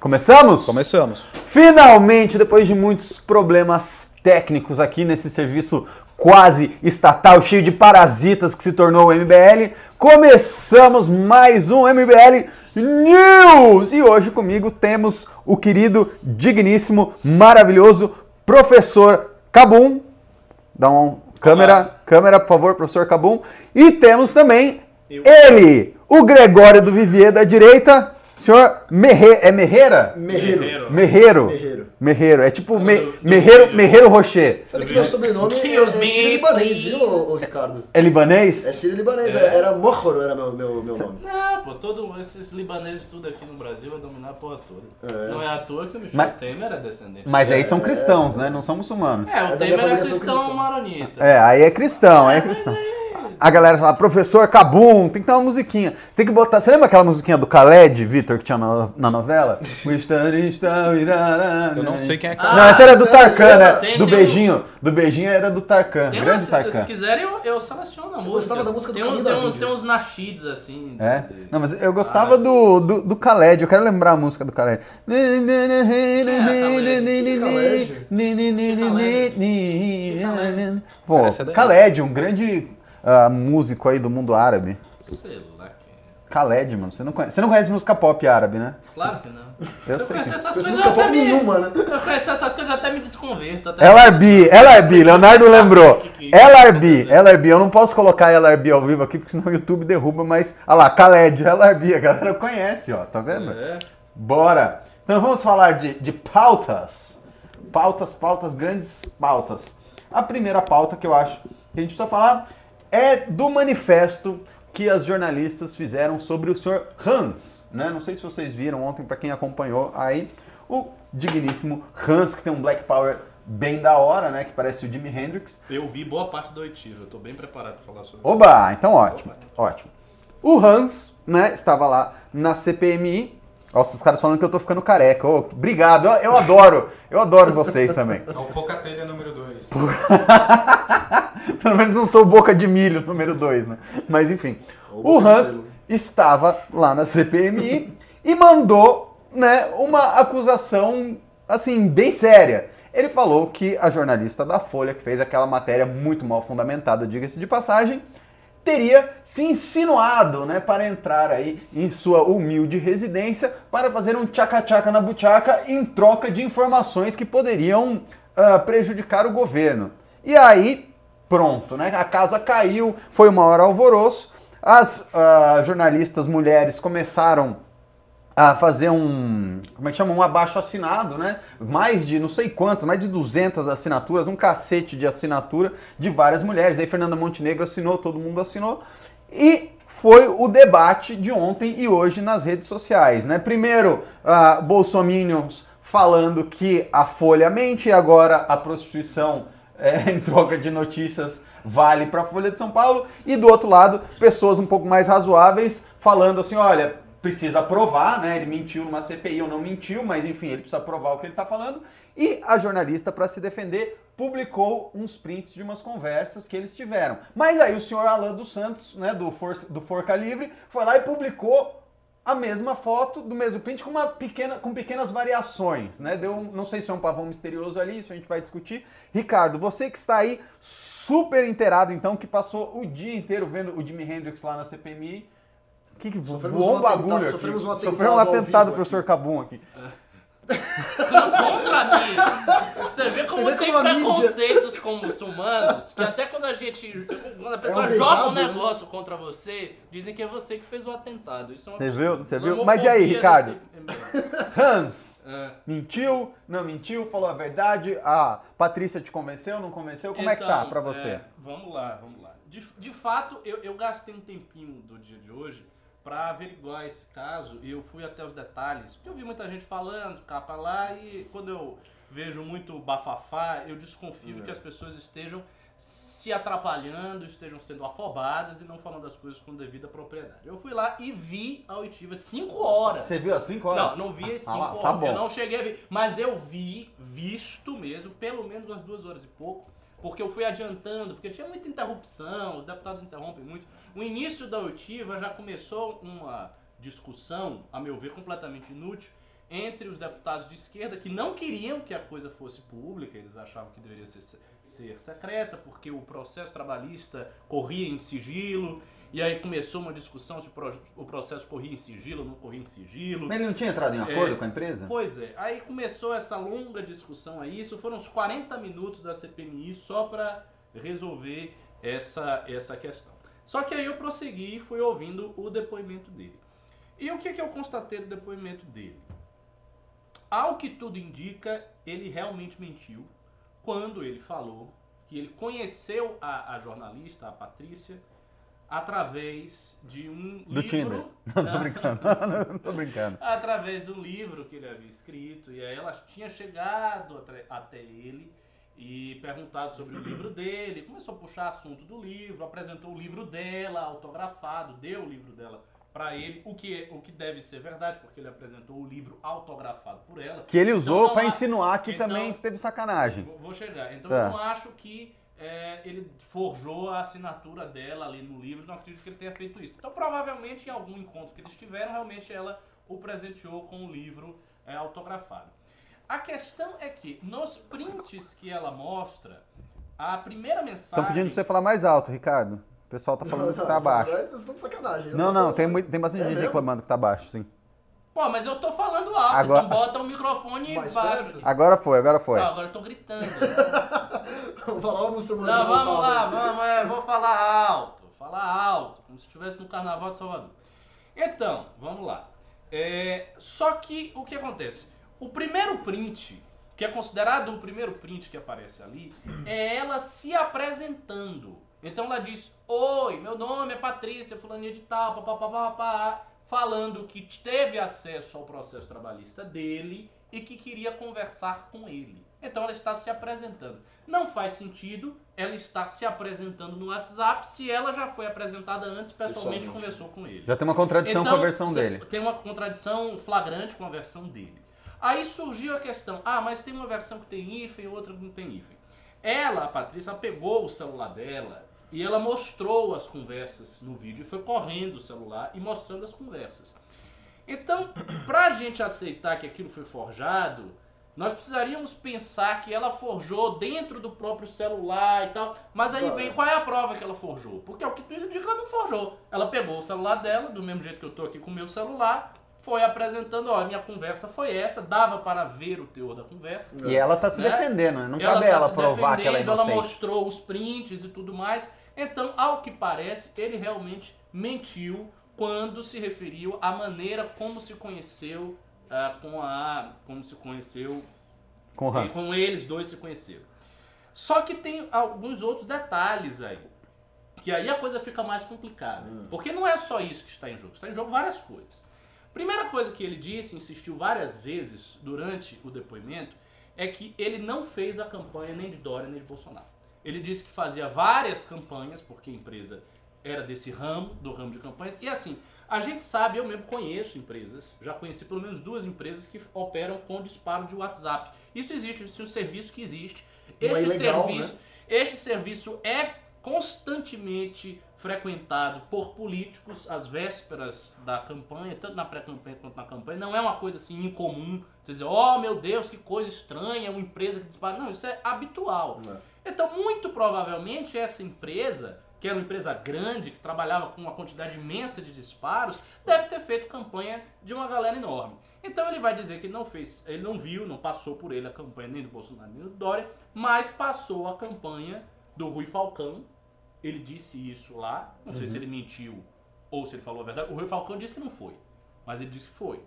Começamos? Começamos. Finalmente, depois de muitos problemas técnicos aqui nesse serviço quase estatal, cheio de parasitas que se tornou o MBL, começamos mais um MBL News! E hoje comigo temos o querido, digníssimo, maravilhoso professor Cabum. Dá uma câmera, câmera, por favor, professor Cabum. E temos também Eu. ele, o Gregório do Vivier da direita, senhor Merre, é Merreira? Merreiro. Merreiro. Merreiro. É tipo me, Merreiro. Merreiro Rocher. Sabe que meu sobrenome é, Excuse é me, sírio libanês, please. viu, Ricardo? É libanês? É sírio libanês, É. era Mohoro, era meu, meu, meu nome. Não, pô, todos esses libaneses tudo aqui no Brasil vai dominar a porra toda. É. Não é à toa que o Michel Mas- Temer é descendente. Mas aí são cristãos, né? Não são muçulmanos. É, o É Temer é cristão cristão. maronita. É, aí é cristão, aí é cristão. A galera fala, professor Cabum, tem que ter uma musiquinha. Tem que botar. Você lembra aquela musiquinha do Khaled, Vitor, que tinha na, na novela? Eu não sei quem é Ah, Khaled. Não, essa era do Tarkan, né? tem- Do tem beijinho. Do beijinho era do Tarkan. Tem Grande se vocês Tarkan. quiserem, eu, eu seleciono a música. gostava da música do tem uns, tem uns, tem uns nashids assim. de- É? de- Não, mas eu gostava do, do, do Khaled, eu quero lembrar a música do Khaled. Pô, Essa daí. Khaled, um grande ah, músico aí do mundo árabe. Sei lá quem. é. Khaled, mano, você não conhece, você não conhece música pop árabe, né? Claro que não. Eu Se eu sei que- essas Conheço coisas, música eu até pop me... nenhuma, né? Eu conheço essas coisas, eu até me desconverto. Até LRB, LRB, Leonardo lembrou. o que que é? LRB, LRB, eu não posso colocar LRB ao vivo aqui, porque senão o YouTube derruba, mas. Olha lá, Khaled, LRB, a galera conhece, ó, tá vendo? É. Bora! Então vamos falar de, de pautas. Pautas, pautas, grandes pautas. A primeira pauta que eu acho que a gente precisa falar é do manifesto que as jornalistas fizeram sobre o senhor Hans. Né? Não sei se vocês viram ontem, para quem acompanhou aí, o digníssimo Hans, que tem um Black Power bem da hora, né? Que parece o Jimi Hendrix. Eu vi boa parte do oitivo, eu tô bem preparado pra falar sobre Oba! Então ótimo, ótimo. O Hans, né, estava lá na CPMI. Nossa, os caras falando que eu tô ficando careca. Ô, obrigado, eu, eu adoro. Eu adoro vocês também. É o Pocatelha número 2. Pelo menos não sou boca de milho número 2, né? Mas enfim. O Hans estava lá na CPMI e mandou, né, uma acusação assim bem séria. Ele falou que a jornalista da Folha que fez aquela matéria muito mal fundamentada, diga-se de passagem, teria se insinuado, né, para entrar aí em sua humilde residência para fazer um tchaca-tchaca na buchaca em troca de informações que poderiam ah, prejudicar o governo. E aí, pronto, né? A casa caiu, foi uma hora alvoroço. As ah, jornalistas mulheres começaram a fazer um, como é que chama? Um abaixo assinado, né? Mais de não sei quantos, mais de 200 assinaturas, um cacete de assinatura de várias mulheres. Daí Fernanda Montenegro assinou, todo mundo assinou. E foi o debate de ontem e hoje nas redes sociais, né? Primeiro, uh, bolsominions falando que a Folha mente e agora a prostituição é, em troca de notícias vale para a Folha de São Paulo. E do outro lado, pessoas um pouco mais razoáveis falando assim, olha, precisa provar, né? Ele mentiu numa CPI ou não mentiu, mas enfim, ele precisa provar o que ele está falando. E a jornalista, para se defender, publicou uns prints de umas conversas que eles tiveram. Mas aí o senhor Alan dos Santos, né, do, Força, do Forca Livre, foi lá e publicou a mesma foto do mesmo print com uma pequena com pequenas variações, né? Deu, não sei se é um pavão misterioso ali, isso a gente vai discutir. Ricardo, você que está aí super inteirado então, que passou o dia inteiro vendo o Jimi Hendrix lá na CPMI, que que voou um um bagulho atentado, aqui. sofremos um Sofreu atentado um ao atentado professor. Cabum aqui. Contra mim. Você vê como vê tem como mídia- preconceitos com muçulmanos, que até quando a gente. Quando a pessoa um joga um né? negócio contra você, dizem que é você que fez o atentado. Isso é um Você viu? Você viu? Mas e aí, Ricardo? desse- Hans, É. mentiu? Não mentiu? Falou a verdade? A Patrícia te convenceu? Não convenceu? Como é que tá Então, pra você? é, vamos lá, vamos lá. De, de fato, eu, eu gastei um tempinho do dia de hoje pra averiguar esse caso e eu fui até os detalhes, porque eu vi muita gente falando, cá pra lá, e quando eu vejo muito bafafá, eu desconfio de que as pessoas estejam se atrapalhando, estejam sendo afobadas e não falando as coisas com devida propriedade. Eu fui lá e vi a oitiva 5 horas. Você viu às 5 horas? Não, não vi as Ah, 5 lá, horas. tá. Eu não cheguei a ver. Mas eu vi, visto mesmo, pelo menos umas duas horas e pouco. Porque eu fui adiantando, porque tinha muita interrupção, os deputados interrompem muito. O início da oitiva já começou uma discussão, a meu ver, completamente inútil, entre os deputados de esquerda que não queriam que a coisa fosse pública, eles achavam que deveria ser, ser secreta, porque o processo trabalhista corria em sigilo, e aí começou uma discussão se o pro- o processo corria em sigilo ou não corria em sigilo. Mas ele não tinha entrado em acordo É. com a empresa? Pois é, aí começou essa longa discussão aí, isso foram uns 40 minutos da CPMI só para resolver essa, essa questão. Só que aí eu prossegui e fui ouvindo o depoimento dele. E o que, que eu constatei do depoimento dele? Ao que tudo indica, ele realmente mentiu quando ele falou que ele conheceu a, a jornalista, a Patrícia, através de um Do Tinder. livro... Não, tô brincando. Não, tô brincando. através do livro que ele havia escrito. E aí ela tinha chegado até ele e perguntado sobre o livro dele. Começou a puxar assunto do livro, apresentou o livro dela, autografado, deu o livro dela para ele, o que, o que deve ser verdade, porque ele apresentou o livro autografado por ela. Que ele Então, usou pra há- insinuar que então- também teve sacanagem. Vou, vou chegar. Então Tá. eu não acho que é, ele forjou a assinatura dela ali no livro, não acredito que ele tenha feito isso. Então provavelmente em algum encontro que eles tiveram, realmente ela o presenteou com o livro é, autografado. A questão é que nos prints que ela mostra, a primeira mensagem... Estão pedindo pra você falar mais alto, Ricardo. O pessoal tá falando que tá baixo. Agora vocês estão de sacanagem. eu Não, não, falando. tem, muito, tem bastante É gente mesmo? reclamando que tá baixo, sim. Pô, mas eu tô falando alto, Agora- então bota o microfone Mais baixo. perto? Agora foi, agora foi. Ah, agora eu tô gritando. Vamos falar o muçulmano. Não, vamos lá, vamos, é, vou falar alto, falar alto, como se estivesse no Carnaval de Salvador. Então, vamos lá. É, só que o que acontece? O primeiro print, que é considerado o primeiro print que aparece ali, é ela se apresentando. Então ela diz: Oi, meu nome é Patrícia, fulaninha de tal, papapá, falando que teve acesso ao processo trabalhista dele e que queria conversar com ele. Então ela está se apresentando. Não faz sentido ela estar se apresentando no WhatsApp se ela já foi apresentada antes, pessoalmente Pessoalmente. conversou com ele. Já tem uma contradição com a versão cê- dele. Tem uma contradição flagrante com a versão dele. Aí surgiu a questão, ah, mas tem uma versão que tem hífen e outra que não tem hífen. Ela, a Patrícia, ela pegou o celular dela e ela mostrou as conversas no vídeo e foi correndo o celular e mostrando as conversas. Então, pra gente aceitar que aquilo foi forjado, nós precisaríamos pensar que ela forjou dentro do próprio celular e tal. Mas aí vem qual é a prova que ela forjou? Porque é o que tu indica que ela não forjou. Ela pegou o celular dela, do mesmo jeito que eu tô aqui com o meu celular, foi apresentando, ó, minha conversa foi essa, dava para ver o teor da conversa. E ela tá se Né? defendendo, né? Não ela cabe tá ela provar que ela é defendendo, ela inocente. mostrou os prints e tudo mais. Então, ao que parece, ele realmente mentiu quando se referiu à maneira como se conheceu ah, com a como se conheceu Com o Hans. com eles dois se conheceram. Só que tem alguns outros detalhes aí. Que aí a coisa fica mais complicada. Porque não é só isso que está em jogo. Está em jogo várias coisas. Primeira coisa que ele disse, insistiu várias vezes durante o depoimento, é que ele não fez a campanha nem de Dória nem de Bolsonaro. Ele disse que fazia várias campanhas, porque a empresa era desse ramo, do ramo de campanhas. E assim, a gente sabe, eu mesmo conheço empresas, já conheci pelo menos duas empresas que operam com disparo de WhatsApp. Isso existe, isso é um serviço que existe. É Este ilegal, serviço, né? este serviço é constantemente frequentado por políticos às vésperas da campanha, tanto na pré-campanha quanto na campanha. Não é uma coisa assim incomum. Você dizer, oh meu Deus, que coisa estranha, uma empresa que dispara. Não, isso é habitual. É. Então, muito provavelmente, essa empresa, que era uma empresa grande, que trabalhava com uma quantidade imensa de disparos, deve ter feito campanha de uma galera enorme. Então ele vai dizer que ele não fez, ele não viu, não passou por ele a campanha nem do Bolsonaro nem do Dória, mas passou a campanha do Rui Falcão. Ele disse isso lá, não sei se ele mentiu ou se ele falou a verdade. O Rui Falcão disse que não foi, mas ele disse que foi.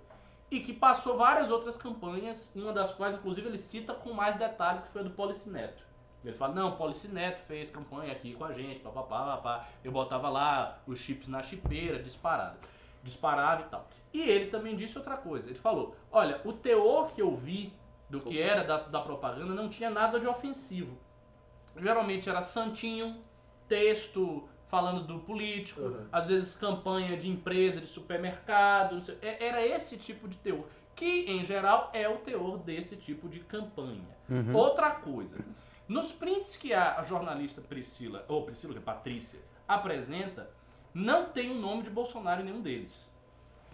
E que passou várias outras campanhas, uma das quais, inclusive, ele cita com mais detalhes, que foi a do Policineto. Ele fala, não, o Policineto fez campanha aqui com a gente, papapá, papá. Eu botava lá os chips na chipeira, disparado. Disparava e tal. E ele também disse outra coisa. Ele falou, olha, o teor que eu vi do que era da, da propaganda não tinha nada de ofensivo. Geralmente era santinho, texto falando do político, Uhum. às vezes campanha de empresa, de supermercado, não sei, é- era esse tipo de teor, que em geral é o teor desse tipo de campanha. Outra coisa, nos prints que a jornalista Priscila, ou Priscila, que é Patrícia, apresenta, não tem o nome de Bolsonaro em nenhum deles.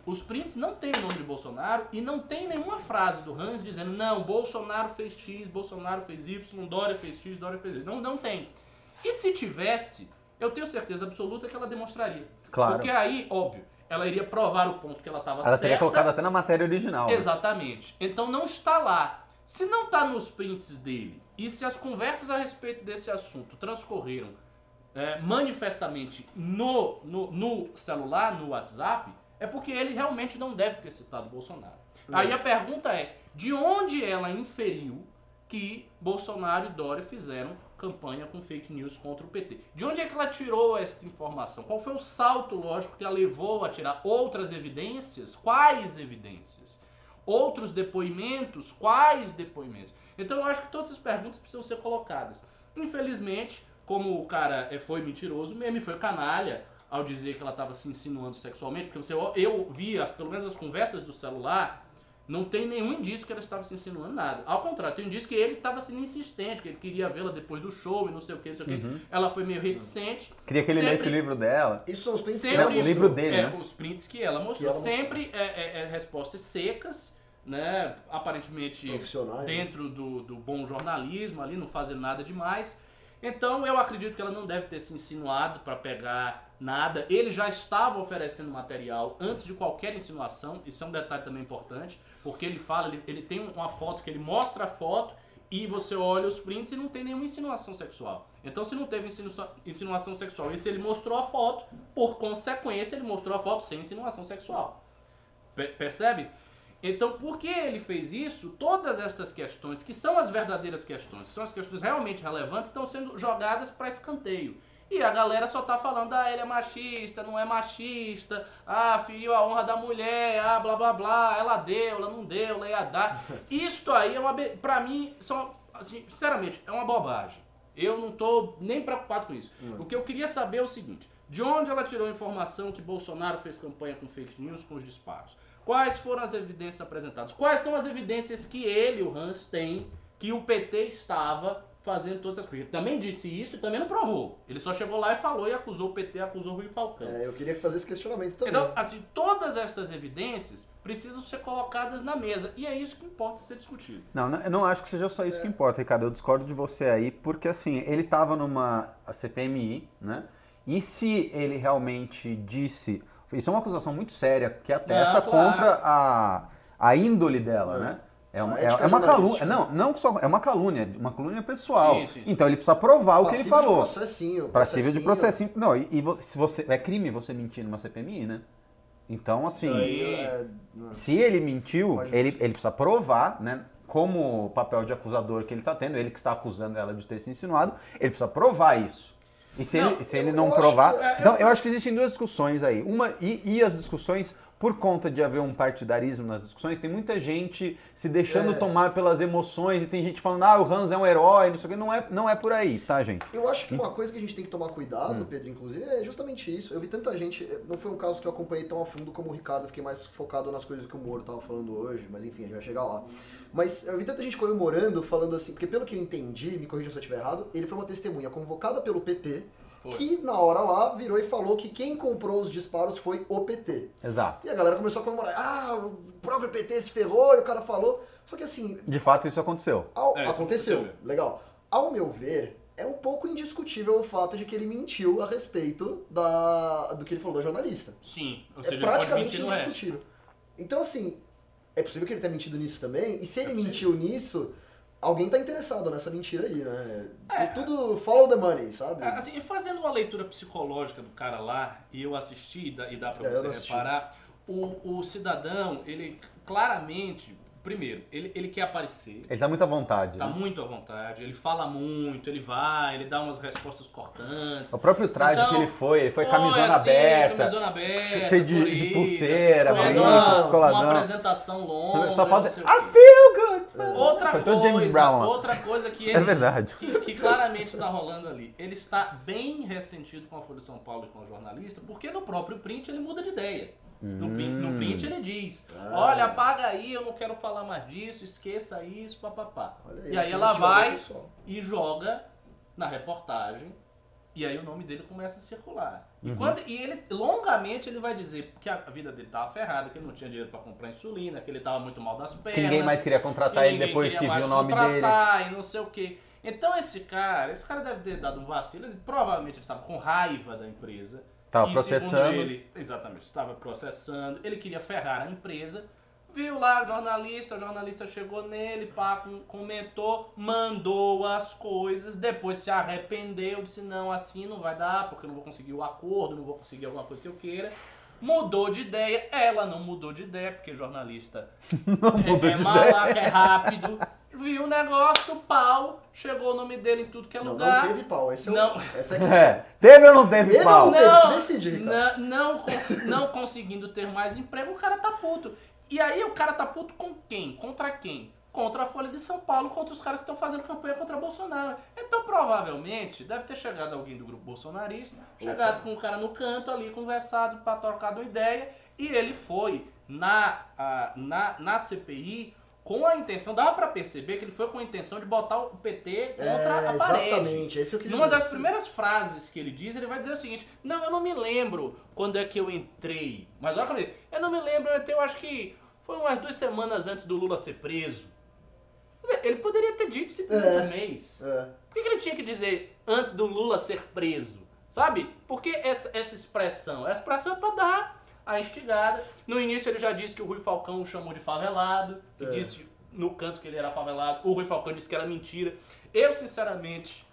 Os prints não tem o nome de Bolsonaro e não tem nenhuma frase do Hans dizendo não, Bolsonaro fez X, Bolsonaro fez Y, Dória fez X, Dória fez Y. Não, não tem. E se tivesse, eu tenho certeza absoluta que ela demonstraria. Claro. Porque aí, óbvio, ela iria provar o ponto que ela estava certa. Ela teria colocado até na matéria original. né? Exatamente. Então não está lá. Se não está nos prints dele e se as conversas a respeito desse assunto transcorreram é, manifestamente no, no, no celular, no WhatsApp, é porque ele realmente não deve ter citado Bolsonaro. Aí a pergunta é: de onde ela inferiu que Bolsonaro e Dória fizeram campanha com fake news contra o PT? De onde é que ela tirou essa informação? Qual foi o salto lógico que a levou a tirar outras evidências? Quais evidências? Outros depoimentos? Quais depoimentos? Então eu acho que todas essas perguntas precisam ser colocadas. Infelizmente, como o cara eh, foi mentiroso mesmo foi canalha ao dizer que ela estava se insinuando sexualmente, porque eu vi, as, pelo menos as conversas do celular, não tem nenhum indício que ela estava se insinuando nada. Ao contrário, tem um indício que ele estava sendo insistente, que ele queria vê-la depois do show e não sei o que, não sei o que. Ela foi meio reticente. Queria que ele Sempre- lesse o livro dela. Isso são os prints que Sempre ela o mostrou. livro dele, é, né? Os prints que ela mostrou. Que ela mostrou. sempre é, é- é respostas secas, né? Aparentemente né? dentro do, do bom jornalismo ali, não fazendo nada demais. Então eu acredito que ela não deve ter se insinuado para pegar nada. Ele já estava oferecendo material antes de qualquer insinuação. Isso é um detalhe também importante, porque ele fala, ele, ele tem uma foto que ele mostra a foto e você olha os prints e não tem nenhuma insinuação sexual. Então, se não teve insinua- insinuação sexual e se ele mostrou a foto, por consequência, ele mostrou a foto sem insinuação sexual. Pe- percebe? Então, por que ele fez isso? Todas estas questões, que são as verdadeiras questões, que são as questões realmente relevantes, estão sendo jogadas para escanteio. E a galera só tá falando, ah, ele é machista, não é machista, ah, feriu a honra da mulher, ah, blá blá blá, ela deu, ela não deu, ela ia dar. Isto aí é uma. Pra mim, são, assim, sinceramente, é uma bobagem. Eu não tô nem preocupado com isso. O que eu queria saber é o seguinte: de onde ela tirou a informação que Bolsonaro fez campanha com fake news com os disparos? Quais foram as evidências apresentadas? Quais são as evidências que ele, o Hans, tem que o PT estava fazendo todas essas coisas? Ele também disse isso e também não provou. Ele só chegou lá e falou e acusou o PT, acusou o Rui Falcão. É, eu queria fazer esse questionamento também. Então, assim, todas estas evidências precisam ser colocadas na mesa. E é isso que importa ser discutido. Não, não- eu não acho que seja só isso que importa, Ricardo. Eu discordo de você aí, porque assim, ele estava numa a CPMI, né? E se ele realmente disse. Isso é uma acusação muito séria, que atesta Não, claro. contra a, a índole dela, É. né? É uma, é, ética é uma calúnia. Não, não só. É uma calúnia, uma calúnia pessoal. Sim, sim, sim. Então ele precisa provar o que ele Passível falou. De processinho. Passível de processinho. Não, e, e se você. É crime você mentir numa CPMI, né? Então, assim. É, Se ele mentiu, ele, ele precisa provar, né? Como papel de acusador que ele está tendo, ele que está acusando ela de ter se insinuado, ele precisa provar isso. E se Não, ele, se eu- ele eu não provar. que- é, então, eu- eu acho que existem duas discussões aí. Uma, e, e as discussões, por conta de haver um partidarismo nas discussões, tem muita gente se deixando É. tomar pelas emoções e tem gente falando, ah, o Hans é um herói, não sei o que. Não é, não é por aí, tá, gente? Eu acho que uma coisa que a gente tem que tomar cuidado, Hum. Pedro, inclusive, é justamente isso. Eu vi tanta gente, não foi um caso que eu acompanhei tão a fundo como o Ricardo, eu fiquei mais focado nas coisas que o Moro tava falando hoje, mas enfim, a gente vai chegar lá. Mas eu vi tanta gente comemorando, falando assim, porque pelo que eu entendi, me corrija se eu estiver errado, ele foi uma testemunha convocada pelo PT, Foi. que na hora lá virou e falou que quem comprou os disparos foi o PT. Exato. E a galera começou a comemorar, ah, o próprio PT se ferrou, e o cara falou. Só que assim, De fato, isso aconteceu. ao- É, isso aconteceu, aconteceu legal. Ao meu ver, é um pouco indiscutível o fato de que ele mentiu a respeito da, do que ele falou da jornalista. Sim. Ou é seja, ele pode praticamente mentir no resto. indiscutível. Então, assim, é possível que ele tenha mentido nisso também, e se ele É mentiu nisso, alguém tá interessado nessa mentira aí, né? É. Tudo follow the money, sabe? Ah, Assim, e fazendo uma leitura psicológica do cara lá, e eu assisti, e dá, pra É, você reparar, o, o cidadão, ele claramente, primeiro, ele, ele quer aparecer, Ele tá muito à vontade. tá né? muito à vontade, ele fala muito, ele vai, ele dá umas respostas cortantes. O próprio traje Então, que ele foi, ele foi Foi camisona assim, aberta. camisona aberta, cheio de- colorida, de pulseira, fez brinco, uma, descoladão. uma apresentação longa. Só falta. não sei Outra Foi coisa, James Brown outra coisa que É ele, verdade. que, que claramente está rolando ali. Ele está bem ressentido com a Folha de São Paulo e com o jornalista, porque no próprio print ele muda de ideia. No, print, no Hum. print ele diz: Ah. Olha, apaga aí, eu não quero falar mais disso, esqueça isso, papapá. E aí ela vai e joga na reportagem, e aí o nome dele começa a circular. E, quando- e ele, longamente, ele vai dizer que a vida dele tava ferrada, que ele não tinha dinheiro pra comprar insulina, que ele tava muito mal das pernas. Que ninguém mais queria contratar ele ninguém depois que viu o nome dele. contratar E não sei o quê. Então esse cara, esse cara deve ter dado um vacilo, ele, provavelmente ele estava com raiva da empresa. Tava E, processando. Ele, exatamente, estava processando. Ele queria ferrar a empresa. Viu lá o jornalista, o jornalista chegou nele, pá, com- comentou, mandou as coisas, depois se arrependeu, disse não, assim não vai dar, porque eu não vou conseguir o acordo, não vou conseguir alguma coisa que eu queira. Mudou de ideia, ela não mudou de ideia, porque jornalista é, é malaca, é rápido. Viu o negócio, pau, chegou o nome dele em tudo que é Não, lugar. não teve pau. Esse é o, Não. Essa é a questão. É. Teve ou não teve Teve pau? não teve? Se decide, não, não, cons- não conseguindo ter mais emprego, o cara tá puto. E aí o cara tá puto com quem? Contra quem? Contra a Folha de São Paulo, contra os caras que estão fazendo campanha contra Bolsonaro. Então, provavelmente, deve ter chegado alguém do grupo bolsonarista, chegado com o cara no canto ali, conversado pra trocar uma ideia, e ele foi na, ah, na, na CPI com a intenção, dava pra perceber que ele foi com a intenção de botar o PT contra É, a parede. exatamente, esse eu queria Numa dizer. das primeiras frases que ele diz, ele vai dizer o seguinte: Não, eu não me lembro quando é que eu entrei. Mas olha como ele. Eu não me lembro, eu, entrei, eu acho que foi umas duas semanas antes do Lula ser preso. Ele poderia ter dito simplesmente É. um mês. É. Por que, que ele tinha que dizer antes do Lula ser preso? Sabe? Porque essa, essa expressão? Essa expressão é pra dar a instigada. No início ele já disse que o Rui Falcão o chamou de favelado, que É. disse no canto que ele era favelado. O Rui Falcão disse que era mentira. Eu, sinceramente,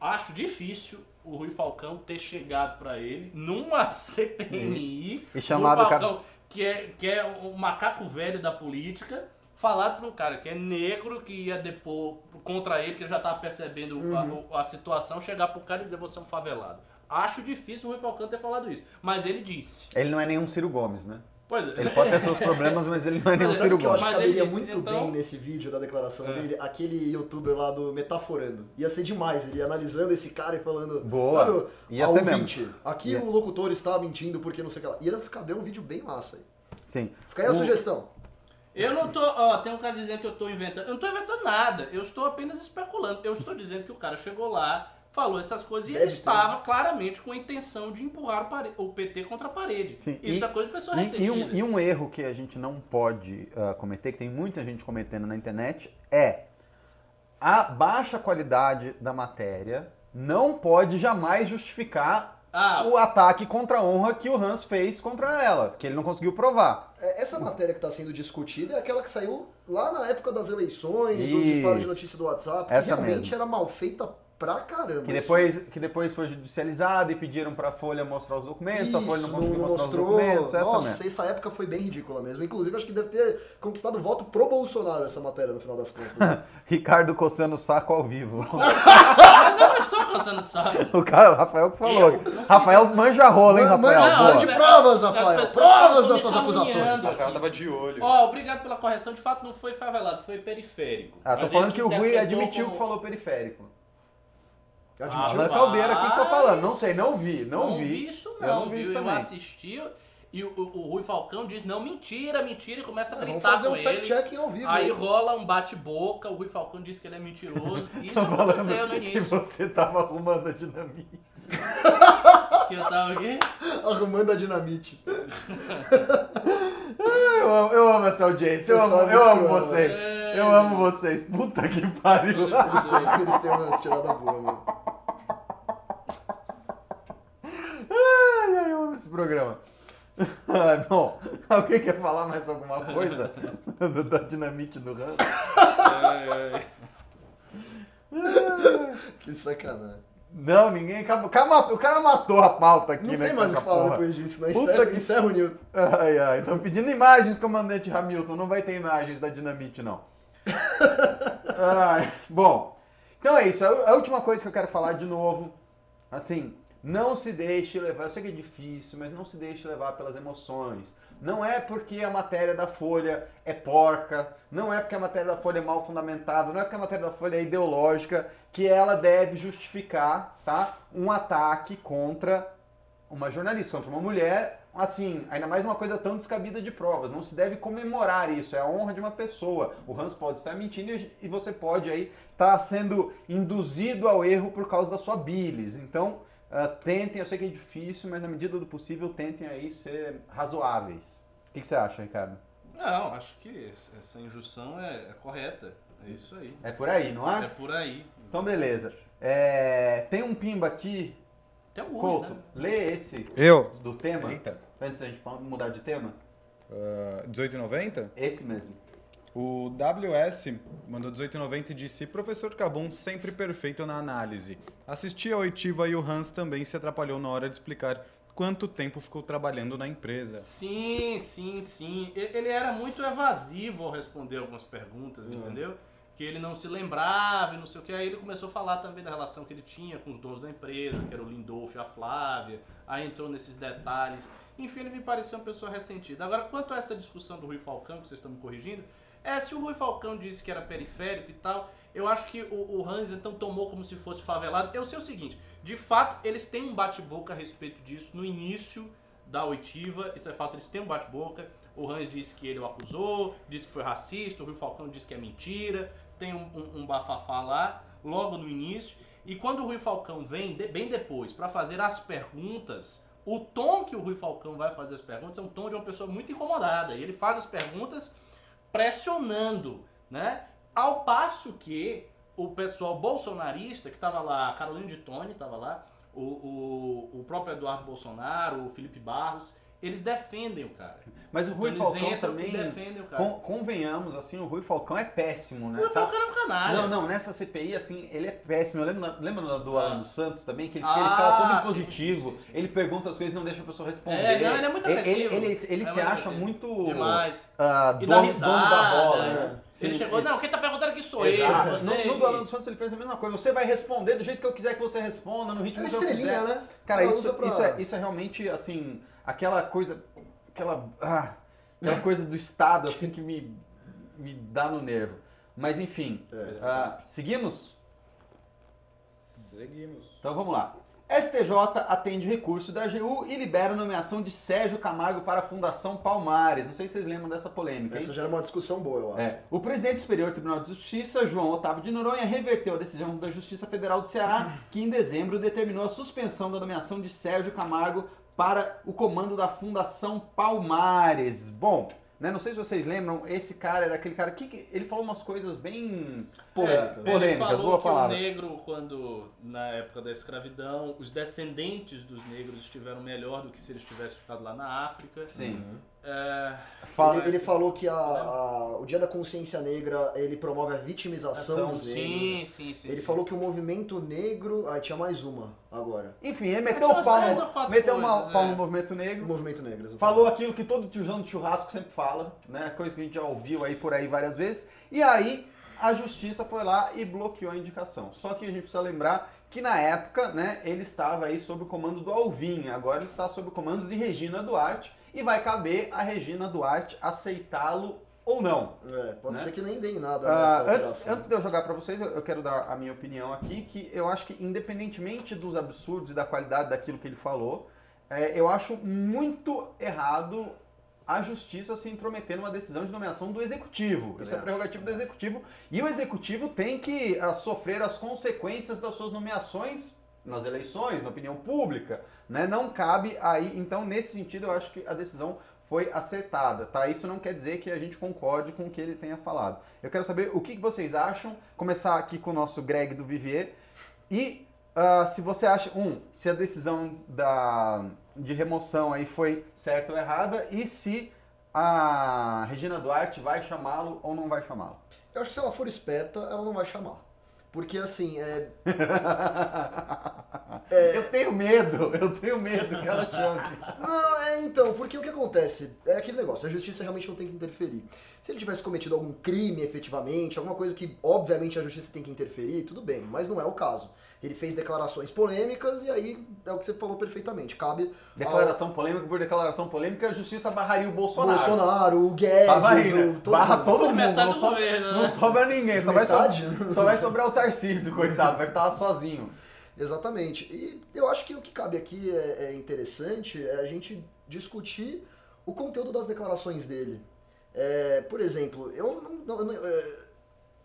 acho difícil o Rui Falcão ter chegado pra ele numa CPMI. E chamado Rui Falcão, que é, que é o macaco velho da política, falado pra um cara que é negro, que ia depor contra ele, que já tava percebendo a- Uhum. a, situação, chegar pro cara e dizer você é um favelado. Acho difícil o Rui Falcão ter falado isso. Mas ele disse. Ele não é nenhum Ciro Gomes, né? Pois é. Ele pode ter seus problemas, mas ele não é nenhum Mas Ciro Gomes. que Mas ele caberia disse, muito então- bem nesse vídeo da declaração É. dele? Aquele youtuber lá do Metaforando. Ia ser demais, ele analisando esse cara e falando. Boa. Sabe, Ia ser ouvinte, Aqui Ia. o locutor está mentindo porque não sei o que lá. Ia ficar bem um vídeo bem massa aí. Sim. Fica aí a O- sugestão. Eu não tô. Ó, tem um cara dizendo que eu tô inventando. Eu não tô inventando nada. Eu estou apenas especulando. Eu estou dizendo que o cara chegou lá, falou essas coisas e ele estava claramente com a intenção de empurrar o, PT contra a parede. Sim, Isso e- é coisa de pessoa E, e um, e um erro que a gente não pode ah, cometer, que tem muita gente cometendo na internet, é a baixa qualidade da matéria não pode jamais justificar Ah, o ataque contra a honra que o Hans fez contra ela, que ele não conseguiu provar. É, Essa matéria que está sendo discutida é aquela que saiu lá na época das eleições, do Isso. disparo de notícia do WhatsApp. Essa realmente mesmo. era mal feita pra caramba. Que depois, que depois foi judicializada e pediram pra Folha mostrar os documentos, a Folha não conseguiu mostrar os documentos, essa Nossa, mesmo. essa época foi bem ridícula mesmo. Inclusive, acho que deve ter conquistado voto pro Bolsonaro essa matéria, no final das contas. Ricardo coçando o saco ao vivo. mas eu não estou cansando o saco. o cara, o Rafael que falou. Eu não Rafael manja rola, hein, Rafael? mande- Boa. mande provas, As Rafael. Provas das suas acusações. Rafael tava de olho. Ó, obrigado pela correção. De fato, não foi favelado, foi periférico. Ah, tô Mas falando que o Rui admitiu como- que falou periférico. Admitiu? Alan Caldeira, quem tô falando? Não sei, não vi, não, não vi. vi isso Eu não, não vi viu? isso Eu também. assisti e o, o- o Rui Falcão diz, não, mentira, mentira, e começa a gritar fazer com um ele. fact-checking ao vivo. Aí rola um bate-boca, o Rui Falcão diz que ele é mentiroso. Isso aconteceu no que início. você tava arrumando a dinamite. Que eu tava aqui. Arrumando a dinamite. Eu amo, eu amo essa audiência, eu eu que amo eu amo. vocês. É. Eu amo vocês. Puta que pariu. Eles têm, eles têm umas tiradas boas, mano. Ai, ai, eu amo esse programa. Ai, bom, alguém quer falar mais alguma coisa da dinamite do Ramos? Que sacanagem. Não, ninguém. O cara matou, o cara matou a pauta aqui, Não né? tem com mais o que falar porra. depois disso, né? Puta Encerra, que- encerra o Newton. Ai, ai, estão pedindo imagens, comandante Hamilton. Não vai ter imagens da dinamite, não. Ai, bom, então é isso. A a última coisa que eu quero falar de novo, assim, não se deixe levar. Eu sei que é difícil, mas não se deixe levar pelas emoções. Não é porque a matéria da Folha é porca, não é porque a matéria da Folha é mal fundamentada, não é porque a matéria da Folha é ideológica que ela deve justificar, tá, um ataque contra uma jornalista, contra uma mulher, assim, ainda mais uma coisa tão descabida de provas. Não se deve comemorar isso, é a honra de uma pessoa. O Hans pode estar mentindo e você pode aí estar sendo induzido ao erro por causa da sua bilis. Então, ah, tentem, eu sei que é difícil, mas na medida do possível tentem aí ser razoáveis. O que, que você acha, Ricardo? Não, acho que essa injunção é, é correta. É isso aí. É por aí, não é? É por aí. Então, beleza. É, tem um pimba aqui. Tem alguns, Couto, né? lê esse Eu? do tema. Eita. Antes da gente mudar de tema. Ah, 1890? Esse mesmo. O WS mandou 1890 e disse: Professor Cabum sempre perfeito na análise. Assisti a oitiva e o Hans também se atrapalhou na hora de explicar quanto tempo ficou trabalhando na empresa. Sim, sim, sim. Ele era muito evasivo ao responder algumas perguntas, entendeu? Que ele não se lembrava e não sei o que. Aí ele começou a falar também da relação que ele tinha com os donos da empresa, que era o Lindolfo e a Flávia. Aí entrou nesses detalhes. Enfim, ele me pareceu uma pessoa ressentida. Agora, quanto a essa discussão do Rui Falcão, que vocês estão me corrigindo, é, se o Rui Falcão disse que era periférico e tal, eu acho que o, o Hans então tomou como se fosse favelado. Eu sei o seguinte, de fato, eles têm um bate-boca a respeito disso no início da oitiva, isso é fato, eles têm um bate-boca. O Hans disse que ele o acusou, disse que foi racista, o Rui Falcão disse que é mentira, tem um, um, um bafafá lá, logo no início. E quando o Rui Falcão vem, de- bem depois, para fazer as perguntas, o tom que o Rui Falcão vai fazer as perguntas é um tom de uma pessoa muito incomodada. E ele faz as perguntas pressionando, né? Ao passo que o pessoal bolsonarista, que estava lá, Carolina de Tone estava lá, o, o, o próprio Eduardo Bolsonaro, o Felipe Barros, eles defendem o cara. Mas o Rui Então Falcão entram também. defendem o cara. con- convenhamos, assim, o Rui Falcão é péssimo, né? O Rui Tá- Falcão é um canalha. Não, não, nessa CPI, assim, ele é péssimo. Eu lembro, lembra do Ah. Alan dos Santos também? Que ele, Ah, ele ficava todo impositivo, sim, sim, sim. ele pergunta as coisas e não deixa a pessoa responder. É, não, ele é muito agressivo. Ele, ele, ele É se acha agressivo. muito Demais. E dono, dono da bola. né? Né? Ele Sim, chegou, não, quem tá perguntando aqui sou Exato. eu. Você... No, no do Alan dos Santos ele fez a mesma coisa. Você vai responder do jeito que eu quiser que você responda, no É ritmo uma que eu estrelinha, quiser. né? Cara, Ela isso, pra- isso, é, isso é realmente, assim, aquela coisa, aquela, ah, aquela coisa do Estado, assim, que me, me dá no nervo. Mas, enfim, É. ah, seguimos? Seguimos. Então, vamos lá. STJ atende recurso da AGU e libera a nomeação de Sérgio Camargo para a Fundação Palmares. Não sei se vocês lembram dessa polêmica, hein? Essa já era uma discussão boa, eu acho. É. O presidente do Superior Tribunal de Justiça, João Otávio de Noronha, reverteu a decisão da Justiça Federal do Ceará, que em dezembro determinou a suspensão da nomeação de Sérgio Camargo para o comando da Fundação Palmares. Bom, né, não sei se vocês lembram, esse cara era aquele cara que que- ele falou umas coisas bem Polêmica. É, Ele polêmicas, falou boa que palavra. o negro, quando na época da escravidão, os descendentes dos negros estiveram melhor do que se eles tivessem ficado lá na África. Sim. É, Fala, Ele, ele falou que a- a- o Dia da Consciência Negra ele promove a vitimização Ação, dos negros. sim, sim, sim. Ele sim. falou que o movimento negro. Ah, tinha mais uma agora. Enfim, ele meteu o pau, no- meteu coisas, pau é. no movimento O negro. movimento negro. exatamente. Falou aquilo que todo tiozão do churrasco sempre fala, né? Coisa que a gente já ouviu aí por aí várias vezes. E aí a justiça foi lá e bloqueou a indicação. Só que a gente precisa lembrar que na época, né, ele estava aí sob o comando do Alvim, agora ele está sob o comando de Regina Duarte e vai caber a Regina Duarte aceitá-lo ou não. É, pode Né? ser que nem dê nada Ah, antes, antes de eu jogar pra vocês, eu, eu quero dar a minha opinião aqui, que eu acho que independentemente dos absurdos e da qualidade daquilo que ele falou, é, eu acho muito errado a justiça se intrometer numa decisão de nomeação do executivo. Isso é prerrogativo do executivo. E o executivo tem que ah, sofrer as consequências das suas nomeações nas eleições, na opinião pública. Né? Não cabe aí. Então, nesse sentido, eu acho que a decisão foi acertada, tá? Isso não quer dizer que a gente concorde com o que ele tenha falado. Eu quero saber o que vocês acham. Começar aqui com o nosso Greg do Vivier. E ah, se você acha, um, se a decisão da, de remoção aí foi certa ou errada e se a Regina Duarte vai chamá-lo ou não vai chamá-lo. Eu acho que se ela for esperta, ela não vai chamar. Porque assim, é, Eu tenho medo, eu tenho medo que ela. Não, é então, porque o que acontece? É aquele negócio, a justiça realmente não tem que interferir. Se ele tivesse cometido algum crime efetivamente, alguma coisa que obviamente a justiça tem que interferir, tudo bem, mas não é o caso. Ele fez declarações polêmicas e aí é o que você falou perfeitamente. Cabe Declaração polêmica por declaração polêmica, a justiça barraria o ao Bolsonaro. Bolsonaro, o Guedes, Barra, aí, né? o, todo Barra mundo. todo mundo, Metade não, do so- governo, não né? sobra ninguém, só vai, so- Metade? só vai sobrar o Tarcísio, coitado, vai estar sozinho. Exatamente. E eu acho que o que cabe aqui é, é interessante é a gente discutir o conteúdo das declarações dele. É, por exemplo, eu não. não- não- é,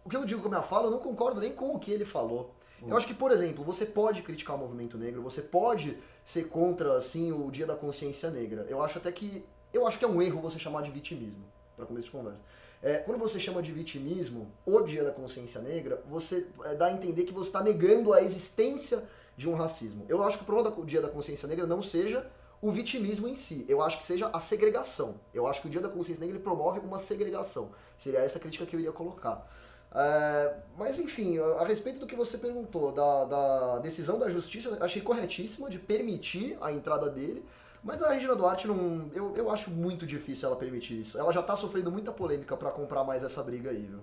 o que eu digo com a minha fala, eu não concordo nem com o que ele falou. Eu acho que, por exemplo, você pode criticar o movimento negro, você pode ser contra, assim, o Dia da Consciência Negra. Eu acho até que. Eu acho que é um erro você chamar de vitimismo, para começo de conversa. É, quando você chama de vitimismo o Dia da Consciência Negra, você é, dá a entender que você está negando a existência de um racismo. Eu acho que o problema do Dia da Consciência Negra não seja o vitimismo em si. Eu acho que seja a segregação. Eu acho que o Dia da Consciência Negra ele promove uma segregação. Seria essa crítica que eu iria colocar. É, mas enfim, a, respeito do que você perguntou, da, da decisão da justiça, achei corretíssima de permitir a entrada dele. Mas a Regina Duarte não. Eu, eu acho muito difícil ela permitir isso. Ela já tá sofrendo muita polêmica para comprar mais essa briga aí, viu?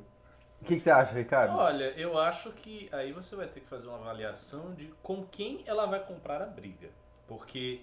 O que, que você acha, Ricardo? Olha, eu acho que aí você vai ter que fazer uma avaliação de com quem ela vai comprar a briga. Porque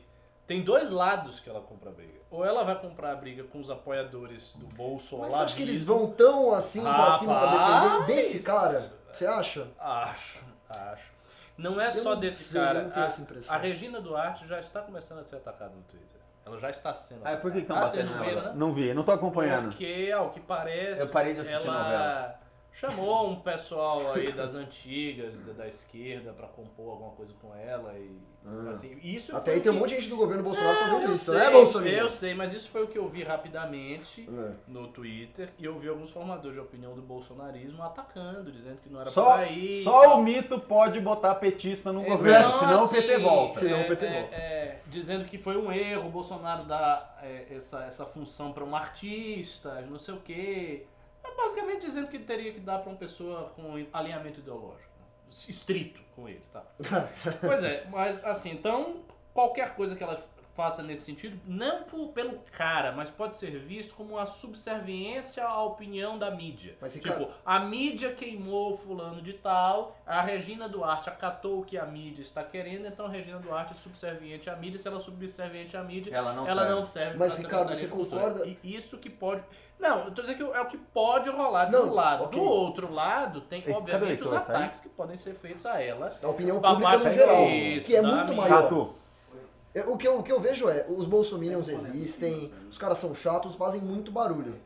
tem dois lados que ela compra a briga. Ou ela vai comprar a briga com os apoiadores do bolso Mas você acha que eles vão tão assim pra cima pra defender desse cara? Você acha? Acho, acho. Não é Eu só não desse sei, eu cara. não tenho A- essa impressão. A, Regina Duarte já está começando a ser atacada no Twitter. Ela já está sendo Ah, por que estão Ah, batendo não nela? viram, né? Não vi, não tô acompanhando. Porque, ao que parece, Eu parei de assistir ela novela. Chamou um pessoal aí das antigas, da, da esquerda, pra compor alguma coisa com ela e Ah. assim, isso Até aí tem um monte de gente do governo Bolsonaro Não, fazendo eu isso, sei, né, Bolsonaro? Eu sei, mas isso foi o que eu vi rapidamente É. no Twitter e eu vi alguns formadores de opinião do bolsonarismo atacando, dizendo que não era Só, por aí. só o mito pode botar petista no governo, Então, senão assim, o PT volta. Senão é, o PT é, volta. é, dizendo que foi um erro o Bolsonaro dar é, essa, essa função para um artista, não sei o quê. É basicamente dizendo que teria que dar para uma pessoa com alinhamento ideológico. Estrito com ele, tá? Pois é, mas assim, então qualquer coisa que ela faça nesse sentido, não por- pelo cara, mas pode ser visto como uma subserviência à opinião da mídia. Mas, tipo, Ricardo- a mídia queimou fulano de tal, a Regina Duarte acatou o que a mídia está querendo, então a Regina Duarte é subserviente à mídia, se ela é subserviente à mídia, Ela não ela serve. não serve Mas, pra Ricardo, você concorda? E isso que pode... Não, eu tô dizendo que é o que pode rolar de Não, um lado. ok. Do outro lado, tem, o obviamente, os Heitor? Tá ataques que podem ser feitos a ela. A opinião pública no geral, isso, que é muito maior. Catu, É, O que, eu, o que eu vejo é, os bolsominions existem, os caras são chatos, fazem muito barulho.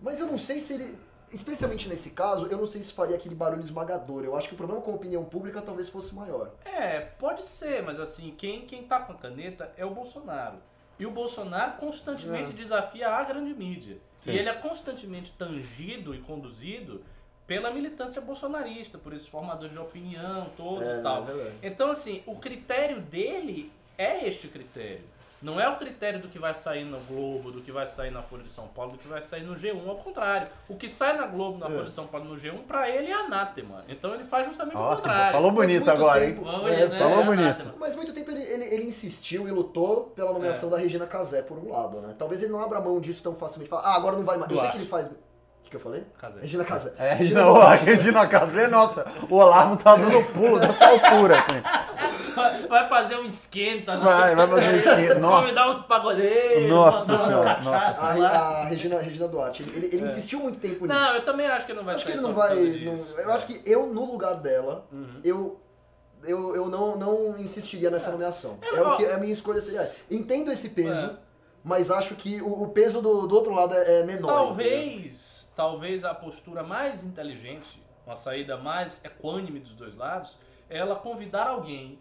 Mas eu não sei se ele, especialmente nesse caso, eu não sei se faria aquele barulho esmagador. Eu acho que o problema com a opinião pública talvez fosse maior. É, pode ser, mas assim, quem, quem tá com a caneta é o Bolsonaro. E o Bolsonaro constantemente É. desafia a grande mídia. Sim. E ele é constantemente tangido e conduzido pela militância bolsonarista, por esses formadores de opinião, todos É, e tal. é. Então, assim, o critério dele é este critério. Não é o critério do que vai sair no Globo, do que vai sair na Folha de São Paulo, do que vai sair no G1. Ao contrário, o que sai na Globo, na É. Folha de São Paulo, no G1, pra ele é anátema. Então ele faz justamente o Ó, contrário. falou bonito muito agora, hein? tempo- Vamos, É, né? falou É bonito. anátema. Mas muito tempo ele, ele, ele insistiu e lutou pela nomeação É. da Regina Casé, por um lado, né? Talvez ele não abra mão disso tão facilmente. Fala, ah, agora não vai mais. Eu sei que ele faz... O que, eu falei? Casé. Regina Casé. É, Regina, a Regina Casé, nossa, o Olavo tá dando pulo dessa altura, assim. Vai, vai fazer um esquenta, não Vai, sei o vai fazer um esquenta, nossa. Convidar uns pagodeiros, Nossa umas senhora, cachaças A, lá. a Regina, Regina Duarte. Ele, ele insistiu muito tempo nisso. Não, eu também acho que não vai acho que sair ele só não vai. não- eu acho que eu, no lugar dela, Uhum. eu. Eu, eu não, não insistiria nessa nomeação. Eu É o que a minha escolha seria. Entendo esse peso, É. mas acho que o, o peso do, do outro lado é, é menor. Talvez, talvez a postura mais inteligente, uma saída mais equânime dos dois lados, é ela convidar alguém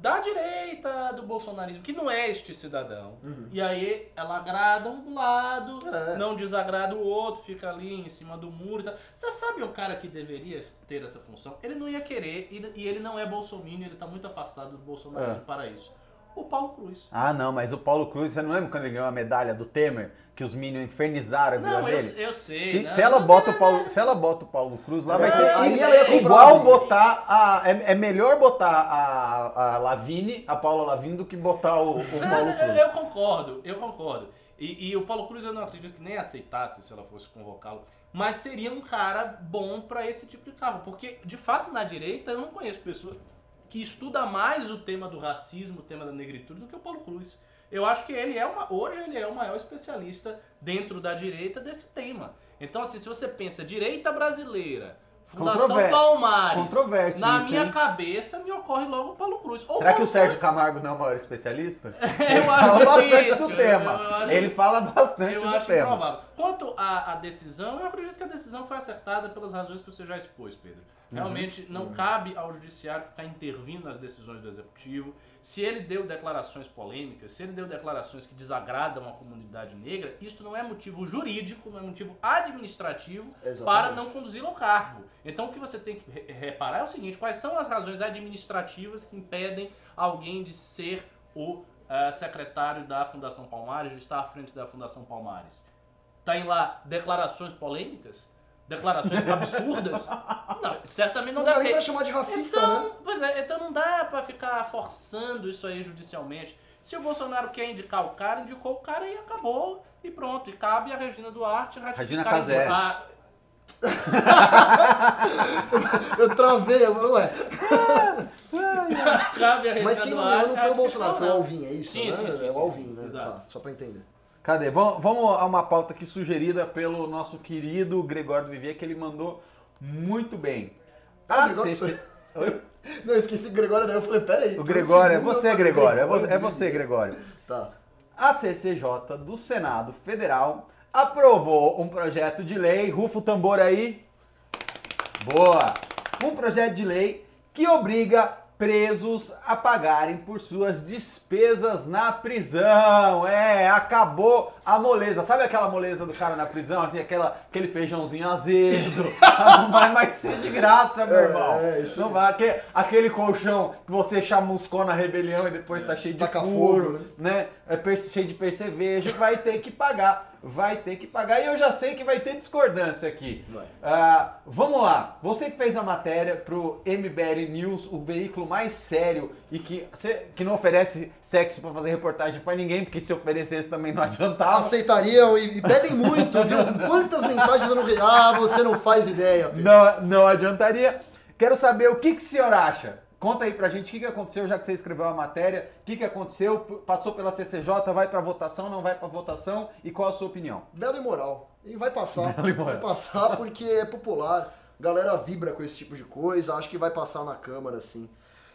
da direita do bolsonarismo, que não é este cidadão. Uhum. E aí ela agrada um lado, É. não desagrada o outro, fica ali em cima do muro e tal. Você sabe um cara que deveria ter essa função? Ele não ia querer, e ele não é bolsominion, ele tá muito afastado do bolsonarismo É. para isso. O Paulo Cruz. Ah, não, mas o Paulo Cruz, você não lembra quando ele ganhou a medalha do Temer? Que os Minions infernizaram a vida Não, eu, dele? eu sei. Se, não, se ela não, bota não, o Paulo, se ela bota o Paulo Cruz lá, vai É, ser aí ela ia igual a botar a. É, é melhor botar a, a Lavigne, a Paula Lavigne, do que botar o, o Paulo Eu, Cruz. eu concordo, eu concordo. E, e o Paulo Cruz eu não acredito que nem aceitasse se ela fosse convocá-lo. Mas seria um cara bom pra esse tipo de cargo. Porque, de fato, na direita eu não conheço pessoa que estuda mais o tema do racismo, o tema da negritude, do que o Paulo Cruz. Eu acho que ele é uma. Hoje ele é o maior especialista dentro da direita desse tema. Então, assim, se você pensa direita brasileira, Fundação Controver- Palmares, na isso, minha hein? cabeça me ocorre logo o Paulo Cruz. Ou Será que Paulo o Sérgio Cruz- Camargo não é o maior especialista? Eu acho fala bastante difícil, do tema. eu acho- Ele fala bastante eu do acho tema. improvável. Quanto à, à decisão, eu acredito que a decisão foi acertada pelas razões que você já expôs, Pedro. Realmente não cabe ao judiciário ficar intervindo nas decisões do executivo. Se ele deu declarações polêmicas, se ele deu declarações que desagradam a comunidade negra, isto não é motivo jurídico, não é motivo administrativo Exatamente. para não conduzi-lo ao cargo. Então o que você tem que re- reparar é o seguinte: quais são as razões administrativas que impedem alguém de ser o ah, secretário da Fundação Palmares, de estar à frente da Fundação Palmares? Tem lá declarações polêmicas? Declarações absurdas? Não, certamente não, Não dá nem ter. pra chamar de racista, então, né? Pois é, então não dá pra ficar forçando isso aí judicialmente. Se o Bolsonaro quer indicar o cara, indicou o cara e acabou. E pronto. E cabe a Regina Duarte ratificar. Regina Casé. Ah, Eu travei, não é. cabe a Regina Mas quem Duarte não foi o Bolsonaro, foi o. Alvin, é isso, Sim, né? sim, sim, É sim, o Alvin, sim, né? exato. Tá, só pra entender. Cadê? Vamos, vamos a uma pauta aqui sugerida pelo nosso querido Gregório do Vivier, que ele mandou muito bem. Ah, Gregório eu. Não, eu esqueci o Gregório, né? Eu falei, peraí. O Gregório, é você, Gregório. É, vo- é você, Gregório. Tá. A CCJ do Senado Federal aprovou um projeto de lei, rufa o tambor aí. Boa! Um projeto de lei que obriga presos a pagarem por suas despesas na prisão. É, acabou a moleza. Sabe aquela moleza do cara na prisão? Assim, aquela, aquele feijãozinho azedo. Não vai mais ser de graça, meu É, irmão. é, isso Não vai. Aquele, aquele colchão que você chamuscou na rebelião e depois tá cheio de Taca furo, fogo, né? É per- cheio de percevejo, vai ter que pagar. Vai ter que pagar. E eu já sei que vai ter discordância aqui. Ah, vamos lá. Você que fez a matéria pro MBL News, o veículo mais sério e que, que não oferece sexo pra fazer reportagem pra ninguém, porque se oferecesse também não adiantava. Aceitariam e, e pedem muito, viu? Quantas mensagens eu não? Ah, você não faz ideia, Pedro. Não, não adiantaria. Quero saber o que, que o senhor acha. Conta aí pra gente o que, que aconteceu, já que você escreveu a matéria. O que, que aconteceu? Passou pela CCJ, vai pra votação, não vai pra votação? E qual a sua opinião? Belo e moral. E vai passar. E moral. Vai passar porque é popular. Galera vibra com esse tipo de coisa. Acho que vai passar na Câmara, assim.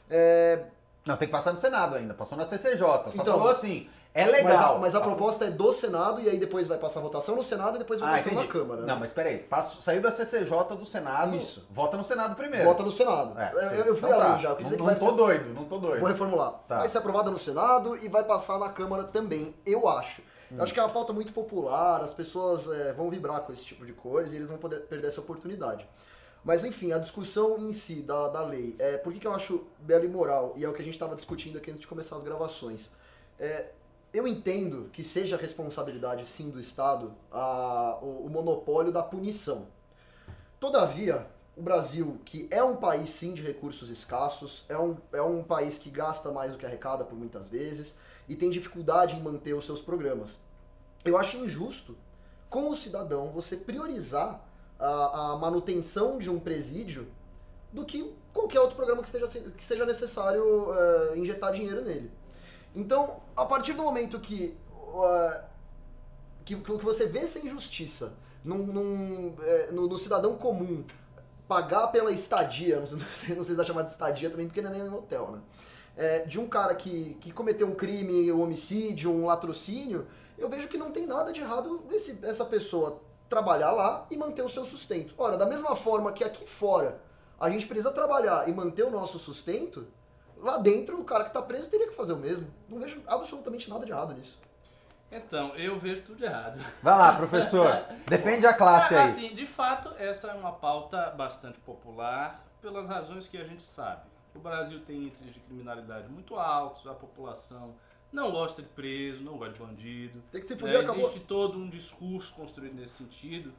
É, Não, tem que passar no Senado ainda. Passou na CCJ. Só Então, falou assim, é mas, legal. a, mas a proposta é do Senado e aí depois vai passar a votação no Senado e depois Ah, votação na entendi. Câmara. Não, né? mas peraí. Passou, saiu da CCJ do Senado. Isso. Vota no Senado primeiro. Vota no Senado. É, eu, eu fui Então além tá. já. Eu quis dizer não, que não tô ser... doido, não tô doido. Vou reformular. Tá. Vai ser aprovada no Senado e vai passar na Câmara também, eu acho. Hum. Eu acho que é uma pauta muito popular, as pessoas é, vão vibrar com esse tipo de coisa e eles vão poder perder essa oportunidade. Mas enfim, a discussão em si da, da lei, é, por que, que eu acho belo e moral, e é o que a gente estava discutindo aqui antes de começar as gravações. É, eu entendo que seja responsabilidade sim do Estado a- o, o monopólio da punição. Todavia, o Brasil, que é um país sim de recursos escassos, é um, é um país que gasta mais do que arrecada por muitas vezes e tem dificuldade em manter os seus programas. Eu acho injusto, com o cidadão, você priorizar a, a manutenção de um presídio do que qualquer outro programa que, esteja, que seja necessário eh, injetar dinheiro nele. Então, a partir do momento que, eh, que, que você vê essa injustiça num, num, eh, no, no cidadão comum pagar pela estadia, não sei, não sei, se dá chamar de estadia também, porque não é nem hotel, né? É, de um cara que, que cometeu um crime, um homicídio, um latrocínio, eu vejo que não tem nada de errado esse, essa pessoa trabalhar lá e manter o seu sustento. Ora, da mesma forma que aqui fora a gente precisa trabalhar e manter o nosso sustento, lá dentro o cara que tá preso teria que fazer o mesmo. Não vejo absolutamente nada de errado nisso. Então, eu vejo tudo de errado. Vai lá, professor. Defende a classe Ah, aí. Assim, de fato, essa é uma pauta bastante popular pelas razões que a gente sabe. O Brasil tem índices de criminalidade muito altos, a população não gosta de preso, não gosta de bandido. Tem que se né? fuder, acabou. Existe todo um discurso construído nesse sentido.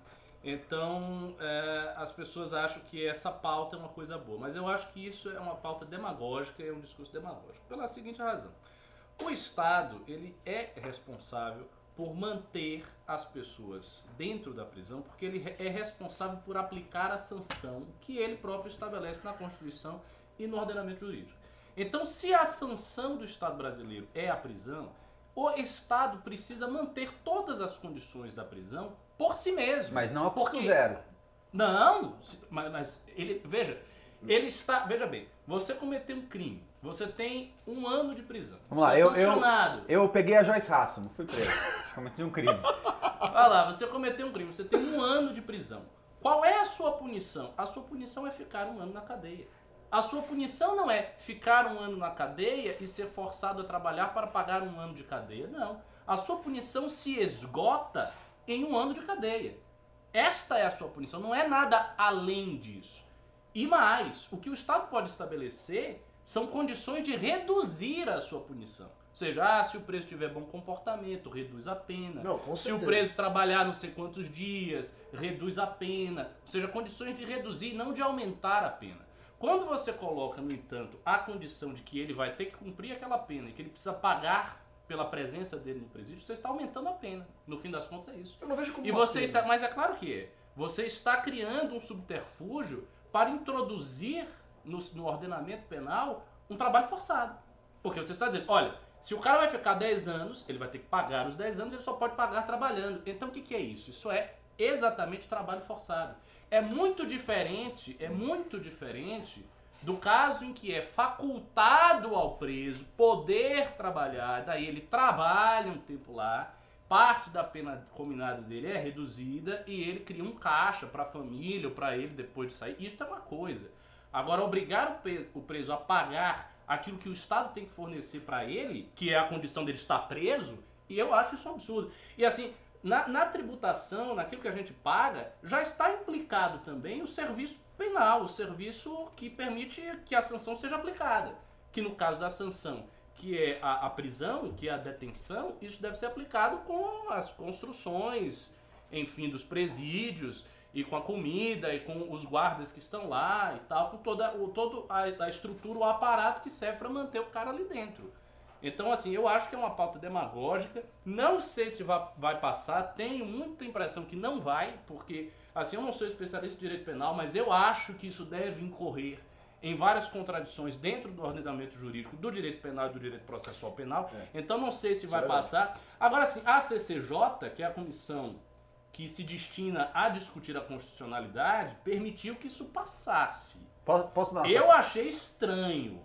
Então, é, as pessoas acham que essa pauta é uma coisa boa. Mas eu acho que isso é uma pauta demagógica, é um discurso demagógico. Pela seguinte razão. O Estado, ele é responsável por manter as pessoas dentro da prisão, porque ele é responsável por aplicar a sanção que ele próprio estabelece na Constituição e no ordenamento jurídico. Então, se a sanção do Estado brasileiro é a prisão, o Estado precisa manter todas as condições da prisão por si mesmo. Mas não a custo Porque- zero. não, mas, mas ele, veja, ele está, veja bem, você cometeu um crime, você tem um ano de prisão. Vamos lá, Você é eu- eu-. Eu peguei a Joyce Hassamo, fui preso. Cometi um crime. Olha lá, você cometeu um crime, você tem um ano de prisão. Qual é a sua punição? A sua punição é ficar um ano na cadeia. A sua punição não é ficar um ano na cadeia e ser forçado a trabalhar para pagar um ano de cadeia. Não. A sua punição se esgota em um ano de cadeia. Esta é a sua punição, não é nada além disso. E mais, o que o Estado pode estabelecer são condições de reduzir a sua punição. Ou seja, ah, se o preso tiver bom comportamento, reduz a pena. Não, se o preso trabalhar não sei quantos dias, reduz a pena. Ou seja, condições de reduzir, não de aumentar a pena. Quando você coloca, no entanto, a condição de que ele vai ter que cumprir aquela pena e que ele precisa pagar pela presença dele no presídio, você está aumentando a pena. No fim das contas é isso. Eu não vejo como E você pena. está, mas é claro que é. Você está criando um subterfúgio para introduzir no, no ordenamento penal um trabalho forçado. Porque você está dizendo, olha, se o cara vai ficar 10 anos, ele vai ter que pagar os 10 anos, ele só pode pagar trabalhando. Então o que, que é isso? Isso é exatamente trabalho forçado. É muito diferente, é muito diferente do caso em que é facultado ao preso poder trabalhar, daí ele trabalha um tempo lá, parte da pena combinada dele é reduzida e ele cria um caixa para a família ou para ele depois de sair. Isso é uma coisa. Agora, obrigar o preso a pagar aquilo que o Estado tem que fornecer para ele, que é a condição dele estar preso, e eu acho isso um absurdo. E assim, na, na tributação, naquilo que a gente paga, já está implicado também o serviço penal, o serviço que permite que a sanção seja aplicada. Que no caso da sanção, que é a, a prisão, que é a detenção, isso deve ser aplicado com as construções, enfim, dos presídios, e com a comida, e com os guardas que estão lá e tal, com toda o, todo a, a estrutura, o aparato que serve para manter o cara ali dentro. Então, assim, eu acho que é uma pauta demagógica. Não sei se vai, vai passar. Tenho muita impressão que não vai, porque, assim, eu não sou especialista em direito penal, mas eu acho que isso deve incorrer em várias contradições dentro do ordenamento jurídico do direito penal e do direito processual penal. Então, não sei se vai é verdade. passar. Agora, assim, a CCJ, que é a comissão que se destina a discutir a constitucionalidade, permitiu que isso passasse. Posso, posso dar Eu achei estranho.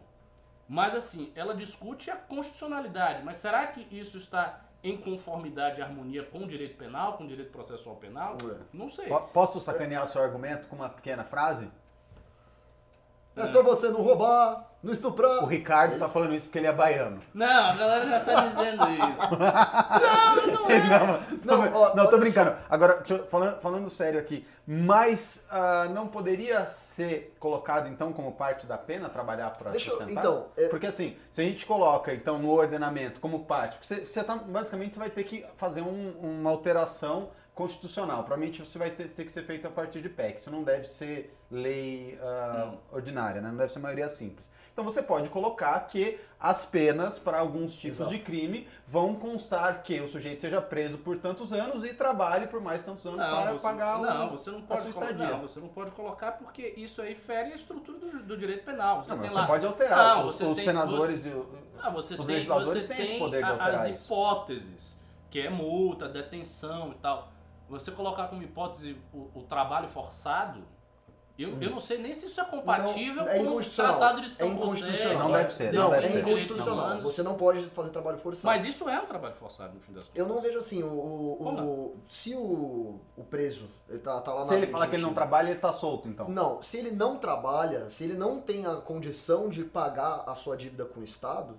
Mas assim, ela discute a constitucionalidade. Mas será que isso está em conformidade e harmonia com o direito penal, com o direito processual penal? Ué. Não sei. Po- Posso sacanear o seu argumento com uma pequena frase? É só você não roubar, não estuprar. O Ricardo tá falando isso porque ele é baiano. Não, a galera já tá dizendo isso. Não, não é. Não, Não, não, ó, não, tô brincando. Agora, deixa eu- falando, falando sério aqui, mas ah, não poderia ser colocado então como parte da pena trabalhar para Deixa eu- sustentar? então, é- Porque assim, se a gente coloca então no ordenamento como parte, você, você tá, basicamente você vai ter que fazer um- uma alteração constitucional. Provavelmente você vai ter, ter que ser feito a partir de PEC. Isso não deve ser lei ah, ordinária, né? não deve ser maioria simples. Então você pode colocar que as penas para alguns tipos Exato. de crime vão constar que o sujeito seja preso por tantos anos e trabalhe por mais tantos anos para você, pagar o, não, você não a pode sua colocar. estadia. Não, você não pode colocar porque isso aí fere a estrutura do, do direito penal. Você Não, você lá. pode alterar. Não, os você os tem- senadores você- e o- Ah, você Os tem, legisladores você têm esse tem poder de alterar as isso. hipóteses, que é multa, detenção e tal. Você colocar como hipótese o, o trabalho forçado, eu, eu não sei nem se isso é compatível Não, é com o. Tratado de É São inconstitucional. José. Não deve ser, Não, não deve é ser. inconstitucional. Humanos. Você não pode fazer trabalho forçado. Mas isso é um trabalho forçado, no fim das contas. Eu não vejo assim, o, o- o- se o, o preso ele tá, tá lá na Se ele falar que ele não trabalha, ele tá solto, então. Não, se ele não trabalha, se ele não tem a condição de pagar a sua dívida com o Estado,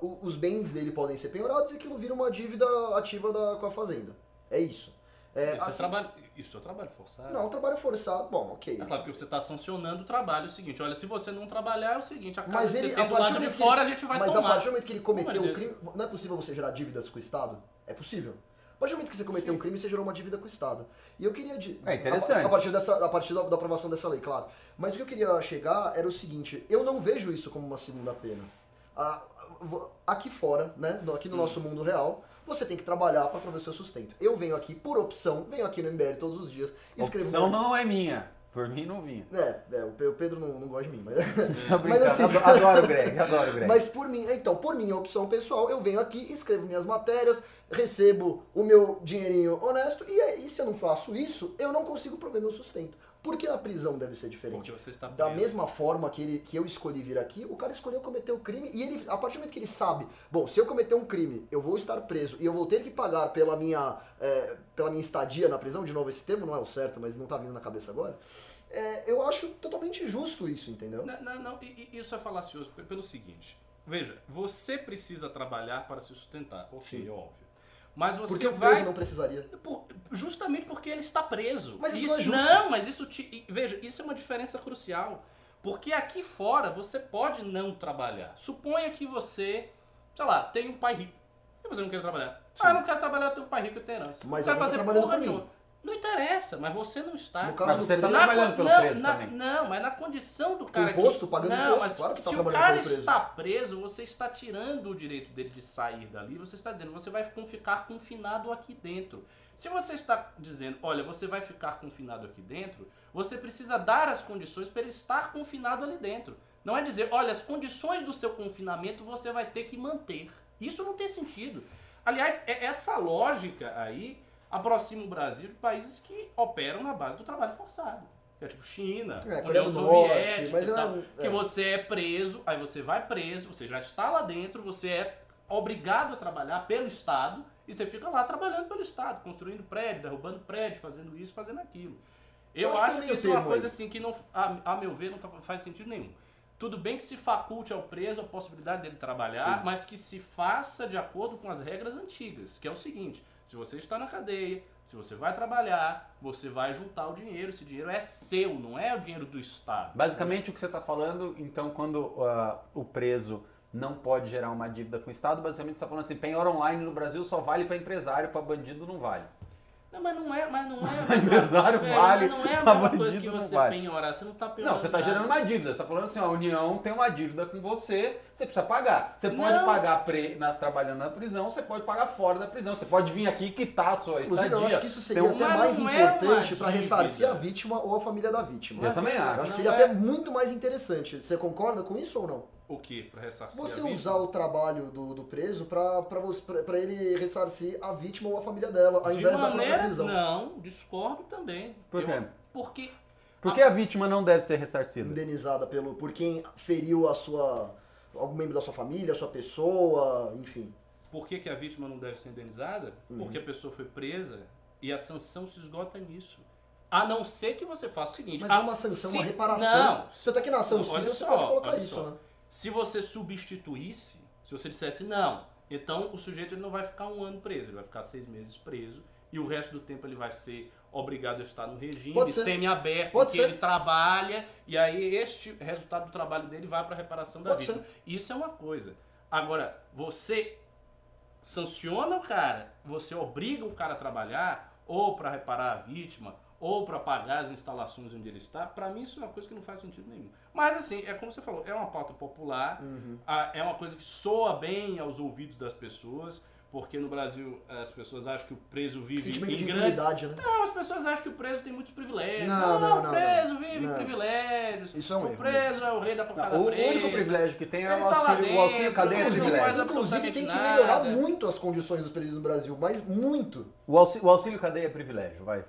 o- os bens dele podem ser penhorados e aquilo vira uma dívida ativa da, com a fazenda. É isso. É, Isso, é assim, trabalho, isso é trabalho forçado. Não, trabalho forçado, bom, ok. É claro que você está sancionando o trabalho. É o seguinte, olha, se você não trabalhar, é o seguinte, a casa Mas que ele, você tem a do partir lado do de que fora, a ele- gente vai Mas a tomar. partir do momento que ele cometeu um de crime, não é possível você gerar dívidas com o Estado? É possível. A partir do momento que você cometeu um crime, você gerou uma dívida com o Estado. E eu queria... de- É interessante. A, a partir, dessa, a partir da, da aprovação dessa lei, claro. Mas o que eu queria chegar era o seguinte, eu não vejo isso como uma segunda pena. Vo- aqui fora, né, aqui no nosso mundo real, você tem que trabalhar para prover seu sustento. Eu venho aqui por opção, venho aqui no MBL todos os dias, escrevo... Opção não é minha. Por mim, não vinha. É, é, o Pe- o Pedro não, não gosta de mim, mas... Brincando. assim- Adoro- Adoro o Greg, adoro o Greg. Mas por mim, então, por minha opção pessoal, eu venho aqui, escrevo minhas matérias, recebo o meu dinheirinho honesto, e aí, se eu não faço isso, eu não consigo prover meu sustento. Por que na prisão deve ser diferente? Porque você está Da preso. mesma forma que, ele, que eu escolhi vir aqui, o cara escolheu cometer o crime e ele, a partir do momento que ele sabe, bom, se eu cometer um crime, eu vou estar preso e eu vou ter que pagar pela minha, é, pela minha estadia na prisão, de novo, esse termo não é o certo, mas não tá vindo na cabeça agora, é, eu acho totalmente justo isso, entendeu? Não, não, não, isso é falacioso pe- pelo seguinte. Veja, você precisa trabalhar para se sustentar. Ok, Sim. óbvio. Mas você Porque o vai. preso não precisaria. Por- justamente porque ele está preso. Mas isso não é justo. mas isso te. Veja, isso é uma diferença crucial. Porque aqui fora você pode não trabalhar. Suponha que você, sei lá, tem um pai rico. E você não quer trabalhar. Sim. Ah, eu não quero trabalhar, eu tenho um pai rico, eu tenho herança. Mas não vai não tô fazer porra nenhuma. Não interessa, mas você não está. No caso Mas do você tá Na trabalhando pelo não, preso na- também. Não, mas na condição do cara imposto, que... pagando não, imposto, mas claro que tá se o trabalhando cara está preso, você está tirando o direito dele de sair dali, você está dizendo, você vai ficar confinado aqui dentro. Se você está dizendo, olha, você vai ficar confinado aqui dentro, você precisa dar as condições para ele estar confinado ali dentro. Não é dizer, olha, as condições do seu confinamento você vai ter que manter. Isso não tem sentido. Aliás, é- essa lógica aí aproxima o Brasil de países que operam na base do trabalho forçado. É tipo China, É, União Norte, Soviética é- tal, é. que você é preso, aí você vai preso, você já está lá dentro, você é obrigado a trabalhar pelo Estado e você fica lá trabalhando pelo Estado, construindo prédio, derrubando prédio, fazendo isso, fazendo aquilo. Eu, Eu acho que acho é que isso é uma coisa assim que não, a, a meu ver não tá- faz sentido nenhum. Tudo bem que se faculte ao preso a possibilidade dele trabalhar, Sim. mas que se faça de acordo com as regras antigas, que é o seguinte: se você está na cadeia, se você vai trabalhar, você vai juntar o dinheiro, esse dinheiro é seu, não é o dinheiro do Estado. Basicamente o que você está falando, então, quando ah, o preso não pode gerar uma dívida com o Estado, basicamente você está falando assim, penhora online no Brasil só vale para empresário, para bandido não vale. Não, mas não é, mas não é. mesma- empresário Velho, vale, mas não é a mesma coisa que não você vale. penhorar, você não tá Não, penhorando. você está nada. gerando uma dívida. Você está falando assim, ó, a União tem uma dívida com você, você precisa pagar. Você pode Não. pagar pre- na- trabalhando na prisão, você pode pagar fora da prisão. Você pode vir aqui e quitar a sua Inclusive, estadia. eu acho que isso seria Tem um- até Mas mais não é importante para dívida. ressarcir a vítima ou a família da vítima. Eu também Eu acho. acho que Não seria é- até muito mais interessante. Você concorda com isso ou não? O que? Pra ressarcir Você a vítima? usar o trabalho do, do preso pra ele ressarcir a vítima ou a família dela, ao De invés da própria maneira, prisão. não, discordo também. Por Eu- quê? Porque Por que a vítima não deve ser ressarcida? Indenizada pelo, por quem feriu a sua. algum membro da sua família, a sua pessoa, enfim. Por que, que a vítima não deve ser indenizada? Uhum. Porque a pessoa foi presa e a sanção se esgota nisso. A não ser que você faça o seguinte. Mas a- não é uma sanção, se- uma reparação. Não. Você tá aqui na olha você só, pode colocar isso, só. né? Se você substituísse, se você dissesse não, então o sujeito ele não vai ficar um ano preso, ele vai ficar seis meses preso e o resto do tempo ele vai ser obrigado a estar no regime ser. semi-aberto, que ser. ele trabalha e aí este resultado do trabalho dele vai para a reparação da Pode vítima. Isso é uma coisa. Agora, você sanciona o cara, você obriga o cara a trabalhar ou para reparar a vítima ou para pagar as instalações onde ele está, para mim isso é uma coisa que não faz sentido nenhum. Mas assim, é como você falou, é uma pauta popular, Uhum. é uma coisa que soa bem aos ouvidos das pessoas, porque no Brasil as pessoas acham que o preso vive em de grandes impunidade, né? não, as pessoas acham que o preso tem muitos privilégios. Não, não, não, o preso não. vive Não. em privilégios. Isso é um o erro preso é o rei da pancada O preta. único privilégio que tem é Ele o tá auxílio, o auxílio dentro, cadeia é não privilégio. Inclusive, tem que nada. melhorar muito as condições dos presos no Brasil, mas muito. O auxílio, o auxílio cadeia é privilégio, vai.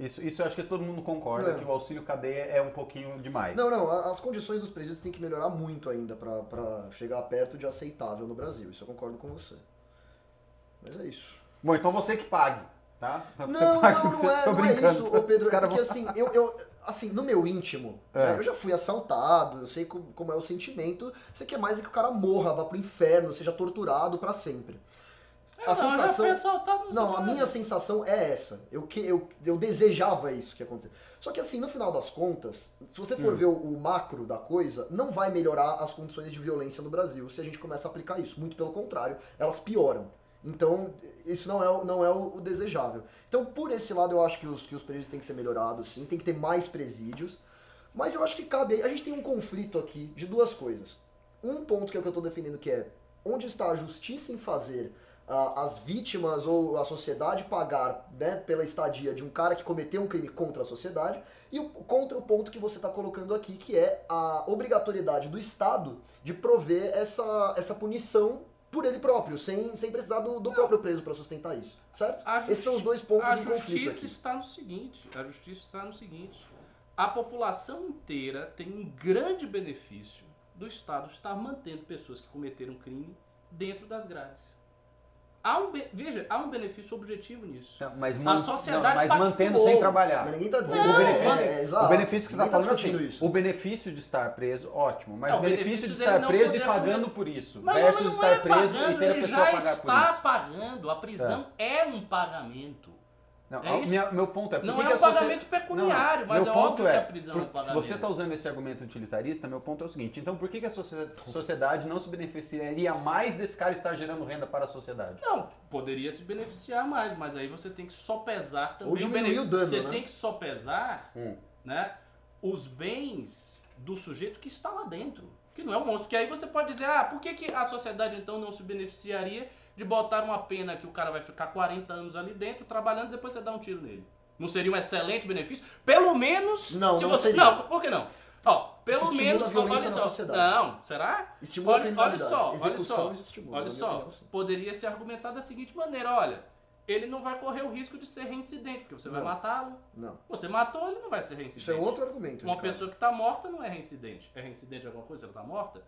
Isso, isso eu acho que todo mundo concorda, É. que o auxílio cadeia é um pouquinho demais. Não, não, as condições dos presídios tem que melhorar muito ainda pra chegar perto de aceitável no Brasil. Isso eu concordo com você. Mas é isso. Bom, então você que pague, tá? Não, você pague não, o que não, você é, não é brincando. isso, ô Pedro. Os caras porque vão- assim, eu, eu- assim, no meu íntimo, É. né, eu já fui assaltado, eu sei como, como é o sentimento. Você quer mais é que o cara morra, vá pro inferno, seja torturado pra sempre. É, não, já foi assaltado no Não, a minha sensação é essa. Eu, que, eu, eu desejava isso que ia acontecer. Só que assim, no final das contas, se você for Hum. ver o, o macro da coisa, não vai melhorar as condições de violência no Brasil se a gente começa a aplicar isso. Muito pelo contrário, elas pioram. Então, isso não é, não é o, o desejável. Então, por esse lado, eu acho que os, que os presídios têm que ser melhorados, sim. Tem que ter mais presídios. Mas eu acho que cabe... A gente tem um conflito aqui de duas coisas. Um ponto que é o que eu estou defendendo, que é onde está a justiça em fazer ah, as vítimas ou a sociedade pagar né, pela estadia de um cara que cometeu um crime contra a sociedade e o, contra o ponto que você está colocando aqui, que é a obrigatoriedade do Estado de prover essa, essa punição por ele próprio, sem, sem precisar do, do próprio preso para sustentar isso, certo? A Esses são os justi- dois pontos A justiça está no seguinte, a justiça está no seguinte. a população inteira tem um grande benefício do Estado estar mantendo pessoas que cometeram crime dentro das grades. Há um, veja, há um benefício objetivo nisso. Não, Mas, A sociedade mas pactuou. mantendo sem trabalhar. Mas ninguém tá dizendo o Não, benefício, mas- é, exato. o benefício que você está tá falando é assim, isso. o benefício de estar preso, ótimo, mas Não, o benefício de estar não preso e pagando por isso, Não, versus não, não estar é preso pagando, e ter a ele pessoa já pagar está por isso. pagando. A prisão é um pagamento. Não, É minha- meu ponto é, por Não é um sociedade- pagamento pecuniário, Não, mas meu é ponto óbvio que a prisão é um por- Se pagamento. você está usando esse argumento utilitarista, meu ponto é o seguinte, então por que, que a socie- sociedade não se beneficiaria mais desse cara estar gerando renda para a sociedade? Não, poderia se beneficiar mais, mas aí você tem que só pesar também Ou diminuir benefício. o dano, Você né? tem que só pesar Hum. né, os bens do sujeito que está lá dentro. Que não é um monstro. Porque aí você pode dizer, ah, por que, que a sociedade então não se beneficiaria de botar uma pena que o cara vai ficar 40 anos ali dentro trabalhando e depois você dá um tiro nele? Não seria um excelente benefício? Pelo menos. Não, se não você. seria. Não, por que não? Ó, pelo Isso menos. olha só. Não, será? Estimula a Olha, olha só, olha Execução, só. Olha só, opinião, sim. poderia ser argumentado da seguinte maneira, olha, ele não vai correr o risco de ser reincidente, porque você vai Não. matá-lo. Não. Você matou, ele não vai ser reincidente. Isso é outro argumento. Uma Ricardo. pessoa que está morta não é reincidente. É reincidente de alguma coisa, ela está morta?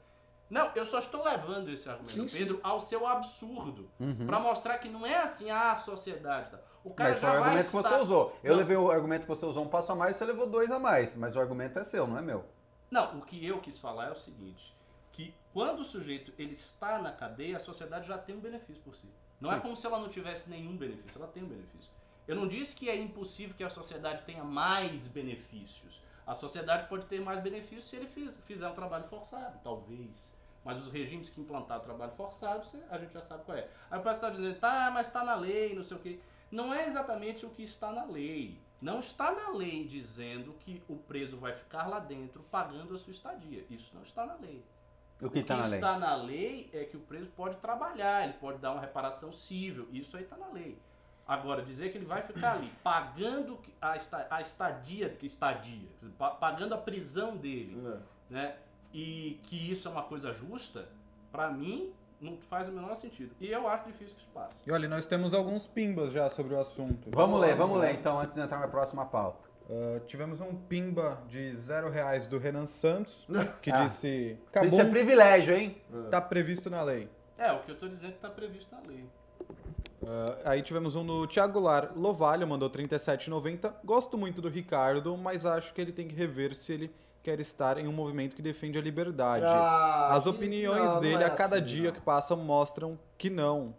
Não, eu só estou levando esse argumento, Sim, sim. Pedro, ao seu absurdo. Pra mostrar que não é assim, ah, a sociedade. Tá. O cara Mas foi já o vai argumento que você estar- usou. Eu Não. levei o argumento que você usou um passo a mais, você levou dois a mais. Mas o argumento é seu, não é meu. Não, o que eu quis falar é o seguinte, que quando o sujeito ele está na cadeia, a sociedade já tem um benefício por si. Não é Sim. como se ela não tivesse nenhum benefício, ela tem um benefício. Eu não disse que é impossível que a sociedade tenha mais benefícios. A sociedade pode ter mais benefícios se ele fiz- fizer um trabalho forçado, talvez. Mas os regimes que implantaram o trabalho forçado, a gente já sabe qual é. Aí o pessoal está dizendo, tá, mas está na lei, não sei o quê. Não é exatamente o que está na lei. Não está na lei dizendo que o preso vai ficar lá dentro pagando a sua estadia. Isso não está na lei. O que o está que na lei? está na lei é que o preso pode trabalhar, ele pode dar uma reparação civil. Isso aí está na lei. Agora, dizer que ele vai ficar ali pagando a, esta- a estadia, que estadia, pagando a prisão dele, É. né? E que isso é uma coisa justa, pra mim, não faz o menor sentido. E eu acho difícil que isso passe. E olha, nós temos alguns pimbas já sobre o assunto. Vamos ler, Vamos vamos lá. ler então, antes de entrar na próxima pauta. Ah, tivemos um pimba de zero reais do Renan Santos, que Ah. disse... Isso é privilégio, hein? tá previsto na lei. É, o que eu tô dizendo que está previsto na lei. Ah, aí tivemos um do Thiago Lar Lovalho, mandou 37,90. Gosto muito do Ricardo, mas acho que ele tem que rever se ele quer estar em um movimento que defende a liberdade. Ah, As opiniões não, não dele é a cada assim, dia não. que passam mostram que não.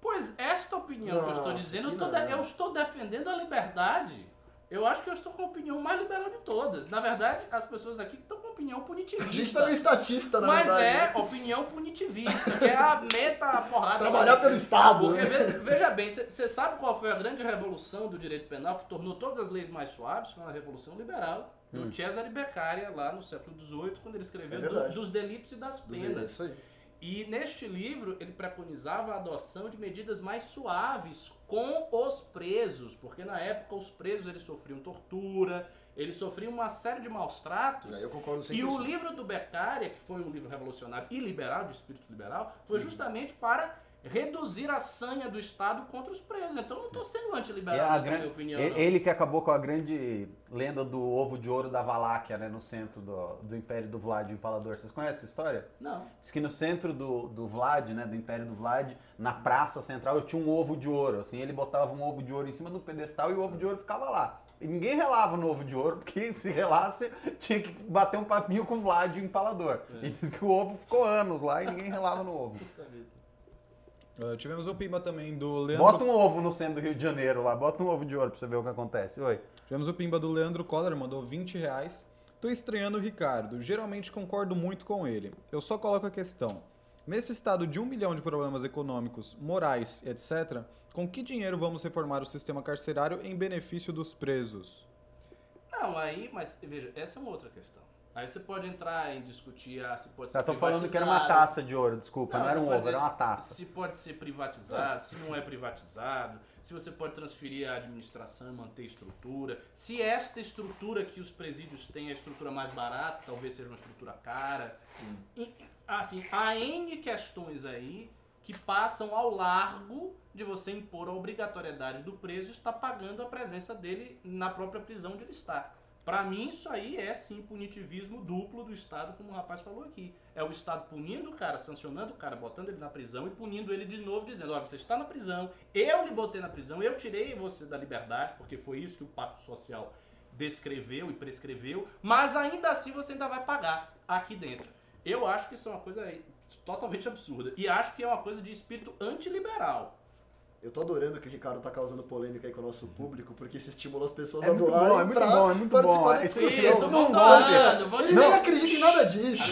Pois esta opinião que eu estou dizendo, eu, tô não. de- eu estou defendendo a liberdade. Eu acho que eu estou com a opinião mais liberal de todas. Na verdade, as pessoas aqui que estão com opinião A gente punitivista. tá meio estatista, na Mas verdade. é né? opinião punitivista, que é a meta a porrada. Trabalhar pelo Estado, Porque, né? ve- veja bem, você sabe qual foi a grande revolução do direito penal que tornou todas as leis mais suaves? Foi uma revolução liberal do Cesare Beccaria, lá no século XVIII, quando ele escreveu É do- dos delitos e das penas. é isso aí. E neste livro ele preconizava a adoção de medidas mais suaves com os presos, porque na época os presos eles sofriam tortura, eles sofriam uma série de maus tratos. Aí eu concordo 100%. E o livro do Beccaria, que foi um livro revolucionário e liberal, de espírito liberal, foi justamente para reduzir a sanha do Estado contra os presos. Então eu não estou sendo É antiliberal, a nessa gran- minha opinião. e- não. Ele que acabou com a grande lenda do ovo de ouro da Valáquia, né? No centro do, do Império do Vlad, o Empalador. Vocês conhecem essa história? Não. Diz que no centro do, do Vlad, né, do Império do Vlad, na praça central, tinha um ovo de ouro. Assim, ele botava um ovo de ouro em cima do pedestal e o ovo de ouro ficava lá. E ninguém relava no ovo de ouro, porque se relasse, tinha que bater um papinho com o Vlad, o empalador. E diz que o ovo ficou anos lá e ninguém relava no ovo. Ah, tivemos um pimba também do Leandro... Bota um ovo no centro do Rio de Janeiro lá, bota um ovo de ouro pra você ver o que acontece. Oi. Tivemos o pimba do Leandro Coller, mandou 20 reais. Tô estranhando o Ricardo, geralmente concordo muito com ele. Eu só coloco a questão. Nesse estado de um milhão de problemas econômicos, morais, etc., com que dinheiro vamos reformar o sistema carcerário em benefício dos presos? Não, aí, mas veja, essa é uma outra questão. Aí você pode entrar em discutir ah, se pode ser Já tô falando que era uma privatizado. taça de ouro, desculpa, não, Não, era um ovo, era uma taça. Se pode ser privatizado, se não é privatizado, se você pode transferir a administração e manter a estrutura, se esta estrutura que os presídios têm é a estrutura mais barata, talvez seja uma estrutura cara. E, assim, há N questões aí que passam ao largo de você impor a obrigatoriedade do preso estar pagando a presença dele na própria prisão onde ele está. Pra mim, isso aí é sim punitivismo duplo do Estado, como o rapaz falou aqui. É o Estado punindo o cara, sancionando o cara, botando ele na prisão e punindo ele de novo, dizendo: olha, você está na prisão, eu lhe botei na prisão, eu tirei você da liberdade, porque foi isso que o Pacto Social descreveu e prescreveu, mas ainda assim você ainda vai pagar aqui dentro. Eu acho que isso é uma coisa totalmente absurda. E acho que é uma coisa de espírito antiliberal. Eu tô adorando que o Ricardo tá causando polêmica aí com o nosso público, porque isso estimula as pessoas É a muito doarem bom, é muito bom, é muito bom. da Isso. Isso, não doando, vou Ele Não. nem em nada disso.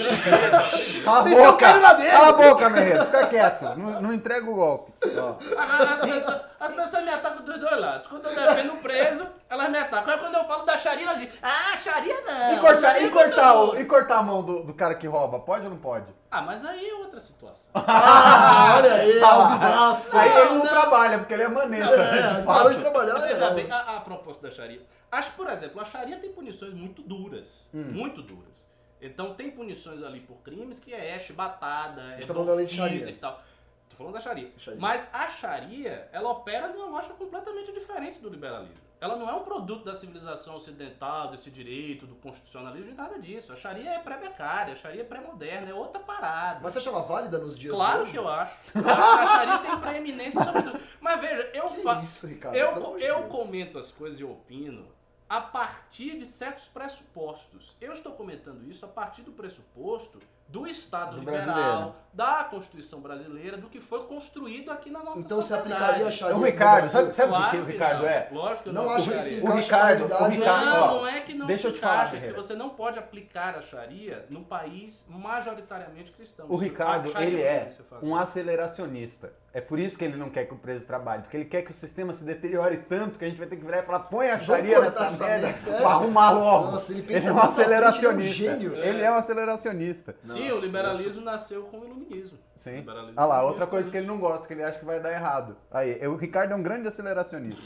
Cala a boca! caindo na dele. Cala a boca, Merredo. Fica quieto. Não, não entrega o golpe. Agora, as pessoas, as pessoas me atacam dos dois lados. Quando eu defendo o preso, elas me atacam. Aí quando eu falo da Sharia, elas dizem, ah, Sharia não. E cortar, e, é cortar o- boa." e cortar a mão do, do cara que rouba? Pode ou não pode? Ah, mas aí é outra situação. Ah, olha aí, Ah, alvivaço. Aí ele não, não. trabalha, porque ele é maneta, É, né, de parou de fato. trabalhar. Veja é. bem, a, a propósito da Sharia. Acho, por exemplo, a Sharia tem punições muito duras. Hum. Muito duras. Então tem punições ali por crimes que é chibatada, é tá lei de dor física e tal. Tô falando da Sharia. Sharia. Mas a Sharia, ela opera numa lógica completamente diferente do liberalismo. Ela não é um produto da civilização ocidental, desse direito, do constitucionalismo e nada disso. A Sharia é pré-becária, a Sharia é pré-moderna, é outra parada. Mas você acha ela válida nos dias Claro que eu acho. Eu acho que a Sharia tem preeminência sobre tudo. Mas veja, eu faço. Eu, eu Deus. comento as coisas e opino a partir de certos pressupostos. Eu estou comentando isso a partir do pressuposto do Estado Do liberal, brasileiro. da Constituição brasileira, do que foi construído aqui na nossa Então você sociedade. aplicaria a Sharia O no Ricardo, sabe, sabe o Claro que o Ricardo não. é? Lógico que eu Não não, acho que se O Ricardo- o. Ricardo- Não, ó, não é que não deixa se eu te falar, é que você não pode aplicar a Sharia num país majoritariamente cristão. O Ricardo, ele não é um aceleracionista. É por isso que ele não quer que o preso trabalhe, porque ele quer que o sistema se deteriore tanto que a gente vai ter que virar e falar, põe a cortar nessa essa merda pra arrumar logo. Nossa, ele ele pensa é um à frente, ele é um aceleracionista. gênio. Ele é um aceleracionista. Sim, Nossa, o liberalismo nasceu com o iluminismo. Sim. liberalismo Ah lá, outra coisa que ele não gosta, que ele acha que vai dar errado. Aí, o Ricardo é um grande aceleracionista.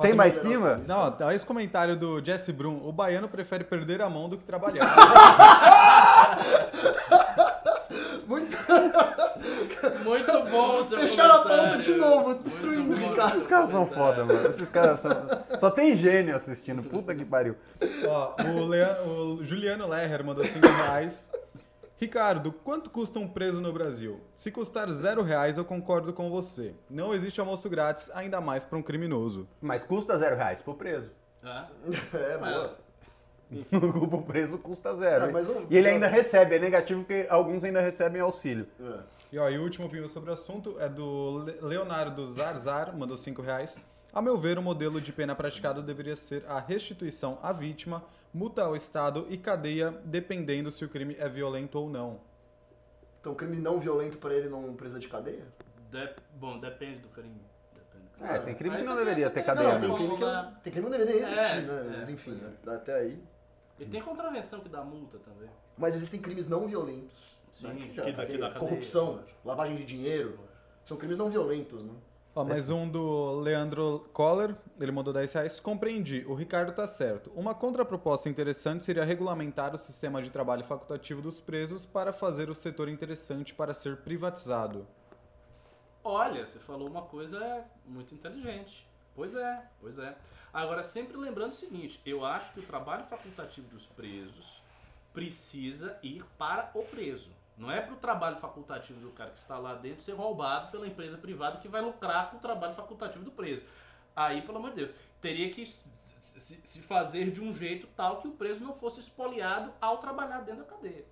Tem mais pima? Não, tá esse comentário do Jesse Brum. O baiano prefere perder a mão do que trabalhar. Muito... Muito bom seu Deixaram a comentário. pauta de novo, destruindo bom esse seu cara. Esses caras são foda, mano. Esses caras são... Só tem gênio assistindo. Puta que pariu. Ó, o, Lean- o Juliano Lerrer mandou 5 reais. Ricardo, quanto custa um preso no Brasil? Se custar zero reais, eu concordo com você. Não existe almoço grátis, ainda mais para um criminoso. Mas custa zero reais pro preso. É. É, boa. O preso custa zero. Mas um- E ele ainda recebe, é negativo porque alguns ainda recebem auxílio. É. E, ó, e o último pimba sobre o assunto é do Le- Leonardo Zarzar, mandou 5 reais. A meu ver, o modelo de pena praticado deveria ser a restituição à vítima, multa ao Estado e cadeia, dependendo se o crime é violento ou não. Então, crime não violento pra ele não precisa de cadeia? De- Bom, depende do crime. Depende. É, tem crime Aí que não deveria você ter cadeia. Não, tem né? crime que, não- tem crime que não deveria existir, É, né? é. Mas enfim, né? até aí. E tem contravenção que dá multa também. Mas existem crimes não violentos. Sim, né? que já- dá- que dá cadeia. corrupção, lavagem de dinheiro. São crimes não violentos, né? Ó, mais um do Leandro Coller, ele mandou 10 reais. Compreendi, o Ricardo tá certo. Uma contraproposta interessante seria regulamentar o sistema de trabalho facultativo dos presos para fazer o setor interessante para ser privatizado. Olha, você falou uma coisa muito inteligente. Pois é, pois é. Agora, sempre lembrando o seguinte: eu acho que o trabalho facultativo dos presos precisa ir para o preso. Não é para o trabalho facultativo do cara que está lá dentro ser roubado pela empresa privada que vai lucrar com o trabalho facultativo do preso. Aí, pelo amor de Deus, teria que se- fazer de um jeito tal que o preso não fosse espoliado ao trabalhar dentro da cadeia.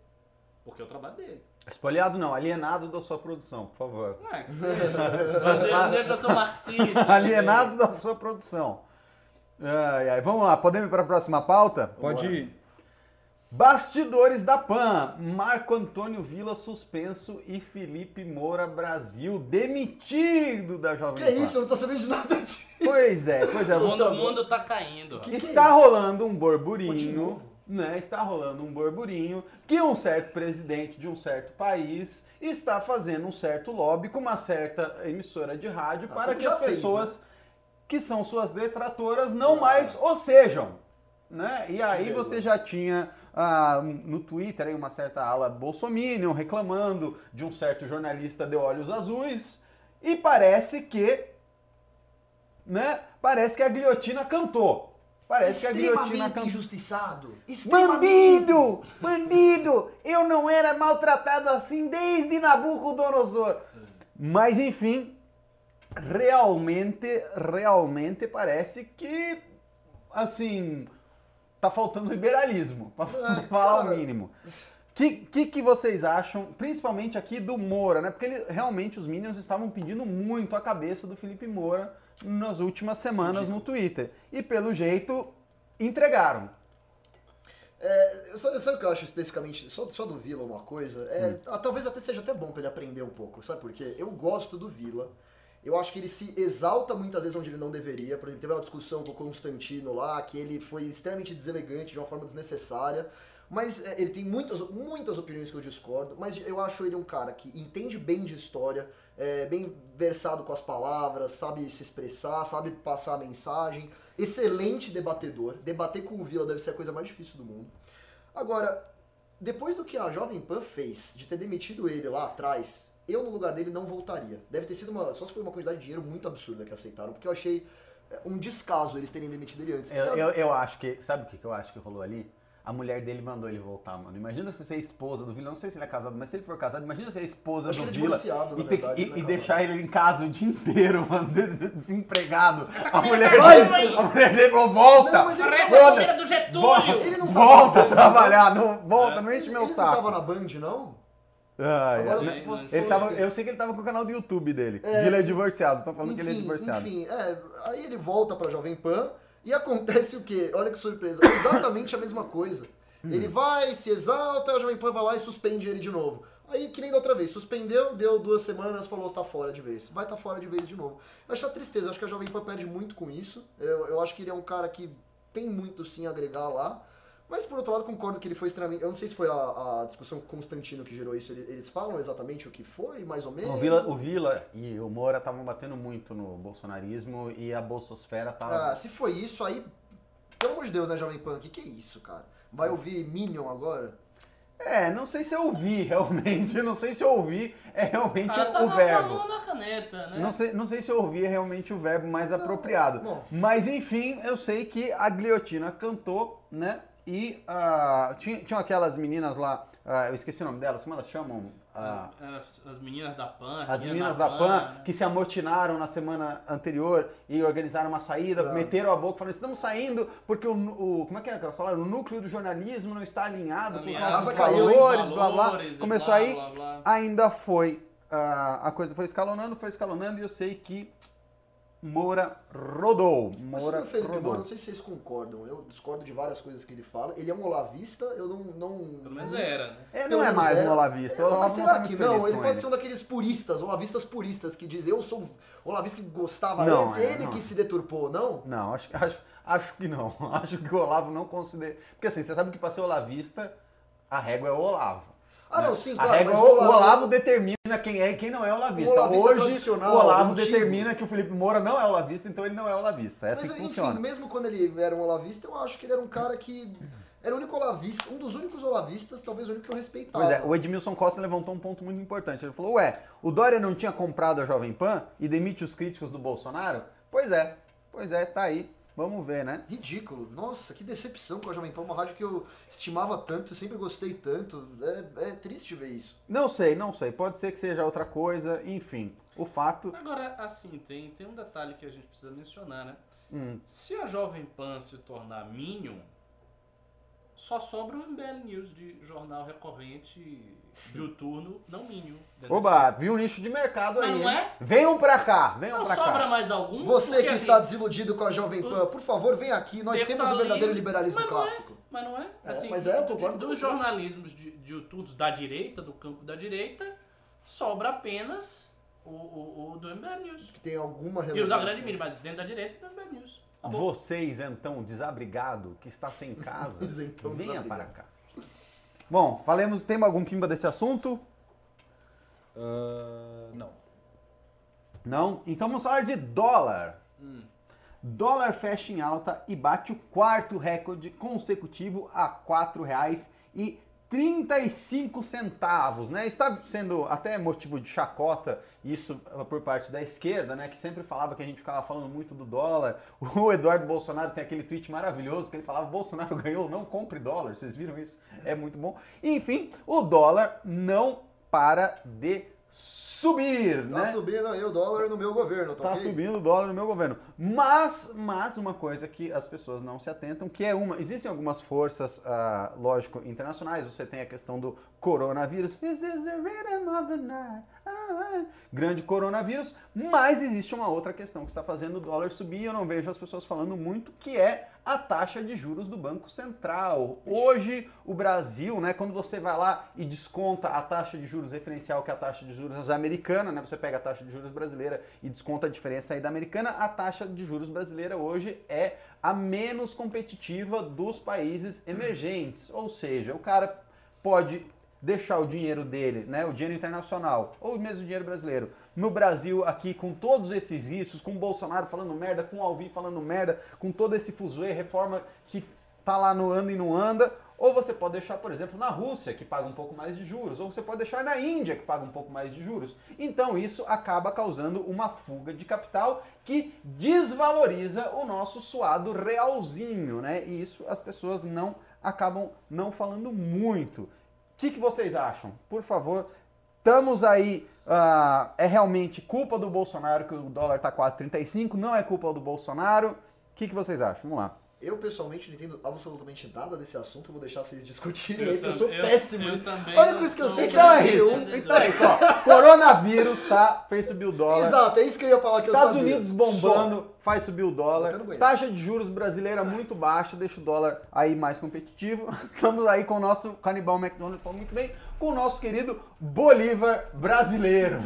Porque é o trabalho dele. Espoliado não, alienado da sua produção, por favor. Não é que você que eu sou marxista. alienado da sua produção. Ai, ai. Vamos lá, podemos ir para a próxima pauta? Pode ir. Bastidores da PAN. Marco Antônio Vila suspenso e Felipe Moura Brasil demitido da Jovem Que Pan. isso? Eu não tô sabendo de nada disso. Pois é, pois é. O mundo, Você- o mundo tá caindo. Que- Está rolando um Pô, de burburinho, né? Está rolando um burburinho que um certo presidente de um certo país está fazendo um certo lobby com uma certa emissora de rádio Ah, para que as fez, pessoas né? que são suas detratoras não Ah. mais o sejam. Né? E aí você já tinha ah, no Twitter aí uma certa ala bolsominion reclamando de um certo jornalista de olhos azuis e parece que né? Parece que a guilhotina cantou. parece que a guilhotina cantou. injustiçado. Bandido! Bandido! Eu não era maltratado assim desde Nabucodonosor. Mas enfim, realmente, realmente parece que, assim, tá faltando liberalismo, pra É, falar o cara. mínimo. O que, que, que vocês acham, principalmente aqui do Moura, né? Porque ele, realmente os Minions estavam pedindo muito a cabeça do Felipe Moura nas últimas semanas no Twitter. E pelo jeito, entregaram. É, sabe, sabe o que eu acho especificamente, só, só do Vila uma coisa? É, Hum. talvez até seja até bom pra ele aprender um pouco, sabe por quê? Eu gosto do Vila. Eu acho que ele se exalta muitas vezes onde ele não deveria. Por exemplo, teve uma discussão com o Constantino lá, que ele foi extremamente deselegante, de uma forma desnecessária. Mas é, ele tem muitas, muitas opiniões que eu discordo, mas eu acho ele um cara que entende bem de história, é bem versado com as palavras, sabe se expressar, sabe passar a mensagem. Excelente debatedor. Debater com o Vila deve ser a coisa mais difícil do mundo. Agora, depois do que a Jovem Pan fez, de ter demitido ele lá atrás, eu no lugar dele não voltaria. Deve ter sido uma. Só se foi uma quantidade de dinheiro muito absurda que aceitaram, porque eu achei é, um descaso eles terem demitido ele antes. Eu, eu, eu acho que. Sabe o que, que eu acho que rolou ali? A mulher dele mandou ele voltar, mano. Imagina se você é esposa do Vila. Não sei se ele é casado, mas se ele for casado, imagina ser esposa Acho do que ele é Vila divorciado, na e, ter- verdade, e- né, e deixar ele em casa o dia inteiro, mano, de- de- desempregado. A mulher, vergonha dele, aí. a mulher dele falou: volta! Não, mas ele Parece a do Getúlio! Volta, Ele não volta a trabalhar, não, volta, não enche ele, meu ele não tava saco. na Band, não? Agora Ele tava, eu sei que ele tava com o canal do YouTube dele. É, Vila é divorciado, estão falando que ele é Enfim, divorciado. Enfim, é, aí ele volta pra Jovem Pan e acontece o quê? Olha que surpresa. Exatamente a mesma coisa. Ele vai, se exalta, a Jovem Pan vai lá e suspende ele de novo. Aí, que nem da outra vez, suspendeu, deu duas semanas, falou, tá fora de vez. Vai tá fora de vez de novo. Eu acho a tristeza, eu acho que a Jovem Pan perde muito com isso. Eu, eu acho que ele é um cara que tem muito sim a agregar lá. Mas por outro lado, concordo que ele foi extremamente. Eu não sei se foi a, a discussão com o Constantino que gerou isso. Ele- Eles falam exatamente o que foi, mais ou menos. O Vila, o Vila e o Moura estavam batendo muito no bolsonarismo e a bolsosfera tava... Ah, se foi isso, aí. Pelo amor de Deus, né, Jovem Pan? O que, que é isso, cara? Vai ouvir Minion agora? É, não sei se eu ouvi realmente, não sei se eu ouvi é realmente cara tá o verbo. mão na caneta, né? Não sei, não sei se eu ouvi é realmente o verbo mais apropriado. bom. Mas enfim, eu sei que a guilhotina cantou, né? E ah, tinha, tinham aquelas meninas lá, ah, eu esqueci o nome delas, como elas chamam? Era As, as meninas da PAN. as meninas da PAN né? que se amotinaram na semana anterior e organizaram uma saída, meteram a boca, falaram: estamos saindo porque o, o- como é que é que elas falaram? O núcleo do jornalismo não está alinhado com os Alinhado nossos hein? valores, blá blá. Valores Começou blá, aí, blá, blá. ainda foi a coisa foi escalonando, foi escalonando e eu sei que Moura rodou. Mas Moura sobre o Felipe rodou. Moura, não sei se vocês concordam. Eu discordo de várias coisas que ele fala. Ele é um olavista, eu não. não Pelo menos era, né? É, não Pelo é mais era. um olavista. É, mas será que não? Ele pode ele. ser um daqueles puristas, olavistas puristas, que dizem eu sou olavista que gostava Não, antes, é, ele não. que se deturpou, não? Não, acho, acho, acho que não. Acho que o Olavo não considera. Porque assim, você sabe que para ser olavista, a régua é o Olavo. Ah, né? não, sim, A claro. régua, mas o, o Olavo determina quem é e quem não é olavista. O olavista Hoje, tradicional, o Olavo determina que o Felipe Moura não é olavista, então ele não é olavista. É assim Mas, que enfim, funciona. mesmo quando ele era um olavista, eu acho que ele era um cara que. Era o único olavista, um dos únicos olavistas, talvez o único que eu respeitava. Pois é, o Edmilson Costa levantou um ponto muito importante. Ele falou, ué, o Dória não tinha comprado a Jovem Pan e demite os críticos do Bolsonaro? Pois é, pois é, tá aí. Vamos ver, né? Ridículo. Nossa, que decepção com a Jovem Pan, uma rádio que eu estimava tanto, eu sempre gostei tanto. É, é triste ver isso. Não sei, não sei. Pode ser que seja outra coisa, enfim. O fato. Agora, assim, tem, tem um detalhe que a gente precisa mencionar, né? Hum, Se a Jovem Pan se tornar Minion, só sobra um MBL News de jornal recorrente diuturno, não entendeu? Oba, viu o nicho de mercado Mas aí. não é? Venham pra cá, venham Não pra sobra cá. mais algum? Você que assim, está desiludido com a Jovem Pan, por favor, vem aqui. Nós temos o verdadeiro livre, liberalismo mas é. clássico. Mas não é? É, Assim, mas é, eu de- concordo com dos jornalismos de, diuturnos da direita, do campo da direita, sobra apenas o, o, o do MBL News. Que tem alguma E o relevância. da grande mídia, mas dentro da direita, do MBL News. Acabou. Vocês, então, desabrigado, que está sem casa, Isentão venha para cá. Bom, falemos, tem algum pimba desse assunto? Ah, não. Não? Então vamos falar de dólar. Hum. Dólar fecha em alta e bate o quarto recorde consecutivo a R$ 4,30. 35 centavos, né? Está sendo até motivo de chacota isso por parte da esquerda, né? Que sempre falava que a gente ficava falando muito do dólar. O Eduardo Bolsonaro tem aquele tweet maravilhoso que ele falava: Bolsonaro ganhou, não compre dólar. Vocês viram isso? É muito bom. Enfim, o dólar não para de subir, Tá né? subindo aí o dólar no meu governo, tá, Tá subindo o dólar no meu governo. Mas, mas uma coisa que as pessoas não se atentam, que é uma. Existem algumas forças, ah, lógico, internacionais. Você tem a questão do coronavírus. This is the rhythm of the night. Ah, ah. Grande coronavírus. Mas existe uma outra questão que está fazendo o dólar subir e eu não vejo as pessoas falando muito, que é a taxa de juros do Banco Central. Hoje, o Brasil, né, quando você vai lá e desconta a taxa de juros referencial, que é a taxa de juros americana, né, você pega a taxa de juros brasileira e desconta a diferença aí da americana, a taxa de juros brasileira hoje é a menos competitiva dos países emergentes. Ou seja, o cara pode deixar o dinheiro dele, né, o dinheiro internacional, ou mesmo o dinheiro brasileiro, no Brasil aqui com todos esses riscos, com o Bolsonaro falando merda, com o Alvin falando merda, com todo esse fuzuê, reforma que tá lá no anda e não anda, ou você pode deixar, por exemplo, na Rússia, que paga um pouco mais de juros, ou você pode deixar na Índia, que paga um pouco mais de juros. Então isso acaba causando uma fuga de capital que desvaloriza o nosso suado realzinho, né? E isso as pessoas não acabam não falando muito. Que, que vocês acham? Por favor, estamos aí. ah, é realmente culpa do Bolsonaro que o dólar tá 4,35? Não é culpa do Bolsonaro? O que, que vocês acham? Vamos lá. Eu, pessoalmente, não entendo absolutamente nada desse assunto. Vou deixar vocês discutirem Eu aí, eu tam- sou eu- péssimo. eu também A única não coisa que eu sei é que Então é é isso. Então é isso, ó. Coronavírus, tá? Fez subir o dólar. Exato, é isso que eu ia falar que Estados eu sabia. Unidos bombando, faz subir o dólar. Taxa de juros brasileira muito baixa, deixa o dólar aí mais competitivo. Estamos aí com o nosso canibal McDonald's, falou muito bem, com o nosso querido Bolívar brasileiro.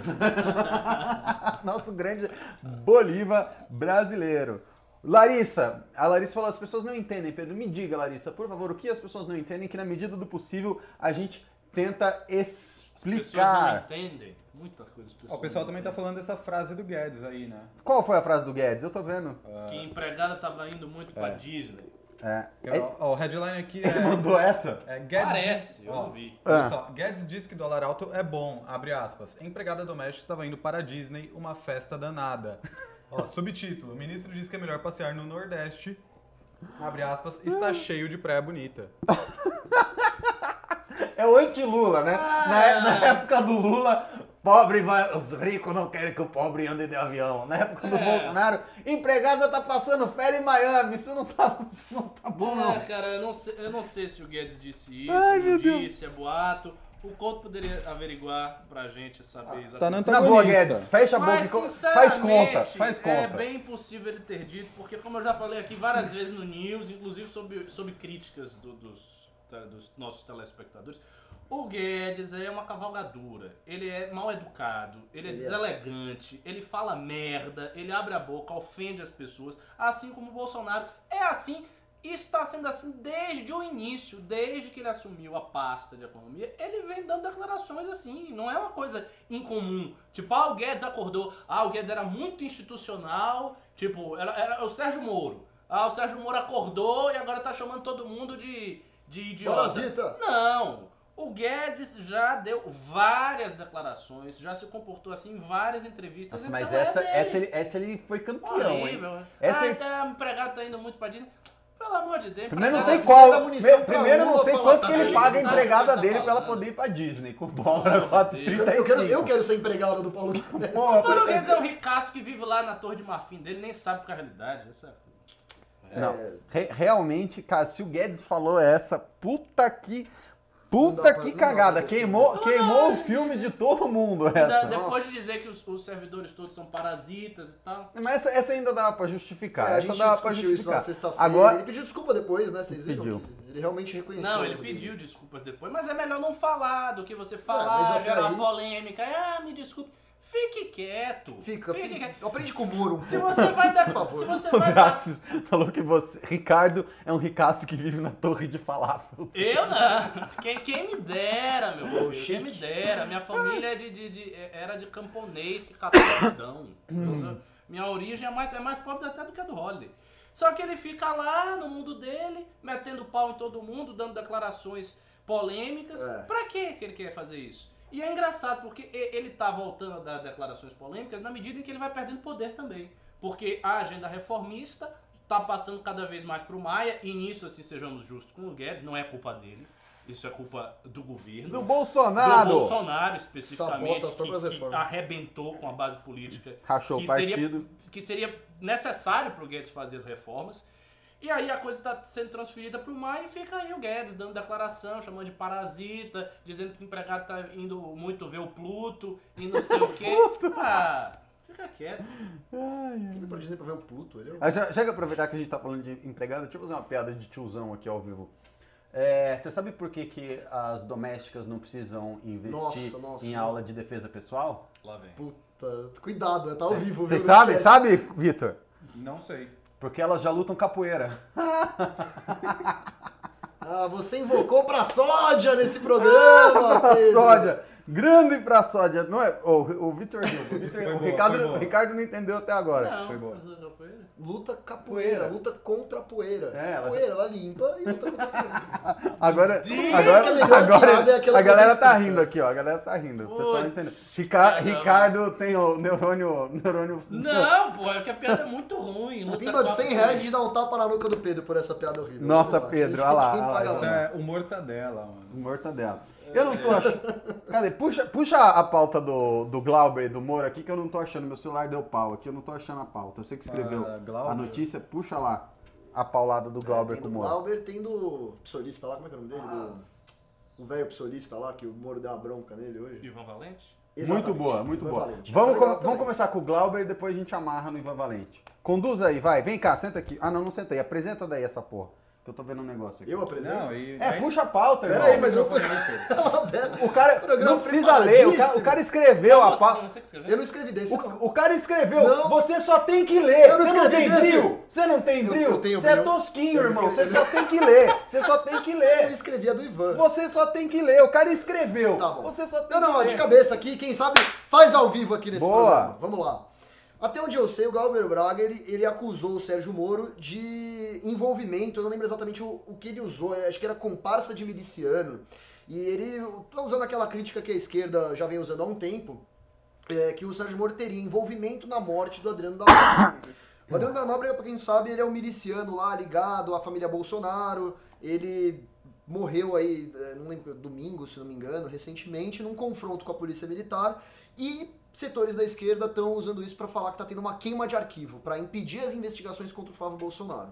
nosso grande Bolívar brasileiro. Larissa, a Larissa falou, as pessoas não entendem, Pedro. Me diga, Larissa, por favor, o que as pessoas não entendem que na medida do possível a gente tenta As pessoas não explicar. entendem. Muita coisa. Ó, o pessoal também tá entendem. falando dessa frase do Guedes aí, né? Qual foi a frase do Guedes? Eu tô vendo. Que empregada tava indo muito pra É. Disney. É. Que, ó, o headline aqui Ele é... mandou essa? É, Guedes Parece, diz, eu ó, não vi. Olha Ah. só, Guedes diz que dólar alto é bom, abre aspas. Empregada doméstica estava indo para a Disney, uma festa danada. Ó, subtítulo, ministro diz que é melhor passear no Nordeste, abre aspas, está cheio de praia bonita. É o anti-Lula, né? Na, na época do Lula, pobre vai. Os ricos não querem que o pobre ande de avião. Na época do É. Bolsonaro, empregada tá passando férias em Miami. Isso não tá, isso não tá bom, não. É, cara, eu não, sei, eu não sei se o Guedes disse isso, Ai, não meu Deus. disse, é boato. O Couto poderia averiguar pra gente saber exatamente. tá na Na boa. Guedes, fecha a boca Mas, e sinceramente, faz conta. Faz conta. É bem possível ele ter dito, porque como eu já falei aqui várias vezes no News, inclusive sob, sob críticas do- dos, tá, dos nossos telespectadores, o Guedes é uma cavalgadura. Ele é mal educado, ele é Ele é. deselegante, ele fala merda, ele abre a boca, ofende as pessoas, assim como o Bolsonaro. É assim. E Está sendo assim desde o início, desde que ele assumiu a pasta de economia, ele vem dando declarações assim, não é uma coisa incomum. Tipo, ah, o Guedes acordou, ah, o Guedes era muito institucional, tipo, era, era o Sérgio Moro. Ah, o Sérgio Moro acordou e agora tá chamando todo mundo de, de idiota. Paradita? Não! O Guedes já deu várias declarações, já se comportou assim em várias entrevistas. Nossa, mas então é essa, dele. essa, ele, essa ele foi campeão, hein? Horrível. Essa ah, aí- então a empregada tá indo muito pra Disney. Pelo amor de Deus. Primeiro não empregada- sei qual. dá munição me- pra Primeiro não sei quanto que matar ele paga a empregada que tá dele pra ela poder ir pra Disney. Com dólar a Meu 4,35. Eu quero, eu quero ser empregado do Paulo Guedes. O Paulo Guedes é um ricaço que vive lá na Torre de Marfim dele, nem sabe qual é a realidade. Essa... Não, É. re- realmente, cara, se o Guedes falou essa, puta que. Puta que cagada. Queimou, queimou o filme de todo mundo essa. depois de dizer que os, os servidores todos são parasitas e tal. Mas essa, essa ainda dá pra justificar. É, a essa gente dá pra discutiu isso na justificar. sexta-feira. Agora, Ele pediu desculpa depois, né? Vocês viram? Pediu. que Ele realmente reconheceu. Não, ele pediu desculpas depois, mas é melhor não falar do que você mas falar, até gerar aí- polêmica. Ah, me desculpe. Fique quieto. Fica, Fique fica. quieto. Aprende com o Moro um Se pouco. você vai dar. Por favor. se você o vai dar. Falou que você. Ricardo é um ricaço que vive na torre de falafel. Eu não. Quem, quem me dera, meu filho. chique. Quem me dera. Minha família é de, de- de- era de camponês que sou- Minha origem é mais, é mais pobre até do que a do Holiday. Só que ele fica lá no mundo dele, metendo pau em todo mundo, dando declarações polêmicas. É. Pra quê que ele quer fazer isso? E é engraçado porque ele tá voltando a dar declarações polêmicas na medida em que ele vai perdendo poder também. Porque a agenda reformista tá passando cada vez mais pro Maia, e nisso, assim, sejamos justos com o Guedes, não é culpa dele. Isso é culpa do governo. Do do Bolsonaro. Bolsonaro, especificamente, que, que arrebentou com a base política Rachou o partido. Seria, que seria necessário para o Guedes fazer as reformas. E aí a coisa está sendo transferida para o Maia e fica aí o Guedes dando declaração, chamando de parasita, dizendo que o empregado tá indo muito ver o Pluto e não sei o quê. Ah, fica quieto. Ele pode dizer pra ver o Pluto, ele é o... Ah, Já, já que aproveitar que a gente tá falando de empregado, deixa eu fazer uma piada de tiozão aqui ao vivo. É, você sabe por que, que as domésticas não precisam investir Nossa, nossa, em não. aula de defesa pessoal? Lá vem. Puta, cuidado, tá ao vivo. Você sabe, sabe, Vitor? Não sei. Porque elas já lutam capoeira. Ah, você invocou pra sódia nesse programa, pra Pedro. sódia. Grande pra sódia. Não é? O, o Vitor. O, Foi o boa, Ricardo, o Ricardo não entendeu até agora. Não, foi capoeira. Luta capoeira, Poeira. luta contra a poeira. É, ela- Poeira, ela limpa e luta contra a poeira. Agora, que a agora, agora é aquela a galera tá rindo aqui, ó. A galera tá rindo. O pessoal entendeu. Rica-. Ricardo tem o neurônio. neurônio Não, pô, é que a piada é muito ruim. luta Pimba de com a 100 reais de dar um tapa na nuca do Pedro por essa piada horrível. Nossa. Pedro, olha lá, Isso é o mortadela, mano. Mortadela. Eu não tô achando. Cadê? Puxa, puxa a pauta do, do Glauber e do Moro aqui que eu não tô achando. Meu celular deu pau aqui, eu não tô achando a pauta. Você que escreveu Ah, Glauber. a notícia, puxa lá a paulada do Glauber tem com o do Moro. Glauber, tem do psolista lá, como é que é o nome dele? Do... O velho psolista lá, que o Moro deu uma bronca nele hoje. Ivan Valente? Muito Exatamente. boa, muito Ivan boa. Valente. Vamos, Essa é legal vamos também. começar com o Glauber e depois a gente amarra no Ivan Valente. Conduz aí, vai. Vem cá, senta aqui. Ah, não, não senta aí. Apresenta daí essa porra. Que eu tô vendo um negócio aqui. Eu apresento? Não, e. É, aí- puxa a pauta, Pera irmão. aí, mas eu tô... O cara não precisa ler. O cara, o cara escreveu a pauta. não, você que escreveu? Eu não escrevi desse, não. O, o cara escreveu, Não. você só tem que ler. Eu não Você não tem desse. bril. Você não tem Eu- bril. eu tenho Você é bril. tosquinho, Eu não irmão. Você só tem que ler. Você só tem que Eu ler. escrevi a do Ivan. Você só tem que ler. O cara escreveu. Tá bom. Você só tem Não, não, que ó, ler. de cabeça aqui, quem sabe faz ao vivo aqui nesse Boa. programa. Vamos lá. Até onde eu sei, o Glauber Braga, ele, ele acusou o Sérgio Moro de envolvimento, eu não lembro exatamente o, o que ele usou, eu acho que era comparsa de miliciano. E ele tá usando aquela crítica que a esquerda já vem usando há um tempo, é, que o Sérgio Moro teria envolvimento na morte do Adriano da Nóbrega. O Adriano da Nóbrega, pra quem não sabe, ele é um miliciano lá ligado à família Bolsonaro. Ele morreu aí, é, não lembro, domingo, se não me engano, recentemente, num confronto com a polícia militar. E setores da esquerda estão usando isso pra falar que tá tendo uma queima de arquivo, pra impedir as investigações contra o Flávio Bolsonaro.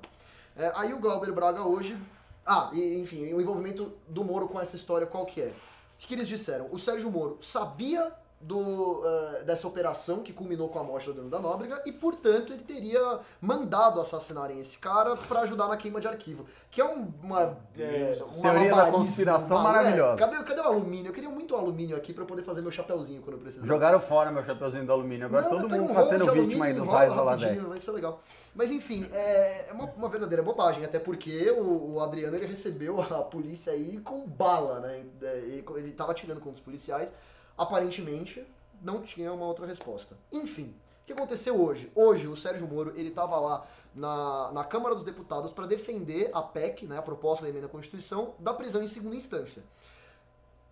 É, aí o Glauber Braga hoje. Ah, e, enfim, o envolvimento do Moro com essa história qual que é? O que, que eles disseram? O Sérgio Moro sabia do, eh, dessa operação que culminou com a morte do Adriano da Nóbrega e, portanto, ele teria mandado assassinarem esse cara pra ajudar na queima de arquivo. Que é um- uma, é, um Teoria da conspiração um- maravilhosa. é, cadê, cadê o alumínio? Eu queria muito alumínio aqui pra eu poder fazer meu chapeuzinho quando eu precisar. Jogaram fora meu chapeuzinho do alumínio. Agora Não, todo mundo um tá sendo vítima aí dos raios Oladex. Vai ser legal. Mas enfim, é é uma, uma verdadeira bobagem, até porque o, o Adriano ele recebeu a polícia aí com bala, né? E Ele tava atirando contra os policiais. Aparentemente, não tinha uma outra resposta. Enfim, o que aconteceu hoje? Hoje, o Sérgio Moro, ele tava lá na, na Câmara dos Deputados para defender a PEC, né, a proposta da emenda à Constituição, da prisão em segunda instância.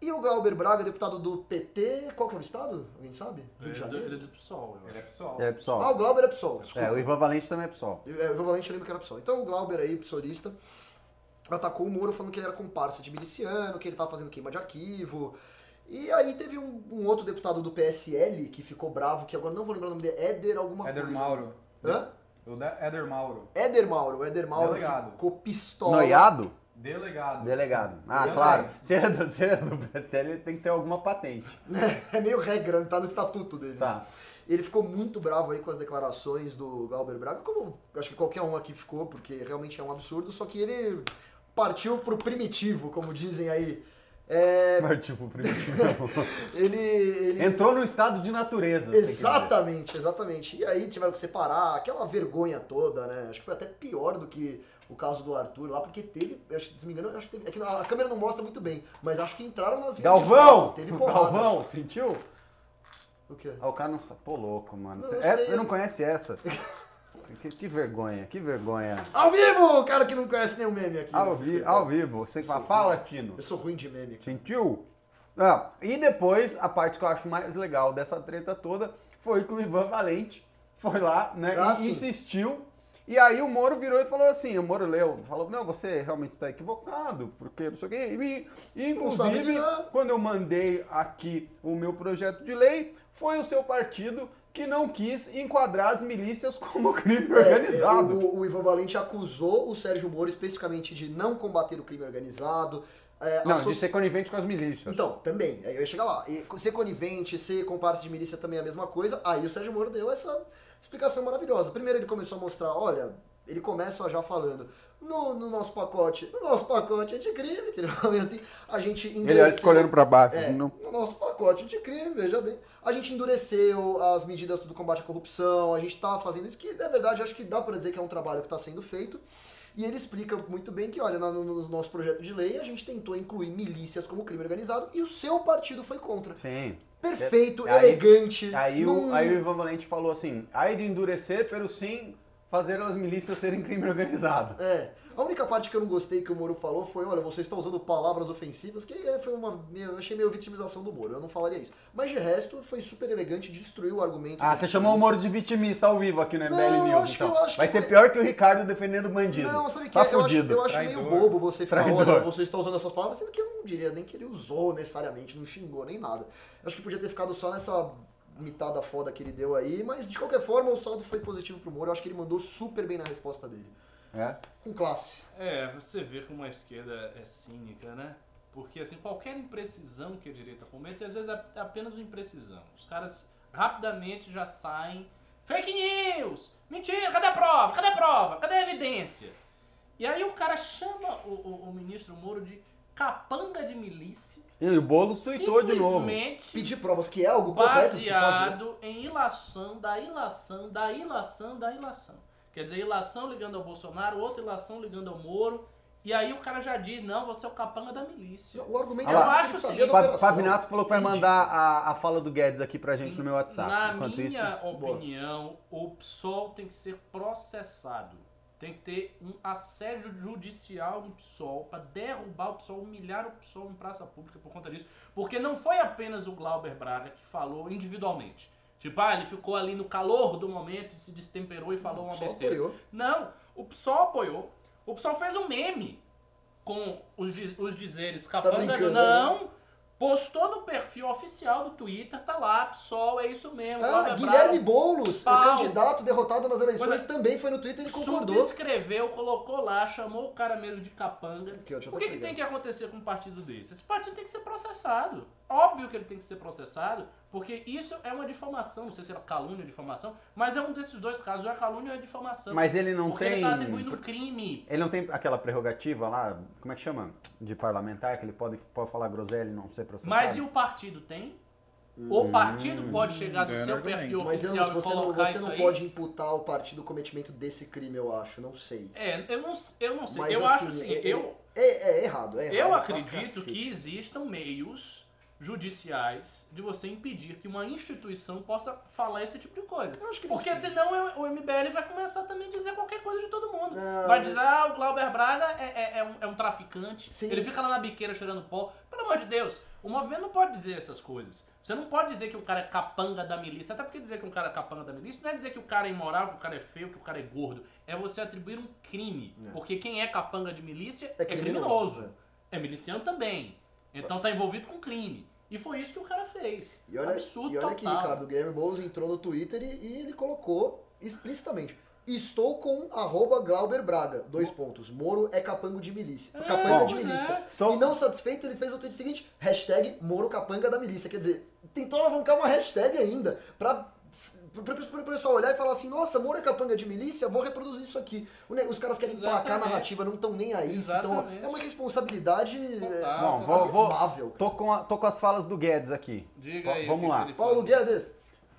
E o Glauber Braga, deputado do PT, qual que é o estado? Alguém sabe? Rio de Ele é do- Janeiro? ele é do PSOL, Ele é pessoal. É, Ah, pessoal. o Glauber é PSOL, desculpa. É, o Ivan Valente também é pessoal. É, o Valente eu lembro que era PSOL. Então o Glauber aí, psolista, atacou o Moro falando que ele era comparsa de miliciano, que ele tava fazendo queima de arquivo. E aí teve um, um outro deputado do PSL que ficou bravo, que agora não vou lembrar o nome dele, Éder alguma Éder coisa. Mauro. Hã? O da Éder Mauro. Éder Mauro. Éder Mauro Delegado. ficou pistola. Noiado? Delegado. Delegado. Ah, Delegado. claro. Se é, do, se é do PSL, ele tem que ter alguma patente. É meio regra, tá no estatuto dele. Tá. Ele ficou muito bravo aí com as declarações do Glauber Braga, como acho que qualquer um aqui ficou, porque realmente é um absurdo, só que ele partiu pro primitivo, como dizem aí. É, Mas, tipo, primitivo. ele, ele Entrou no estado de natureza. Exatamente, exatamente. E aí tiveram que separar, aquela vergonha toda, né? Acho que foi até pior do que o caso do Arthur lá, porque teve, acho, se não me engano, acho que teve, é que a câmera não mostra muito bem, mas acho que entraram nas Galvão! Teve porrada. Galvão, sentiu? O quê? Ah, o cara não Pô, louco, mano. Não, essa, você não conhece essa? Que, que vergonha, que vergonha. Ao vivo! O cara que não conhece nenhum meme aqui. Ao, vi, ao vivo, você fala, fala, Tino. Eu sou ruim de meme. Sentiu? Ah, e depois, a parte que eu acho mais legal dessa treta toda foi que o Ivan Valente foi lá, né, Ah, e insistiu. E aí o Moro virou e falou assim, o Moro leu, falou, não, você realmente está equivocado, porque não sei o quê. E, inclusive, quando eu mandei aqui o meu projeto de lei, foi o seu partido que não quis enquadrar as milícias como crime É, organizado. é, o, o Ivan Valente acusou o Sérgio Moro especificamente de não combater o crime organizado. é, Não, associ- de ser conivente com as milícias. Então, também, eu ia chegar lá. E ser conivente, ser comparsa de milícia também é a mesma coisa. Aí o Sérgio Moro deu essa explicação maravilhosa. Primeiro ele começou a mostrar, olha, ele começa já falando, no, no nosso pacote, no nosso pacote anticrime, que ele fala assim, a gente Ele endureceu... fica olhando pra baixo, É, assim, não... no nosso pacote anticrime, veja bem. A gente endureceu as medidas do combate à corrupção, a gente tá fazendo isso, que é verdade, acho que dá para dizer que é um trabalho que está sendo feito. E ele explica muito bem que, olha, no, no nosso projeto de lei, a gente tentou incluir milícias como crime organizado e o seu partido foi contra. Sim. Perfeito, Aí- elegante. Aí, o, aí o Ivan Valente falou assim, aí de endurecer, pero sim fazer as milícias serem crime organizado. É. A única parte que eu não gostei que o Moro falou foi, olha, vocês estão usando palavras ofensivas, que é, foi uma. Eu achei meio vitimização do Moro, eu não falaria isso. Mas de resto, foi super elegante, destruiu o argumento. Ah, você chamou o. Moro de vitimista ao vivo aqui no Não, MBL eu News, acho que- então. eu acho Vai que ser pior que o Ricardo defendendo bandido. Não, sabe o que tá é? Eu acho, eu acho Traidor. meio bobo você ficar, Traidor. olha, você está usando essas palavras, sendo que eu não diria nem que ele usou necessariamente, não xingou nem nada. Eu acho que podia ter ficado só nessa mitada foda que ele deu aí, mas de qualquer forma o saldo foi positivo pro Moro, eu acho que ele mandou super bem na resposta dele. É? Com classe. É, você vê como a esquerda é cínica, né? Porque, assim, qualquer imprecisão que a direita comete, às vezes é apenas uma imprecisão. Os caras rapidamente já saem. Fake news! Mentira! Cadê a prova? Cadê a prova? Cadê a evidência? E aí o cara chama o, o- o ministro Moro de capanga de milícia. E o Boulos tweetou de novo. simplesmente Pedir provas que é algo correto de se fazer. baseado em ilação da ilação da ilação da ilação. Quer dizer, ilação ligando ao Bolsonaro, outra ilação ligando ao Moro. E aí o cara já diz, não, você é o capanga da milícia. O argumento Olha lá. é que ele Eu acho sabia sim. da Pa- operação. Pavinato falou que vai mandar a, a fala do Guedes aqui pra gente no meu WhatsApp. Na Enquanto minha isso, opinião, o PSOL tem que ser processado. Tem que ter um assédio judicial no PSOL para derrubar o PSOL, humilhar o PSOL em praça pública por conta disso. Porque não foi apenas o Glauber Braga que falou individualmente. Tipo, ah, ele ficou ali no calor do momento, se destemperou e falou uma besteira. apoiou. Não, o PSOL apoiou. O PSOL fez um meme com os, os dizeres capanga do brincando, não. Postou no perfil oficial do Twitter, tá lá, PSOL, é isso mesmo. Ah, Guilherme Braga Boulos, o Pau. candidato derrotado nas eleições, é. também foi no Twitter e concordou. subscreveu, colocou lá, chamou o cara mesmo de capanga. Aqui, O que, até que pegar. tem que acontecer com um partido desse? Esse partido tem que ser processado. Óbvio que ele tem que ser processado, porque isso é uma difamação. Não sei se é calúnia ou difamação, mas é um desses dois casos. Ou é calúnia ou é difamação. Mas ele não porque tem. ele tá atribuindo crime. Ele não tem aquela prerrogativa lá, como é que chama? De parlamentar, que ele pode, pode falar groselha e não ser processado. Mas e o partido tem? O partido pode chegar no seu argumento. perfil Mas oficial não, e você não, colocar você isso não aí? pode imputar ao partido o cometimento desse crime, eu acho. Não sei. É, eu não, eu não sei. Mas, eu acho assim, é, eu, é, é errado, é errado. Eu acredito que existam meios judiciais de você impedir que uma instituição possa falar esse tipo de coisa. Eu acho que não Porque precisa. senão o MBL vai começar também a dizer qualquer coisa de todo mundo. Não, vai mas- dizer, ah, o Glauber Braga é, é- é um, é um traficante, Sim. ele fica lá na biqueira cheirando pó. Pelo amor de Deus, o movimento não pode dizer essas coisas. Você não pode dizer que o cara é capanga da milícia, até porque dizer que um cara é capanga da milícia não é dizer que o cara é imoral, que o cara é feio, que o cara é gordo. É você atribuir um crime. É. Porque quem é capanga de milícia É é criminoso, criminoso. É miliciano também. Então tá envolvido com crime. E foi isso que o cara fez. E olha, Absurdo e olha total. Ricardo, o Guilherme Boulos entrou no Twitter e, e ele colocou explicitamente. Estou com arroba Glauber Braga, dois pontos. Moro é capango de milícia. É, capanga de milícia. é. Estou- E não satisfeito, ele fez o tweet seguinte, hashtag Moro capanga da milícia. Quer dizer, tentou alavancar uma hashtag ainda, pra, pra, o pessoal olhar e falar assim, nossa, Moro é capanga de milícia, vou reproduzir isso aqui. Os caras querem placar a Exatamente. narrativa, não estão nem aí. Então, Exatamente. é uma responsabilidade Total, é, Bom, vou- vou- abismável. Tô com, a- tô com as falas do Guedes aqui. Diga Va- aí. vamos lá. Paulo. Guedes.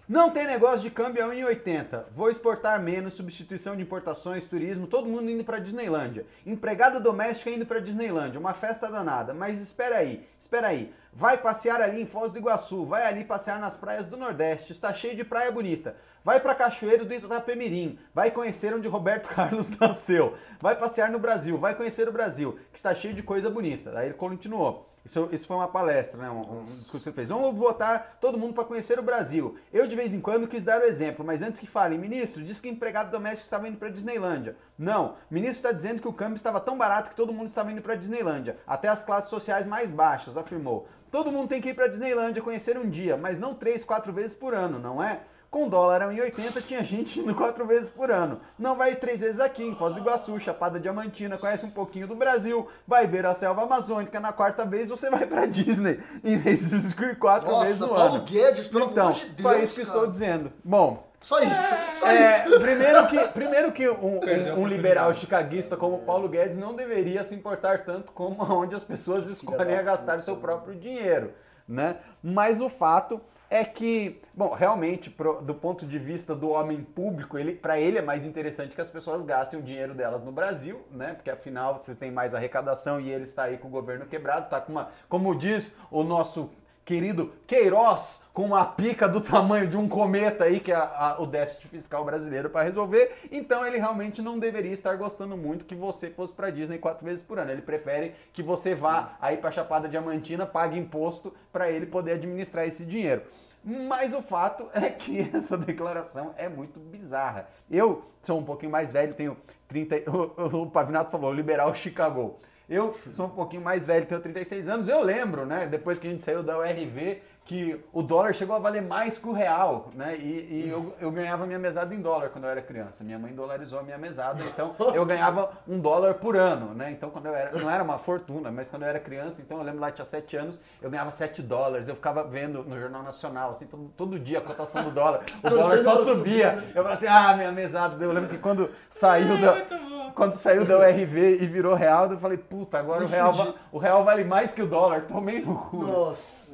Não tem negócio de câmbio a 1,80. Vou exportar menos, substituição de importações, turismo, todo mundo indo pra Disneylândia. Empregada doméstica indo pra Disneylândia, uma festa danada. Mas espera aí, espera aí. Vai passear ali em Foz do Iguaçu, vai ali passear nas praias do Nordeste, está cheio de praia bonita. Vai para Cachoeiro do Itapemirim, vai conhecer onde Roberto Carlos nasceu. Vai passear no Brasil, vai conhecer o Brasil, que está cheio de coisa bonita. Aí ele continuou. Isso, isso foi uma palestra, né? Um, um discurso que ele fez. Vamos votar todo mundo para conhecer o Brasil. Eu, de vez em quando, quis dar o exemplo, mas antes que falem, ministro, disse que empregado doméstico estava indo para Disneylândia. Não, ministro está dizendo que o câmbio estava tão barato que todo mundo estava indo para Disneylândia, até as classes sociais mais baixas, afirmou. Todo mundo tem que ir para Disneylândia conhecer um dia, mas não três, quatro vezes por ano, não é? Com dólar a 1,80 tinha gente indo quatro vezes por ano. Não vai ir três vezes aqui, em Foz do Iguaçu, Chapada Diamantina, conhece um pouquinho do Brasil, vai ver a selva amazônica, na quarta vez você vai pra Disney, em vez de ir quatro Nossa, vezes no Paulo ano. Guedes, pelo então, amor de Deus, só isso que cara. estou dizendo. Bom, Só isso, só é, isso. primeiro que, primeiro que um, um- um liberal chicaguista como Paulo Guedes não deveria se importar tanto como onde as pessoas escolhem a gastar o seu próprio dinheiro, né? Mas o fato é que, bom, realmente, pro- do ponto de vista do homem público, ele, para ele é mais interessante que as pessoas gastem o dinheiro delas no Brasil, né? Porque afinal você tem mais arrecadação e ele está aí com o governo quebrado, tá com uma, como diz o nosso querido Queiroz, com uma pica do tamanho de um cometa aí, que é a- a- o déficit fiscal brasileiro para resolver. Então ele realmente não deveria estar gostando muito que você fosse para Disney quatro vezes por ano. Ele prefere que você vá aí para Chapada Diamantina, pague imposto para ele poder administrar esse dinheiro. Mas o fato é que essa declaração é muito bizarra. Eu sou um pouquinho mais velho, tenho 30. O, o Pavinato falou, liberal Chicago. Eu sou um pouquinho mais velho, tenho 36 anos. Eu lembro, né, depois que a gente saiu da URV, que o dólar chegou a valer mais que o real, né? E, e eu, eu ganhava minha mesada em dólar quando eu era criança. Minha mãe dolarizou a minha mesada, então eu ganhava um dólar por ano, né? Então quando eu era, não era uma fortuna, mas quando eu era criança, então eu lembro lá tinha 7 anos, eu ganhava 7 dólares. Eu ficava vendo no Jornal Nacional, assim, todo, todo dia a cotação do dólar. O dólar só subia. Eu falava assim, ah, minha mesada. Eu lembro que quando saiu da, Muito bom. quando saiu da URV e virou real, eu falei, puta, agora o real, o real vale mais que o dólar. Tomei no cu. Nossa.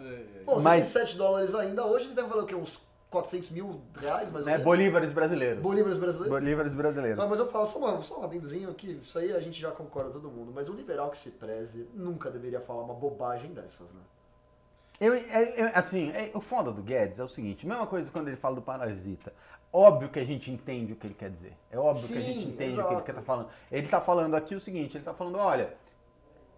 Você Mas- tem 7 dólares ainda, hoje eles devem valer o quê? Uns 400 mil reais, mais ou É, menos? bolívares brasileiros. Bolívares brasileiros? Bolívares brasileiros. Ah, mas eu falo só, uma, só um adendozinho aqui, isso aí a gente já concorda todo mundo, mas um liberal que se preze nunca deveria falar uma bobagem dessas, né? Eu, é- é- assim, é- o foda do Guedes é o seguinte, mesma coisa quando ele fala do parasita. Óbvio que a gente entende o que ele quer dizer. É óbvio que a gente Sim, entende o que ele exato. tá falando. Ele tá falando aqui o seguinte, ele tá falando, olha,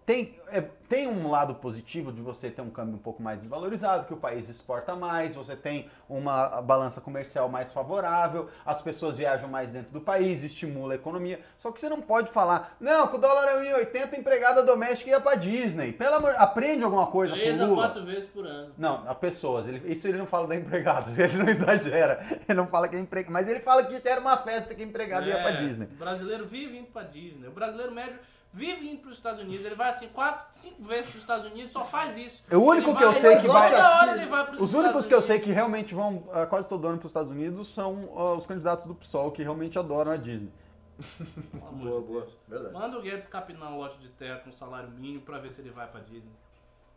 tem, é, tem um lado positivo de você ter um câmbio um pouco mais desvalorizado, que o país exporta mais, você tem uma balança comercial mais favorável, as pessoas viajam mais dentro do país, estimula a economia. Só que você não pode falar, não, que o dólar é 1,80, empregada doméstica ia pra Disney. Pelo amor, aprende alguma coisa Três com a quatro vezes por ano. Não, a pessoas. Ele- isso ele não fala da empregada, ele não exagera. Ele não fala que é empregado. Mas ele fala que era uma festa que empregada ia pra É, Disney. O brasileiro vive indo pra Disney. O brasileiro médio vive indo pros Estados Unidos. Ele vai assim quatro, cinco vezes pros Estados Unidos, só faz isso. O único Ele que eu vai- sei ele que vai- Toda hora ele vai pros Os Estados únicos que eu sei Unidos. que realmente vão ah, quase todo ano para os Estados Unidos são ah, os candidatos do PSOL, que realmente adoram a Disney. Boa, de boa. Verdade. Manda o Guedes capinar um lote de terra com salário mínimo pra ver se ele vai pra Disney.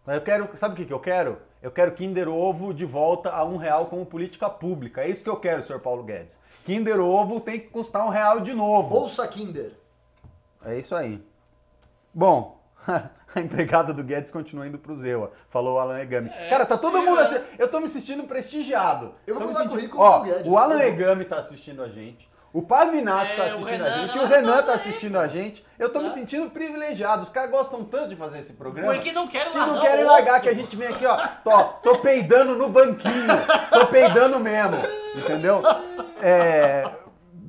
Eu quero, sabe o que, que eu quero? Eu quero Kinder Ovo de volta a um real como política pública. É isso que eu quero, senhor Paulo Guedes. Kinder Ovo tem que custar um real de novo. Ouça Kinder. É isso aí. Bom, a empregada do Guedes continua indo pro Zewa, falou o Alan Egami. É, Cara, tá todo sim, mundo assim, eu tô me sentindo prestigiado. Eu vou mandar sentindo- currículo Ó, pro Guedes, o Alan tá. Egami tá assistindo a gente. O Pavinato É, tá assistindo a Renan, gente, ela o Renan tá tá aí. assistindo a gente. Eu tô me sentindo privilegiado. Os caras gostam tanto de fazer esse programa. Porque não querem Que largar não querem largar, que a gente vem aqui, ó. Tô, tô peidando no banquinho. Tô peidando mesmo. Entendeu? É,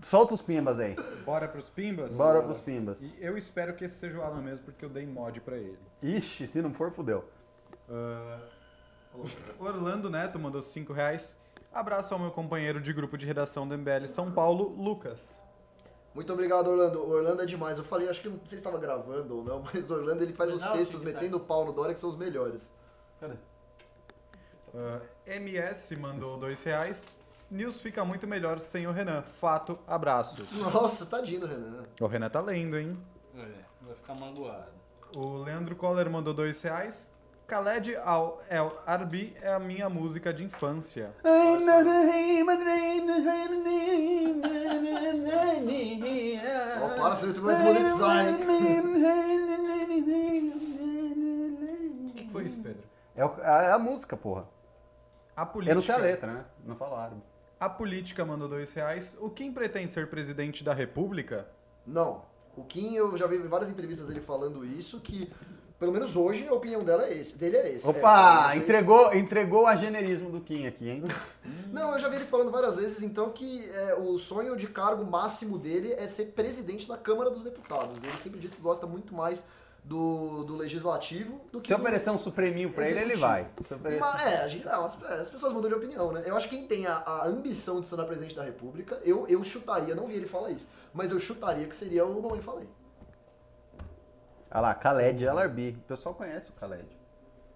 solta os pimbas aí. Bora pros Pimbas? Bora pros pimbas. E eu espero que esse seja o Alan mesmo, porque eu dei mod pra ele. Ixi, se não for, fudeu. Ah, Orlando Neto mandou 5 reais. Abraço ao meu companheiro de grupo de redação do MBL São Paulo, Lucas. Muito obrigado, Orlando. Orlando é demais. Eu falei, acho que não sei se estava gravando ou não, mas Orlando ele faz os Não, textos metendo o pau no Dória que são os melhores. Cadê? Ah, MS mandou 2 reais. News fica muito melhor sem o Renan. Fato, abraços. Nossa, tadinho do Renan. O Renan tá lendo, hein? É, vai ficar mangoado. O Leandro Coller mandou 2 reais. Khaled Al El Arbi é a minha música de infância. Ó, para, você vai desmonetizar, hein? O que foi isso, Pedro? É, o- é a música, porra. A política, Eu não sei a letra, né? Não falo árabe. A política mandou dois reais. O Kim pretende ser presidente da república? Não. O Kim, eu já vi várias entrevistas dele falando isso, que pelo menos hoje a opinião dela é esse, dele é esse. Opa, Essa, entregou, entregou a generismo do Kim aqui, hein? Não, eu já vi ele falando várias vezes, então, que é, o sonho de cargo máximo dele é ser presidente da Câmara dos Deputados. Ele sempre disse que gosta muito mais do, do legislativo do que Se do- oferecer um supreminho pra ele, ele vai. Oferecer- Mas, é, a gente, ah, as, as pessoas mudam de opinião, né? Eu acho que quem tem a, a ambição de se tornar presidente da República, eu, eu chutaria, não vi ele falar isso, mas eu chutaria que seria o Mamãe Falei. Olha lá, Khaled LRB. O pessoal conhece o Khaled.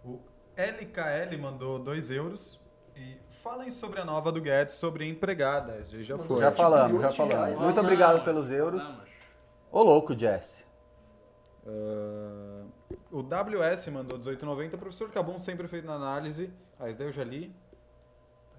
O LKL mandou 2 euros. E falem sobre a nova do Guedes sobre empregadas. Já foi. Já falamos, já falamos. Muito obrigado pelos euros. Ô louco, Jesse. Ah, o WS mandou 18,90. Professor Cabum sempre feito na análise. Ah, esse daí eu já li.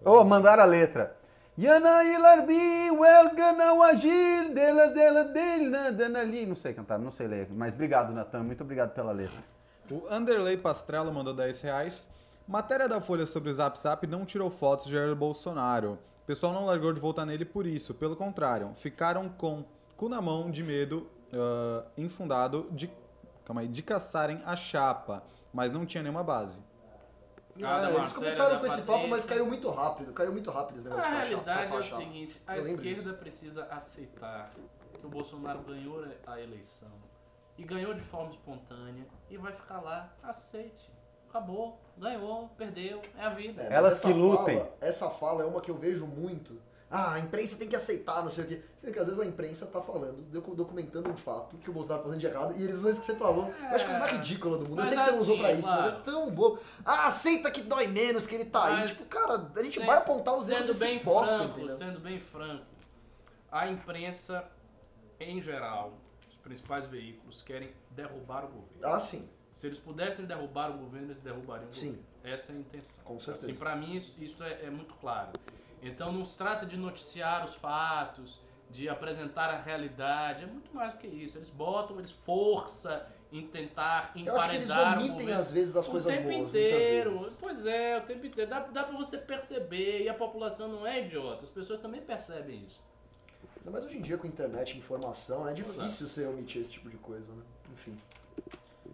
Ô, mandaram a letra. Yana ilarbi, welgana wajir, dela, dela, dela, dana ali. Não sei cantar, não sei ler. Mas obrigado, Natan. Muito obrigado pela letra. O Anderley Pastrello mandou 10 reais. Matéria da Folha sobre o Zap Zap não tirou fotos de Jair Bolsonaro. O pessoal não largou de voltar nele por isso. Pelo contrário, ficaram com cu na mão de medo ah, infundado de, calma aí, de caçarem a chapa. Mas não tinha nenhuma base. Ah, da É, eles começaram da com esse papo, mas Patrícia. caiu muito rápido. Caiu muito rápido esse A negócio de caçar- realidade é o seguinte, a Eu lembro esquerda disso. precisa aceitar que o Bolsonaro ganhou a eleição e ganhou de forma espontânea e vai ficar lá, aceite. Acabou, ganhou, perdeu, é a vida. É, mas Elas essa que lutem. fala- essa fala é uma que eu vejo muito. Ah, a imprensa tem que aceitar, não sei o quê. Sendo que às vezes a imprensa tá falando, docu- documentando um fato que o Bolsonaro tá fazendo de errado, e eles usam isso que você falou. Eu acho que é a coisa mais ridícula do mundo. Mas eu sei que você não usou assim, pra isso, mas claro. é tão bobo. Ah, aceita que dói menos, que ele tá aí. Mas, Tipo, cara, a gente Sendo- vai apontar os erros desse bem bosta, franco, entendeu? sendo bem franco, a imprensa, em geral, os principais veículos, querem derrubar o governo. Ah, sim. Se eles pudessem derrubar o governo, eles derrubariam o Sim. governo. Essa é a intenção. Com certeza. Assim, para mim, isso, isso é, é muito claro. Então, não se trata de noticiar os fatos, de apresentar a realidade. É muito mais do que isso. Eles botam, eles forçam em tentar eles emparedar o omitem, às vezes, as o coisas tempo boas. inteiro. Muitas vezes. Pois é, o tempo inteiro. Dá, dá pra você perceber. E a população não é idiota. As pessoas também percebem isso. Mais hoje em dia com internet e informação, é Pois difícil você omitir esse tipo de coisa, né? Enfim.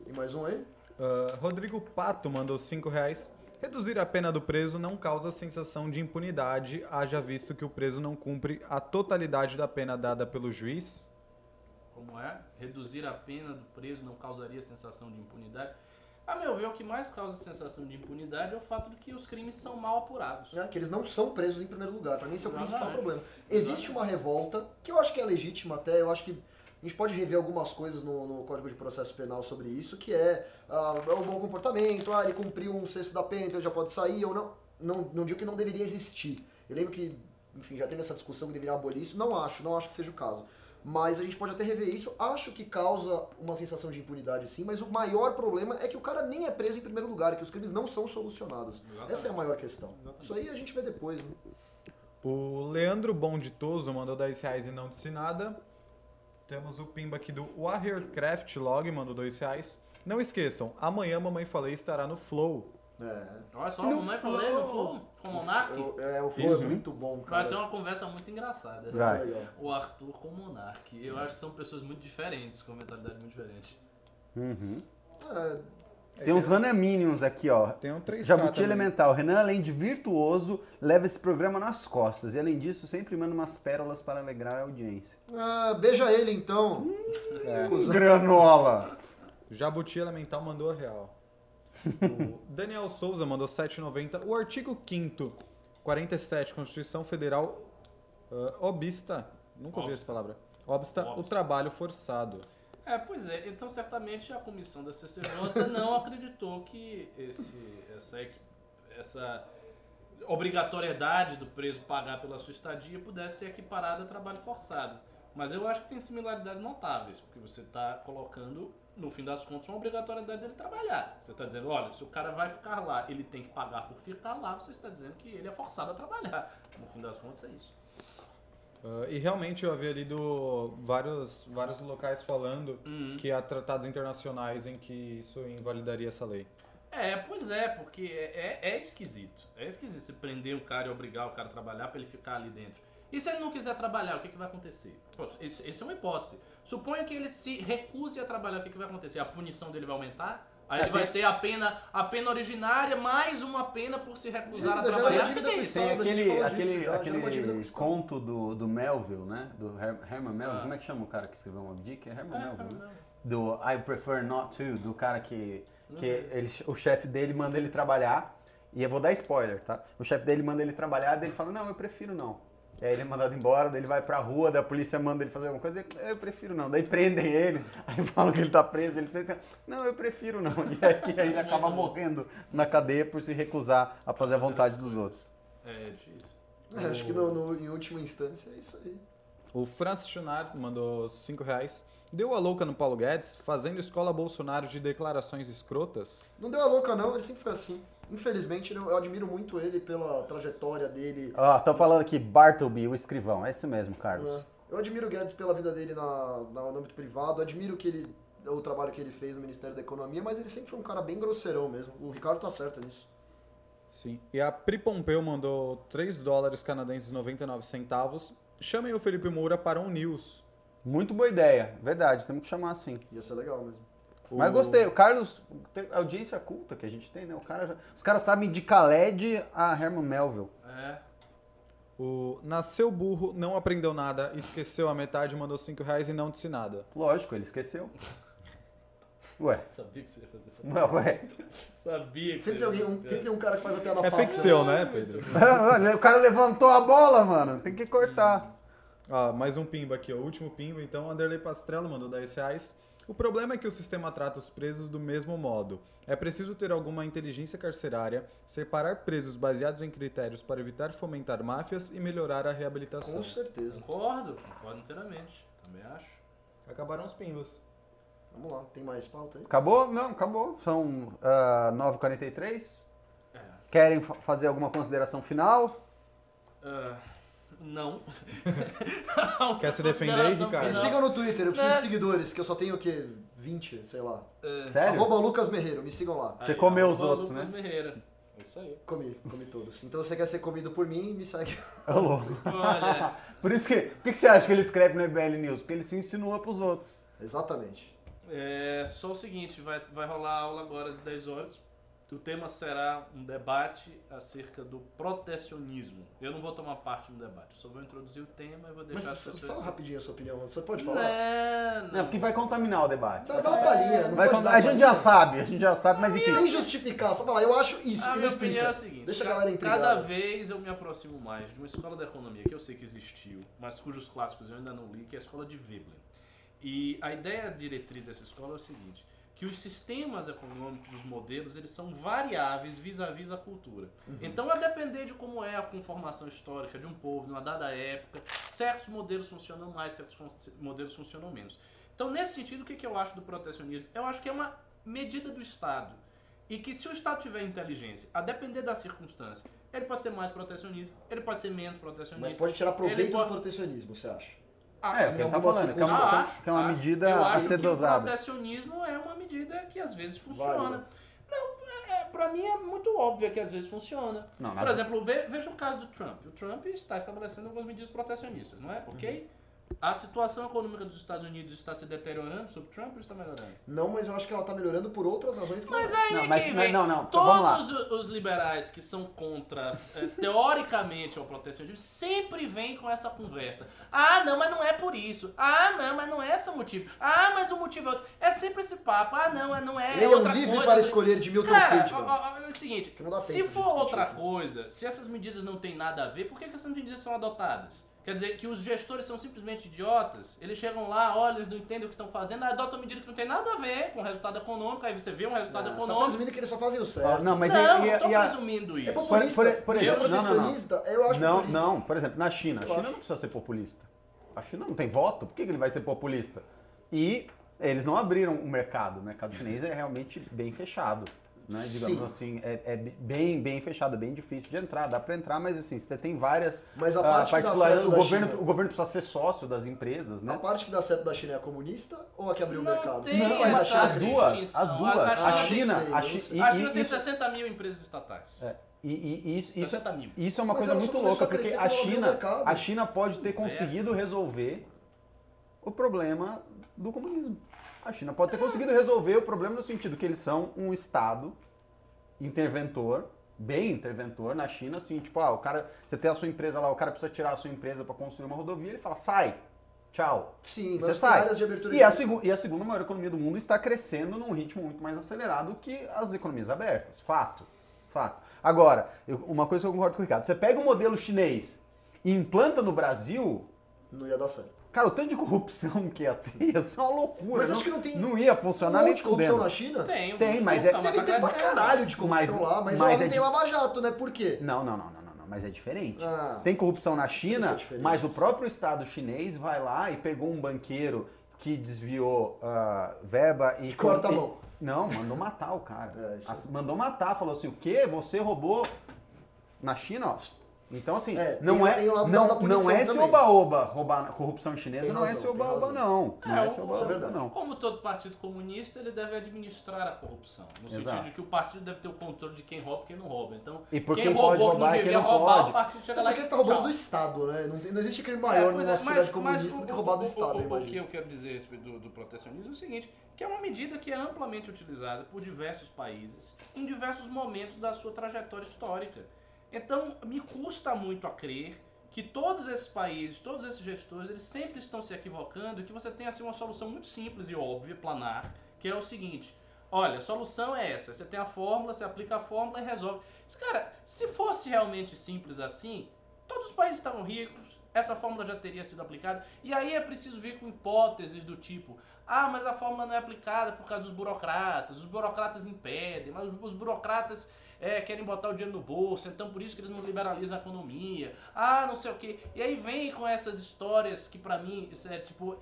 E mais um aí? Ah, Rodrigo Pato mandou 5 reais. Reduzir a pena do preso não causa sensação de impunidade, haja visto que o preso não cumpre a totalidade da pena dada pelo juiz. Como é? Reduzir a pena do preso não causaria sensação de impunidade. A meu ver, o que mais causa sensação de impunidade é o fato de que os crimes são mal apurados. né, que eles não são presos em primeiro lugar. Pra mim esse é o principal Exatamente. problema. Existe uma revolta, que eu acho que é legítima até, eu acho que a gente pode rever algumas coisas no, no Código de Processo Penal sobre isso, que é ah, o bom comportamento, ah, ele cumpriu um sexto da pena, então ele já pode sair ou não. Não, não digo que não deveria existir. Eu lembro que, enfim, já teve essa discussão que deveria abolir isso. Não acho, não acho que seja o caso. Mas a gente pode até rever isso. Acho que causa uma sensação de impunidade sim, mas o maior problema é que o cara nem é preso em primeiro lugar, que os crimes não são solucionados. Essa é a maior questão. Isso aí a gente vê depois, né? O Leandro Bonditoso mandou 10 reais e não disse nada. Temos o pimba aqui do Warriorcraft Log, mandou 2 reais. Não esqueçam, amanhã Mamãe Falei estará no Flow. É. Olha só, No a mamãe falei no flow. Com o Monark. O- É, o Flow Isso. é muito bom, Vai cara. ser uma conversa muito engraçada. Vai. É. O Arthur com o Monark. Eu acho que são pessoas muito diferentes, com mentalidade muito diferente. Uhum. É, Tem uns Runner Minions aqui, ó. Tem um 3K Jabuti também. Elemental. Renan, além de virtuoso, leva esse programa nas costas. E além disso, sempre manda umas pérolas para alegrar a audiência. ah, beija ele então. É. Cusão. Granola! Jabuti Elemental mandou a real. O Daniel Souza mandou 7,90. O artigo 5 47, Constituição Federal, ah, obsta, nunca ouvi essa palavra, obsta, o Obsta. trabalho forçado. É, pois é. Então, certamente, a comissão da CCJ não acreditou que esse, essa, essa obrigatoriedade do preso pagar pela sua estadia pudesse ser equiparada a trabalho forçado. Mas eu acho que tem similaridades notáveis, porque você está colocando, no fim das contas, uma obrigatoriedade dele trabalhar. Você está dizendo, olha, se o cara vai ficar lá, ele tem que pagar por ficar lá, você está dizendo que ele é forçado a trabalhar. No fim das contas, é isso. Ah, e realmente eu havia lido vários, vários locais falando Uhum. que há tratados internacionais em que isso invalidaria essa lei. É, pois é, porque é, é, é esquisito. É esquisito você prender o cara e obrigar o cara a trabalhar pra ele ficar ali dentro. E se ele não quiser trabalhar, o que, que vai acontecer? Pô, esse é uma hipótese. Suponha que ele se recuse a trabalhar, o que, que vai acontecer? A punição dele vai aumentar? Aí É, ele vai ter a pena, a pena originária, mais uma pena por se recusar a Dívida, trabalhar. O que, que é isso? Tem aquele, aquele, já, é uma aquele conto do, do Melville, né? Do Her Herman Melville. Ah. Como é que chama o cara que escreveu Moby Dick? É Herman É, Melville, né? Do I Prefer Not To, do cara que, que Uhum. ele, o chefe dele manda ele trabalhar. E eu vou dar spoiler, tá? O chefe dele manda ele trabalhar, daí ele fala, não, eu prefiro não. E aí ele é mandado embora, daí ele vai pra rua, daí a polícia manda ele fazer alguma coisa, ele, eu prefiro não. Daí prendem ele, aí falam que ele tá preso, ele pensa, não, eu prefiro não. E aí, aí ele acaba morrendo na cadeia por se recusar a fazer a vontade dos outros. É difícil. É, acho que no, no- em última instância é isso aí. O Francis Chunard mandou 5 reais. Deu a louca no Paulo Guedes, fazendo escola Bolsonaro de declarações escrotas? Não deu a louca não, ele sempre foi assim. Infelizmente, eu eu admiro muito ele pela trajetória dele. Ó, estão falando aqui, Bartleby, o escrivão. É isso mesmo, Carlos. né? Eu admiro o Guedes pela vida dele na, na- no âmbito privado, admiro que ele, o trabalho que ele fez no Ministério da Economia, mas ele sempre foi um cara bem grosseirão mesmo. O Ricardo tá certo nisso. Sim. E a Pri Pompeu mandou 3 dólares canadenses e 99 centavos. Chamem o Felipe Moura para um news. Muito boa ideia, verdade, temos que chamar assim. Ia ser legal mesmo. Mas gostei, o Carlos, tem a audiência culta que a gente tem, né? O cara já- os caras sabem de Khaled a Herman Melville. É. O Nasceu Burro, não aprendeu nada, esqueceu a metade, mandou 5 reais e não disse nada. Lógico, ele esqueceu. Ué, Sabia que você ia fazer essa ué, ué. Sabia que Sempre você tem, ia alguém, um, fazer sempre tem um cara que faz a piada É fácil. fake seu, né, Muito Pedro? o cara levantou a bola, mano. Tem que cortar. Ah, mais um pimba aqui, ó. O último pimba, então. Anderley Pastrello mandou 10 reais. O problema é que o sistema trata os presos do mesmo modo. É preciso ter alguma inteligência carcerária, separar presos baseados em critérios para evitar fomentar máfias e melhorar a reabilitação. Com certeza. Concordo, concordo inteiramente. Também acho. Acabaram os pimbas. Vamos lá, tem mais pauta aí? Acabou? Não, acabou. São ah, 9h43. É. Querem fa- fazer alguma consideração final? Ah, não. Quer se defender Ricardo? Me sigam no Twitter, eu preciso É. de seguidores, que eu só tenho o quê? 20, sei lá. É, Sério? Arroba Lucas Merreiro, me sigam lá. Você aí, comeu os outros, Lucas né? Merreira. É Isso aí. Comi, comi todos. Então você quer ser comido por mim, me segue. Ô, louco. Olha, Por isso que. Por que que você acha que ele escreve no EBL News? Porque ele se insinua pros outros. Exatamente. é só o seguinte, vai, vai rolar a aula agora às 10 horas. O tema será um debate acerca do protecionismo. Eu não vou tomar parte no debate, eu só vou introduzir o tema e vou Mas deixar as você pessoas... fala rapidinho a sua opinião. Você pode falar? Não, Não, porque vai contaminar o debate. Dá, dá uma palhinha. Não Vai pode contar- dar a gente já sabe, a gente já sabe, mas enfim. Sem justificar, só falar, eu acho isso. A minha não opinião é explica. a seguinte: Deixa a galera intrigada. cada vez eu me aproximo mais de uma escola da economia que eu sei que existiu, mas cujos clássicos eu ainda não li, que é a escola de Veblen. E a ideia diretriz dessa escola é o seguinte: que os sistemas econômicos, os modelos, eles são variáveis vis-à-vis a cultura. Então, a depender de como é a conformação histórica de um povo, numa dada época, certos modelos funcionam mais, certos fun- modelos funcionam menos. Então, nesse sentido, o que, que eu acho do protecionismo? Eu acho que é uma medida do Estado. E que se o Estado tiver inteligência, a depender da circunstância, ele pode ser mais protecionista, ele pode ser menos protecionista. Mas pode tirar proveito pode- do protecionismo, você acha? Ah, É, o que ele tá falando, que é uma, Ah, acho, que é uma acho. medida eu a acho ser que o dosada. protecionismo é uma medida que às vezes funciona. Válida. Não, é, pra mim é muito óbvio que às vezes funciona. Não, Por exemplo, ve- veja o caso do Trump. O Trump está estabelecendo algumas medidas protecionistas, não é? Ok? Uhum. A situação econômica dos Estados Unidos está se deteriorando sob Trump ou está melhorando? Não, mas eu acho que ela tá melhorando por outras razões que Mas não. aí Não, que mas- vem. não, não, então vamos lá. Todos os liberais que são contra, eh, teoricamente, ao protecionismo, sempre vêm com essa conversa. Ah, não, mas não é por isso. Ah, não, mas não é esse o motivo. Ah, mas o motivo é outro. É sempre esse papo. Ah, não, é- não é Leia um outra livre coisa. para escolher de Milton Cara, Friedman. ó, ó, ó, é o seguinte, se for outra coisa, se essas medidas não têm nada a ver, por que, que essas medidas são adotadas? Quer dizer que os gestores são simplesmente idiotas? Eles chegam lá, olham, eles não entendem o que estão fazendo, adotam medida que não tem nada a ver com o resultado econômico, aí você vê um resultado Não, você tá econômico. presumindo que eles só fazem o certo. Não, mas não, e, não tô e, e a- presumindo É isso. populista. Por- por- por exemplo, não, não, não. protecionista, eu acho Não, populista. não, por exemplo, na China. A Eu China acho. não precisa ser populista. A China não tem voto, por que que ele vai ser populista? E eles não abriram o mercado. O mercado chinês é realmente bem fechado. Né? Digamos Sim. assim, é, é bem, bem fechada, bem difícil de entrar. Dá para entrar, mas assim, você tem várias Mas a ah, parte dá particularidades. O governo, China- o governo precisa ser sócio das empresas, né? A parte que dá certo da China é a comunista ou a que abriu o Não mercado? tem Não, essa as duas, distinção. as duas. A- A, a China, China- a, eu não Chi- sei. e- A e- China tem isso, 60 mil empresas estatais. é, e, e- isso, isso, 60 mil. isso é uma Mas coisa muito louca, a porque a o China, a China pode ter conseguido resolver o problema do comunismo. A China pode ter conseguido resolver o problema no sentido que eles são um Estado interventor, bem interventor na China, assim, tipo, ah, o cara, você tem a sua empresa lá, o cara precisa tirar a sua empresa para construir uma rodovia, ele fala, sai, tchau. Sim, Você sai. áreas de abertura E de a, segu- e a segunda maior economia do mundo está crescendo num ritmo muito mais acelerado que as economias abertas. Fato. Fato. Agora, eu- uma coisa que eu concordo com o Ricardo. Você pega o modelo chinês e implanta no Brasil, Não ia dar certo. Cara, o tanto de corrupção que ia ter ia ser uma loucura. Mas acho que não tem Não ia Um funcionar nem monte de corrupção fudendo. na China? Tem, Tem, alguns mas é- não, Deve ter pra caralho de corrupção Mas- lá, mas, mas lá é não de- tem Lava Jato, né? Por quê? Não, não, não, não, não, não, mas é diferente. Ah. Tem corrupção na é China, diferente. mas o próprio Estado chinês vai lá e pegou um banqueiro que desviou ah, verba e... Corta a mão. Não, mandou matar o cara. É, As- mandou matar, falou assim, o quê? Você roubou na China, ó. Então, assim, É, tem- não, é, tem o lado não, não é esse oba-oba roubar na corrupção chinesa, Tem não é esse tem oba-oba, não. Não É, é esse o- oba-oba, verdade. não. Como todo partido comunista, ele deve administrar a corrupção. No Exato. sentido de que o partido deve ter o controle de quem rouba e quem não rouba. Então, E quem, roubou pode que não devia não roubar, pode. o partido chega lá porque e você tá roubando do Estado, né? Não, tem- não existe crime É, maior pois numa é, sociedade mas, comunista do que roubar do o- Estado, o, o, que eu quero dizer a respeito do, do protecionismo é o seguinte, que é uma medida que é amplamente utilizada por diversos países em diversos momentos da sua trajetória histórica. Então, me custa muito a crer que todos esses países, todos esses gestores, eles sempre estão se equivocando e que você tem assim uma solução muito simples e óbvia, planar, que é o seguinte: olha, a solução é essa, você tem a fórmula, você aplica a fórmula e resolve. Cara, se fosse realmente simples assim, todos os países estavam ricos, essa fórmula já teria sido aplicada, e aí é preciso vir com hipóteses do tipo: ah, mas a fórmula não é aplicada por causa dos burocratas, os burocratas impedem, mas os burocratas é, querem botar o dinheiro no bolso, então por isso que eles não liberalizam a economia, ah, não sei o quê. E aí vem com essas histórias que pra mim, isso é tipo.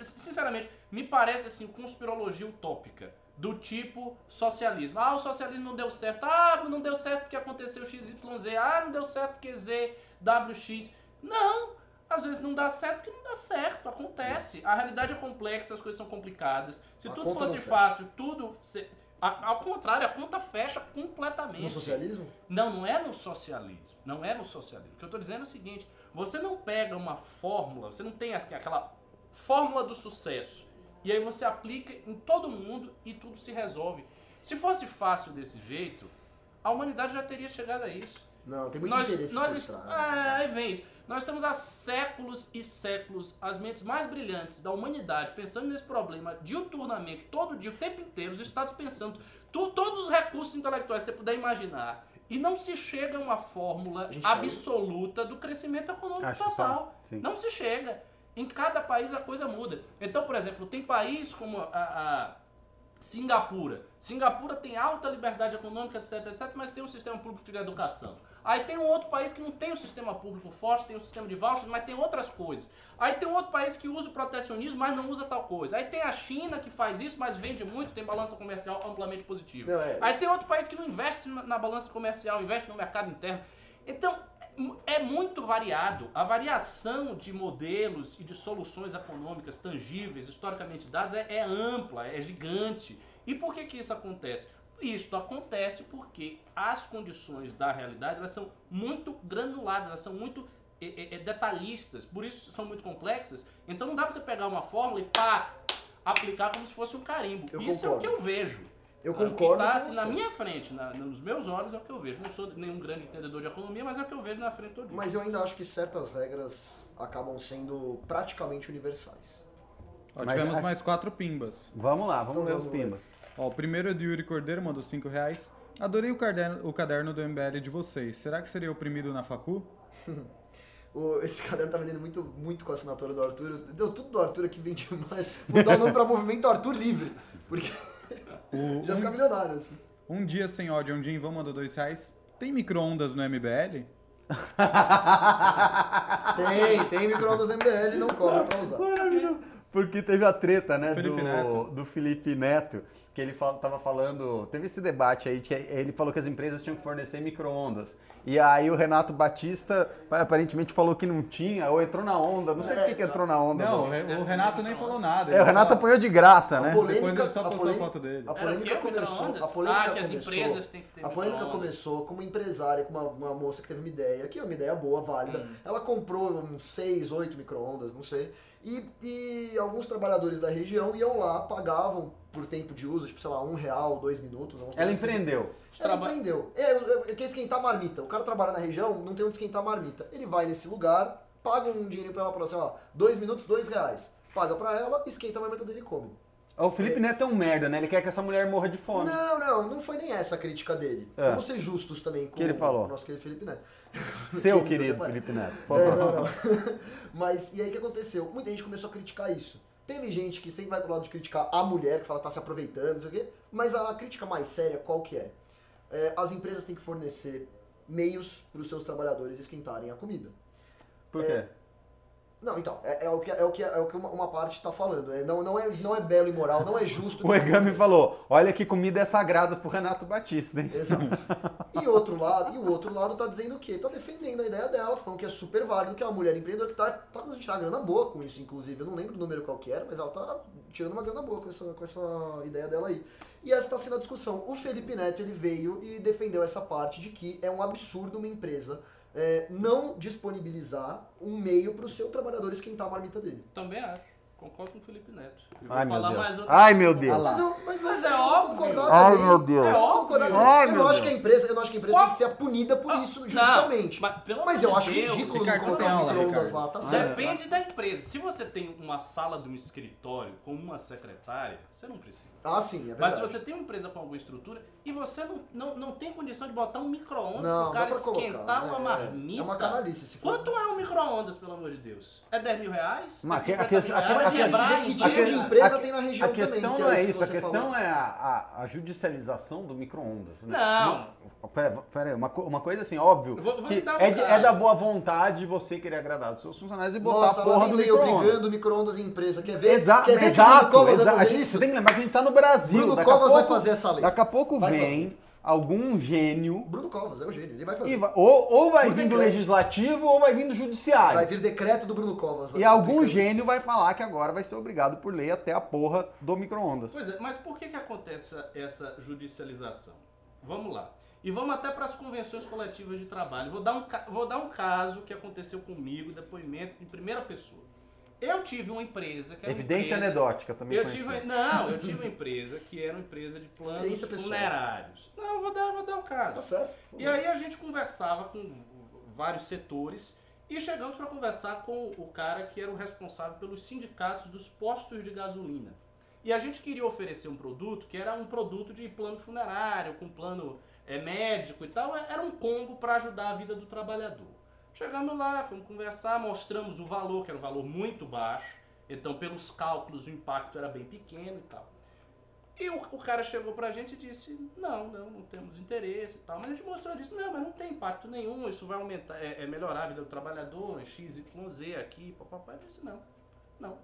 Sinceramente, me parece assim, conspirologia utópica. Do tipo socialismo. Ah, o socialismo não deu certo. Ah, não deu certo porque aconteceu XYZ. Ah, não deu certo porque ZWX. Não! Às vezes não dá certo porque não dá certo. Acontece. A realidade é complexa, as coisas são complicadas. Se A tudo fosse fácil, tudo. se- a- Ao contrário, a conta fecha completamente. No socialismo? Não, não é no socialismo. Não é no socialismo. O que eu estou dizendo é o seguinte: você não pega uma fórmula, você não tem aqu- aquela fórmula do sucesso. E aí você aplica em todo mundo e tudo se resolve. Se fosse fácil desse jeito, a humanidade já teria chegado a isso. Não, tem muito Nós, interesse nós ah, aí vem isso. Nós estamos há séculos e séculos, as mentes mais brilhantes da humanidade, pensando nesse problema diuturnamente, todo dia, o tempo inteiro, os estados pensando, tu- todos os recursos intelectuais que você puder imaginar. E não se chega a uma fórmula A absoluta do crescimento econômico Acho total. Não se chega. Em cada país a coisa muda. Então, por exemplo, tem país como a- a Singapura. Singapura tem alta liberdade econômica, etc, etc, mas tem um sistema público de educação. Aí tem um outro país que não tem um sistema público forte, tem um sistema de vouchers, mas tem outras coisas. Aí tem um outro país que usa o protecionismo, mas não usa tal coisa. Aí tem a China que faz isso, mas vende muito, tem balança comercial amplamente positiva. É. Aí tem outro país que não investe na na balança comercial, investe no mercado interno. Então, é muito variado. A variação de modelos e de soluções econômicas tangíveis, historicamente dadas, é, é ampla, é gigante. E por que, que isso acontece? Isso acontece porque as condições da realidade elas são muito granuladas, elas são muito é, é, é, detalhistas, por isso são muito complexas. Então não dá pra você pegar uma fórmula e pá, aplicar como se fosse um carimbo. Eu isso é o que eu vejo. Eu O concordo que tá, assim, na minha frente, na- nos meus olhos, é o que eu vejo. Não sou nenhum grande entendedor de economia, mas é o que eu vejo na frente todo dia. Mas eu ainda acho que certas regras acabam sendo praticamente universais. Ó, tivemos a- mais quatro pimbas. Vamos lá, vamos Então ler os vamos ler. Ó, o primeiro é do Yuri Cordeiro, mandou 5 reais. Adorei o caderno, o caderno do MBL de vocês. Será que seria oprimido na facu? O- esse caderno tá vendendo muito, muito com a assinatura do Arthur. Deu tudo do Arthur aqui, vende mais. Vou dar o nome pra Movimento Arthur Livre. Porque O, já fica milionário, assim. um, dia sem ódio, um dia em vão, mandou 2 reais. Tem micro-ondas no MBL? Tem, tem micro-ondas MBL e não cobra pra usar. Maravilhoso. Porque teve a treta, né, Felipe do, Neto. do Felipe Neto, que ele fal- tava falando, teve esse debate aí, que ele falou que as empresas tinham que fornecer micro-ondas. E aí o Renato Batista aparentemente falou que não tinha, ou entrou na onda, não sei por que que entrou na onda. Não, do- o Renato nem falou nada. É, o Renato só- apanhou de graça, A né? polêmica, Depois ele só a postou a polêmica- foto dele. A polêmica começou. A polêmica Ah, que as começou- empresas têm que ter A polêmica começou com uma empresária, com uma, uma moça que teve uma ideia, que é uma ideia boa, válida. Hum. Ela comprou uns 6, 8 micro-ondas, não sei. E, e alguns trabalhadores da região iam lá, pagavam por tempo de uso, tipo, sei lá, um real, dois minutos. Ela assim. empreendeu. Ela traba- empreendeu. É, é, quer esquentar marmita. O cara trabalha na região, não tem onde esquentar marmita. Ele vai nesse lugar, paga um dinheiro pra ela, fala assim, ó, dois minutos, dois reais. Paga pra ela, esquenta a marmita dele e come. O Felipe Neto é um merda, né? Ele quer que essa mulher morra de fome. Não, não, não foi nem essa a crítica dele. É. Vamos ser justos também com Que ele falou? o nosso querido Felipe Neto. Seu Querido, querido? Felipe Neto. por É, não, não. Mas, e aí o que aconteceu? Muita gente começou a criticar isso. Teve gente que sempre vai pro lado de criticar a mulher, que fala tá se aproveitando, não sei o quê. Mas a crítica mais séria, qual que é? É, as empresas têm que fornecer meios para os seus trabalhadores esquentarem a comida. Por quê? Não, então, é, é o que, é o que, é o que uma, uma parte está falando. É, não, não, é, não é belo e moral, não é justo. O Egami falou: olha que comida é sagrada pro Renato Batista, hein? Exato. E outro lado, e o outro lado tá dizendo o quê? Tá defendendo a ideia dela, tá falando que é super válido, que é uma mulher empreendedora que tá, tá conseguindo tirar uma grana boa com isso, inclusive. Eu não lembro o número qual que era, mas ela tá tirando uma grana boa com essa, com essa ideia dela aí. E essa tá sendo a discussão. O Felipe Neto, ele veio e defendeu essa parte de que é um absurdo uma empresa é, não disponibilizar um meio pro seu trabalhador esquentar a marmita dele. Também acho. Concordo com o Felipe Neto. Eu vou Ai, meu falar Deus. mais outra Ai, meu Deus. Mas, eu, mas, Mas é vou óbvio. Ai, também. meu Deus. É vou óbvio. Ai, eu não acho que a empresa, eu não acho que a empresa Qual- tem que ser punida por isso Não, judicialmente. mas, pelo Mas eu acho Deus, ridículo Ricardo, você tem aula, micro-ondas Ricardo? lá, tá Ah, certo? Depende da empresa. Se você tem uma sala de um escritório com uma secretária, você não precisa. Ah, sim, é verdade. Mas se você tem uma empresa com alguma estrutura e você não, não, não tem condição de botar um micro-ondas não, pro cara pra colocar, esquentar né? uma marmita. É uma canalice. Quanto é um micro-ondas, pelo amor de Deus? É 10 mil reais? Mas é que- a 50 que- mil reais? A Quebrar que tipo de empresa a- tem na região A questão também, não é isso isso, que a você questão falou. é a, a- judicialização do micro-ondas. né? Não. Pera, pera aí, uma, uma coisa assim, óbvio, Eu vou- vou que é, de- é da boa vontade você querer agradar os seus funcionários e botar Nossa, a porra do lei micro-ondas. obrigando micro-ondas em empresa. Quer ver? Exa Quer ver exato, Bruno Covas exa- vai a fazer gente isso? tem que lembrar que a gente tá no Brasil. Bruno daqui Covas vai fazer essa lei. Daqui a pouco Vai vem algum gênio Bruno Covas, é o gênio, ele vai fazer. vai- ou, ou vai Por vir do legislativo ou vai vir do judiciário. Vai vir decreto do Bruno Covas. E algum gênio vai falar que agora vai ser obrigado por lei até a porra do micro-ondas. Pois é, mas por que, que acontece essa, judicialização? Vamos lá. E vamos até para as convenções coletivas de trabalho. Vou dar, um, vou dar um caso que aconteceu comigo, depoimento em primeira pessoa. Eu tive uma empresa que era uma Evidência empresa- anedótica também Eu tive, não, eu tive uma empresa que era uma empresa de planos pessoal. funerários. Não, vou dar, vou dar o Tá caso. certo. E aí a gente conversava com vários setores e chegamos para conversar com o cara que era o responsável pelos sindicatos dos postos de gasolina. E a gente queria oferecer um produto que era um produto de plano funerário, com plano eh, médico e tal. Era um combo para ajudar a vida do trabalhador. Chegamos lá, fomos conversar, mostramos o valor, que era um valor muito baixo. Então, pelos cálculos, o impacto era bem pequeno e tal. E o, o cara chegou pra gente e disse, não, não, não temos interesse e tal. Mas a gente mostrou disse, não, mas não tem impacto nenhum, isso vai aumentar, é, é melhorar a vida do trabalhador, X, Y, Z aqui, papapá. Eu disse, não, não.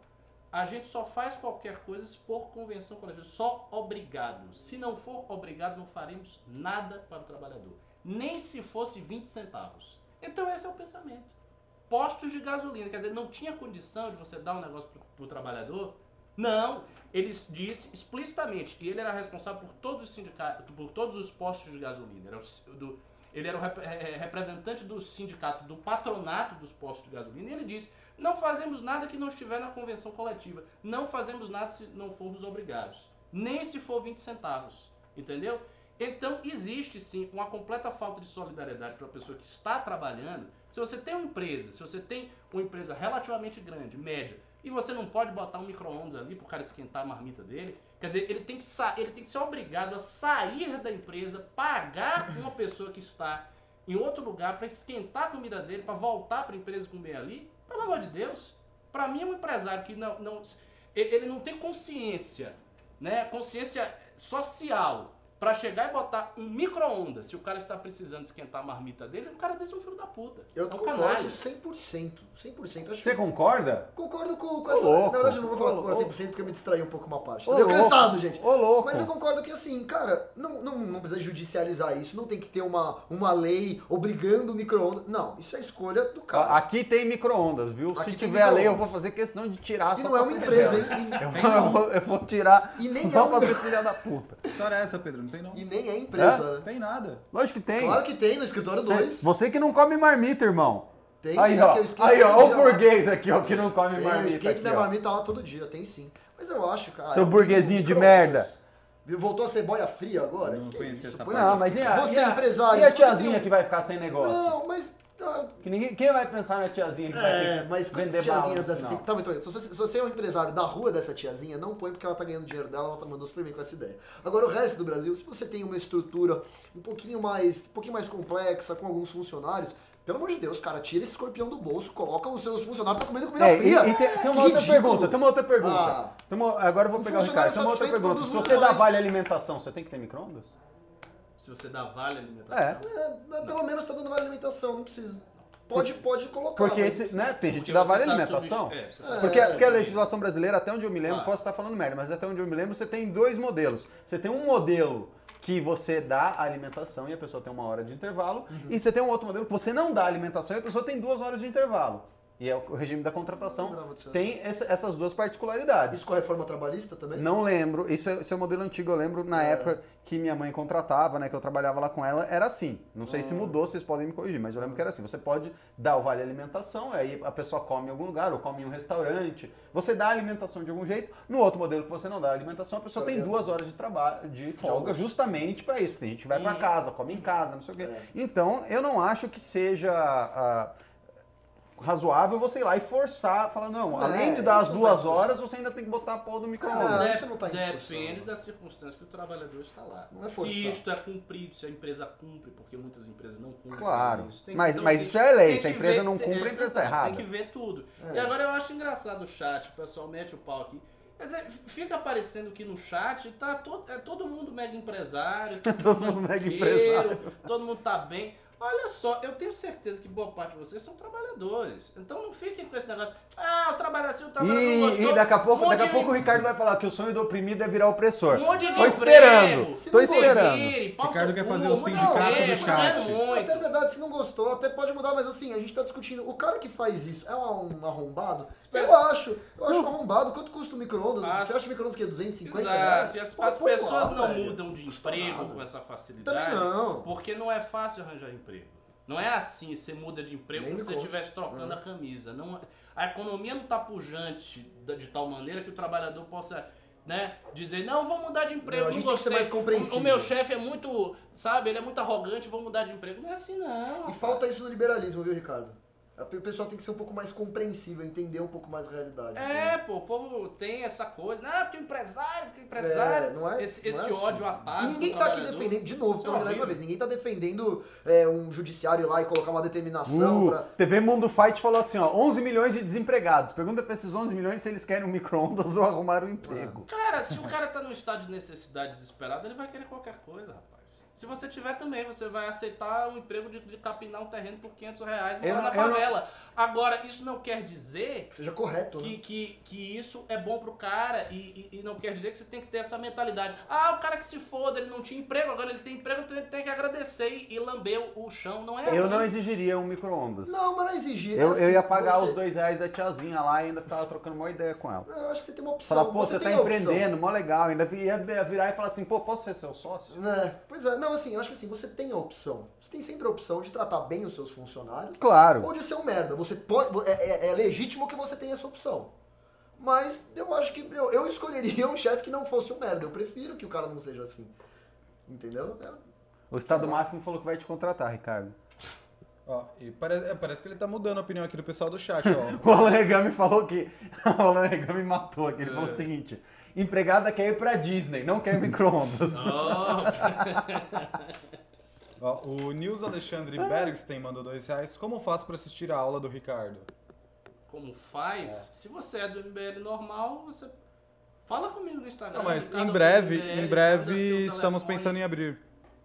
A gente só faz qualquer coisa por convenção coletiva, só obrigado. Se não for obrigado, não faremos nada para o trabalhador. Nem se fosse 20 centavos. Então esse é o pensamento. Postos de gasolina, quer dizer, não tinha condição de você dar um negócio para o trabalhador? Não, ele disse explicitamente, e ele era responsável por todos os sindicatos, por todos os postos de gasolina. Era o, do, ele era o rep, é, representante do sindicato, do patronato dos postos de gasolina, e ele disse: não fazemos nada que não estiver na convenção coletiva, não fazemos nada se não formos obrigados, nem se for 20 centavos, entendeu? Então existe sim uma completa falta de solidariedade para a pessoa que está trabalhando. Se você tem uma empresa, se você tem uma empresa relativamente grande, média, e você não pode botar um micro-ondas ali para o cara esquentar a marmita dele, quer dizer, ele tem, que ele tem que ser obrigado a sair da empresa, pagar uma pessoa que está em outro lugar para esquentar a comida dele, para voltar para a empresa comer ali. Pelo amor de Deus, para mim é um empresário que não, não ele não tem consciência, né, consciência social pra chegar e botar um micro-ondas, se o cara está precisando esquentar a marmita dele, um cara desse é um filho da puta. Eu é um concordo canalha. 100%. 100%. Acho Você que concorda? concordo com, com Ô, essa. louco. Na verdade, eu não vou falar Ô, concordo ô. 100% porque eu me distraí um pouco uma parte. Ô, Tô cansado, gente. Ô, louco. Mas eu concordo que assim, cara, não, não, não precisa judicializar isso, não tem que ter uma, uma lei obrigando o micro-ondas. Não, isso é escolha do cara. Aqui tem micro-ondas, viu? Aqui Se tiver a lei, eu vou fazer questão de tirar E só não é pra uma empresa, hein? Eu vou, eu vou- tirar E nem só é pra um- ser filha da puta. Que história é essa, Pedro? Tem não. e nem é empresa, Não né? tem nada. Lógico que tem. Claro que tem no escritório Você, 2. você que não come marmita, irmão. Tem aí, sim, ó. Aí, ó. o burguês aqui, ó, que não come Tem, marmita. esquento Aqui, minha ó. marmita lá todo dia, tem sim. Mas eu acho, cara. Seu é burguesinho de merda. Voltou a ser boia fria agora? Não Que conhecia isso? essa. Não, mas e a, Você e a, empresário, e a se você tem tiazinha um- que vai ficar sem negócio? Não, mas. Ah, Que ninguém, quem vai pensar na tiazinha que vai ter É, que mas quantas tiazinhas dessa tem? Tá, então, se você, se você é um empresário da rua dessa tiazinha, não põe porque ela tá ganhando dinheiro dela, ela tá mandando super bem com essa ideia. Agora, o resto do Brasil, se você tem uma estrutura um pouquinho mais, um pouquinho mais complexa, com alguns funcionários, pelo amor de Deus, cara, tira esse escorpião do bolso, coloca os seus funcionários pra comendo comida É, e, fria. e tem, tem uma outra pergunta, tem uma outra pergunta. Ah. Tem uma- agora eu vou Um pegar o funcionário Ricardo. Tem uma outra pergunta. Se você dá vale alimentação, você tem que ter micro-ondas? Se você dá vale alimentação. É. É, pelo menos tá dando vale alimentação, não precisa. Pode, pode colocar. Porque esse, né, tem gente Porque que dá vale tá alimentação. é, tá É, Porque, porque a legislação brasileira, até onde eu me lembro, Claro. posso estar falando merda, mas até onde eu me lembro, você tem dois modelos. Você tem um modelo que você dá a alimentação e a pessoa tem uma hora de intervalo, Uhum. e você tem um outro modelo que você não dá alimentação e a pessoa tem duas horas de intervalo. E é o regime da contratação tem essa- essas duas particularidades. Isso com a reforma trabalhista também? Não lembro, isso é, isso é o modelo antigo, eu lembro na É. época que minha mãe contratava, né, que eu trabalhava lá com ela, era assim. Não sei Ah. se mudou, vocês podem me corrigir, mas eu lembro que era assim. Você pode dar o vale alimentação, aí a pessoa come em algum lugar, ou come em um restaurante. Você dá a alimentação de algum jeito. No outro modelo que você não dá a alimentação, a pessoa tem duas horas de trabalho, de folga, justamente para isso. Tem gente que vai para casa, come em casa, não sei o quê. É. Então, eu não acho que seja ah, razoável você ir lá e forçar, falar, não, É, além de dar as não tá duas discussão. horas, você ainda tem que botar a porra do micro-ondas. Ah, Dep- isso não tá. Depende da circunstância que o trabalhador está lá. Não é forçar. se isto é cumprido, se a empresa cumpre, porque muitas empresas não cumprem Claro. isso. Tem- Mas- então, mas isso é lei, se a empresa ver- não tem- cumpre, a empresa tá exato, errada. Tem que ver tudo. É. E agora eu acho engraçado o chat, o pessoal mete o pau aqui. Quer dizer, fica aparecendo que no chat tá todo, é todo mundo mega empresário, todo, Todo mundo mega empresário. todo mundo tá bem. Olha só, eu tenho certeza que boa parte de vocês são trabalhadores. Então não fiquem com esse negócio. Ah, o trabalhador, se o trabalhador não E, gostou. e daqui a pouco, um daqui a pouco o de- Ricardo vai falar que o sonho do oprimido é virar opressor. um monte de Tô esperando, se tô não esperando. virem, Ricardo quer fazer o um sindicato do emprego, chat. muito. Até é verdade, se não gostou, até pode mudar, mas assim, a gente tá discutindo. O cara que faz isso é um, arrombado? Eu acho. Eu acho arrombado. Quanto custa o micro-ondas? As- Você acha o micro-ondas que é 250 Exato, reais? e as, Pô, as pessoas lá, não velho. mudam de emprego com essa facilidade. Também não. Porque não é fácil arranjar emprego. Não é assim, você muda de emprego Nem como se você estivesse trocando a camisa. Não, a economia não está pujante de tal maneira que o trabalhador possa né, dizer, não, vou mudar de emprego, Não, não gostei. mais O, o meu chefe é muito, sabe, ele é muito arrogante, vou mudar de emprego. Não é assim não. E falta isso no liberalismo, viu, Ricardo? O pessoal tem que ser um pouco mais compreensível, entender um pouco mais a realidade. É, pô, o povo tem essa coisa, não, porque o empresário, porque o empresário, É, não é- esse, não é esse assim. ódio atado. E ninguém tá aqui defendendo, de novo, é pra mais uma vez, ninguém tá defendendo é, um judiciário lá e colocar uma determinação Uh, pra... TV Mundo Fight falou assim, ó, 11 milhões de desempregados. Pergunta pra esses 11 milhões se eles querem um micro-ondas ou arrumar um emprego. Cara, se o cara tá num estado de necessidade desesperado, ele vai querer qualquer coisa, rapaz. Se você tiver também, você vai aceitar um emprego de, de capinar um terreno por 500 reais e Eu morar na eu não- favela. Agora, isso não quer dizer Que seja correto, que, né? que, que isso é bom pro cara e, e- e não quer dizer que você tem que ter essa mentalidade. Ah, o cara que se foda, ele não tinha emprego, agora ele tem emprego, então ele tem que agradecer e, e lamber o, o chão. Não é Eu assim. não exigiria um micro-ondas. Não, mas não exigir. Eu, é eu ia assim, pagar você- os dois reais da tiazinha lá e ainda ficava trocando uma ideia com ela. Eu acho que você tem uma opção. Falar, pô, você, tá tem a opção. empreendendo, mó legal. Ainda ia ia virar e falar assim, pô, posso ser seu sócio? É, pois é, não, assim, eu acho que assim, você tem a opção. Você tem sempre a opção de tratar bem os seus funcionários Claro. ou de ser um merda. Você pode. É, é- é legítimo que você tenha essa opção. Mas eu acho que eu, eu escolheria um chefe que não fosse um merda. Eu prefiro que o cara não seja assim. Entendeu? É, O Estado Máximo falou que vai te contratar, Ricardo. Ó, e parece, é, parece que ele tá mudando a opinião aqui do pessoal do chat, ó. O Alan Regami falou que. O Alan Regami matou aqui. Ele falou o É. seguinte: empregada quer ir pra Disney, não quer micro-ondas. Oh, o Nils Alexandre Bergstein mandou dois reais. Como faço pra assistir a aula do Ricardo? como faz? Se você é do MBL normal, você Fala comigo no Instagram. Não, mas Ricardo em breve, Albuquerque, em breve estamos telefone. pensando em abrir.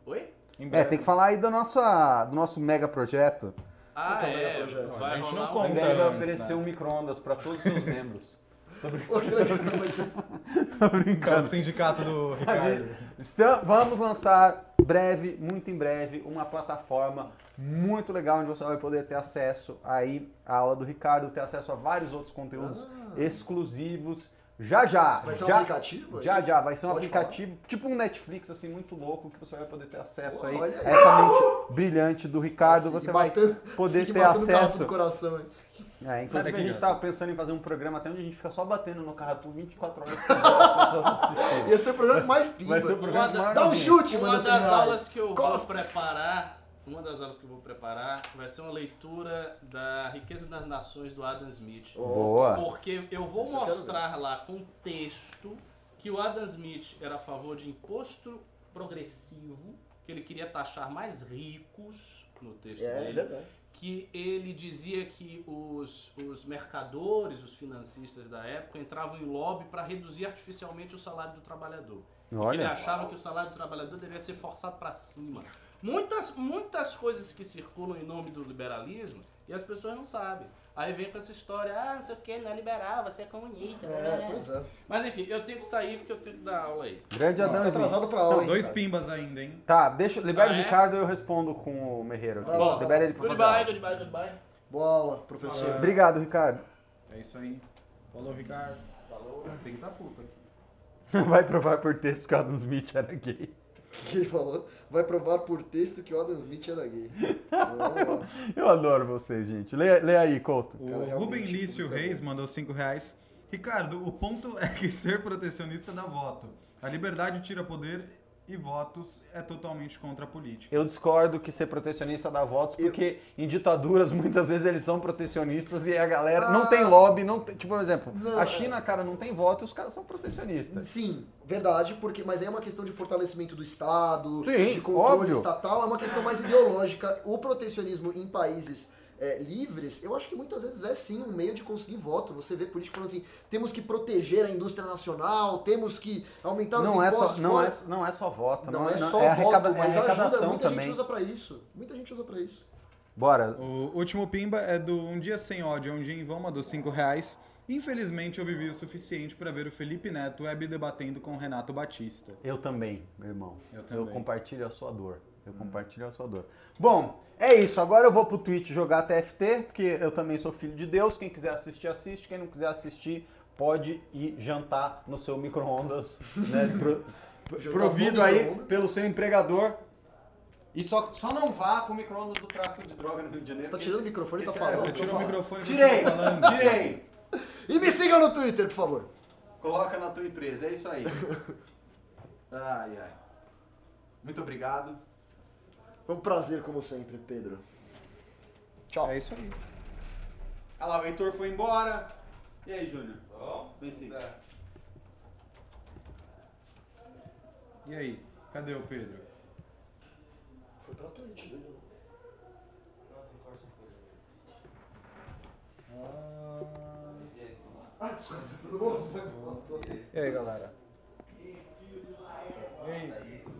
Oi? Em É, breve. tem que falar aí do nosso, do nosso mega projeto. Ah, Então, é. mega projeto. Vai A gente não conta. Em breve vai oferecer né? um micro-ondas para todos os seus membros. Tô brincando. O sindicato do Ricardo. Então, vamos lançar breve, muito em breve, uma plataforma muito legal onde você vai poder ter acesso aí à aula do Ricardo, ter acesso a vários outros conteúdos exclusivos. Já já. Vai ser um já, aplicativo? é Já já, vai ser um Pode aplicativo, tipo um Netflix assim muito louco que você vai poder ter acesso aí aí. a essa mente brilhante do Ricardo, você vai poder ter acesso. do coração. É, inclusive Sai a gente já. tava pensando em fazer um programa até onde a gente fica só batendo no Carratu 24 horas por dia as pessoas assistirem. Ia ser o programa mais pimba. Vai ser o programa Uma da- maior Dá um chute, Uma mano. das assim, aulas que eu vou Cospe. preparar, uma das aulas que eu vou preparar vai ser uma leitura da Riqueza das Nações do Adam Smith. Boa. Porque eu vou Isso eu mostrar lá com texto que o Adam Smith era a favor de imposto progressivo, que ele queria taxar mais ricos no texto É, é dele, verdade. Que ele dizia que os, os mercadores, os financistas da época entravam em lobby para reduzir artificialmente o salário do trabalhador. E que ele Olha. achava que o salário do trabalhador devia ser forçado para cima. Muitas, muitas coisas que circulam em nome do liberalismo e as pessoas não sabem. Aí vem com essa história, ah, não sei o que, não é liberal, você é comunista. É, pois é. Mas enfim, eu tenho que sair porque eu tenho que dar aula aí. Grande Tá Adão Smith. atrasado pra aula, hein? Dois cara? pimbas ainda, hein? Tá, deixa, libera Ah, o é? Ricardo e eu respondo com o Merreiro. Vai lá. libera ele pra fazer. Goodbye, aula. goodbye, goodbye. Boa aula, professor. Obrigado, Ricardo. É isso aí. Falou, Ricardo. Falou. Assim tá puto aqui. Vai provar por texto que o Adam Smith era gay. Que ele falou, vai provar por texto que o Adam Smith era gay. Lá. Eu adoro vocês, gente. Leia, leia aí, Couto. O Cara, Rubem Lício Reis bom. mandou 5 reais. Ricardo, o ponto é que ser protecionista dá voto. A liberdade tira poder e votos é totalmente contra a política. Eu discordo que ser protecionista dá votos, porque em ditaduras muitas vezes eles são protecionistas e a galera não tem lobby, não tem, tipo, por exemplo, Não, a é. China, cara, não tem voto e os caras são protecionistas. Sim, verdade, porque mas aí é uma questão de fortalecimento do Estado, Sim, de controle óbvio. estatal, é uma questão mais ideológica. O protecionismo em países é, livres, eu acho que muitas vezes é sim um meio de conseguir voto. Você vê político falando assim, temos que proteger a indústria nacional, temos que aumentar os Não é, impostos. só, não, é, fora. não é só voto, Não, não, é não- só é, voto, arrecada- é mas ajuda, arrecadação muita também. gente usa pra isso. Muita gente usa pra isso. Bora. O último pimba é do Um Dia Sem Ódio, um dia em vão, mandou 5 reais. Infelizmente eu vivi o suficiente para ver o Felipe Neto web debatendo com o Renato Batista. Eu também, meu irmão. Eu também. compartilho a sua dor. Eu compartilho a sua dor. Bom, é isso. Agora eu vou pro Twitch jogar TFT, porque eu também sou filho de Deus. Quem quiser assistir, assiste. Quem não quiser assistir, pode ir jantar no seu micro-ondas, né? pro- provido aí pelo seu empregador. E só, só não vá com o micro-ondas do tráfico de droga no Rio de Janeiro. Você tá tirando o microfone e tá esse- falando. Você tirou o microfone e Tirei! Tirei! E me siga no Twitter, por favor. Coloca na tua empresa, é isso aí. Ai, ai. Muito obrigado. Foi um prazer, como sempre, Pedro. Tchau. É isso aí. Ah lá, o Heitor foi embora. E aí, Júnior? Vem sim. E aí, cadê o Pedro? Foi pra Twitch, né? Ah, desculpa, tudo bom? E aí, galera? E aí?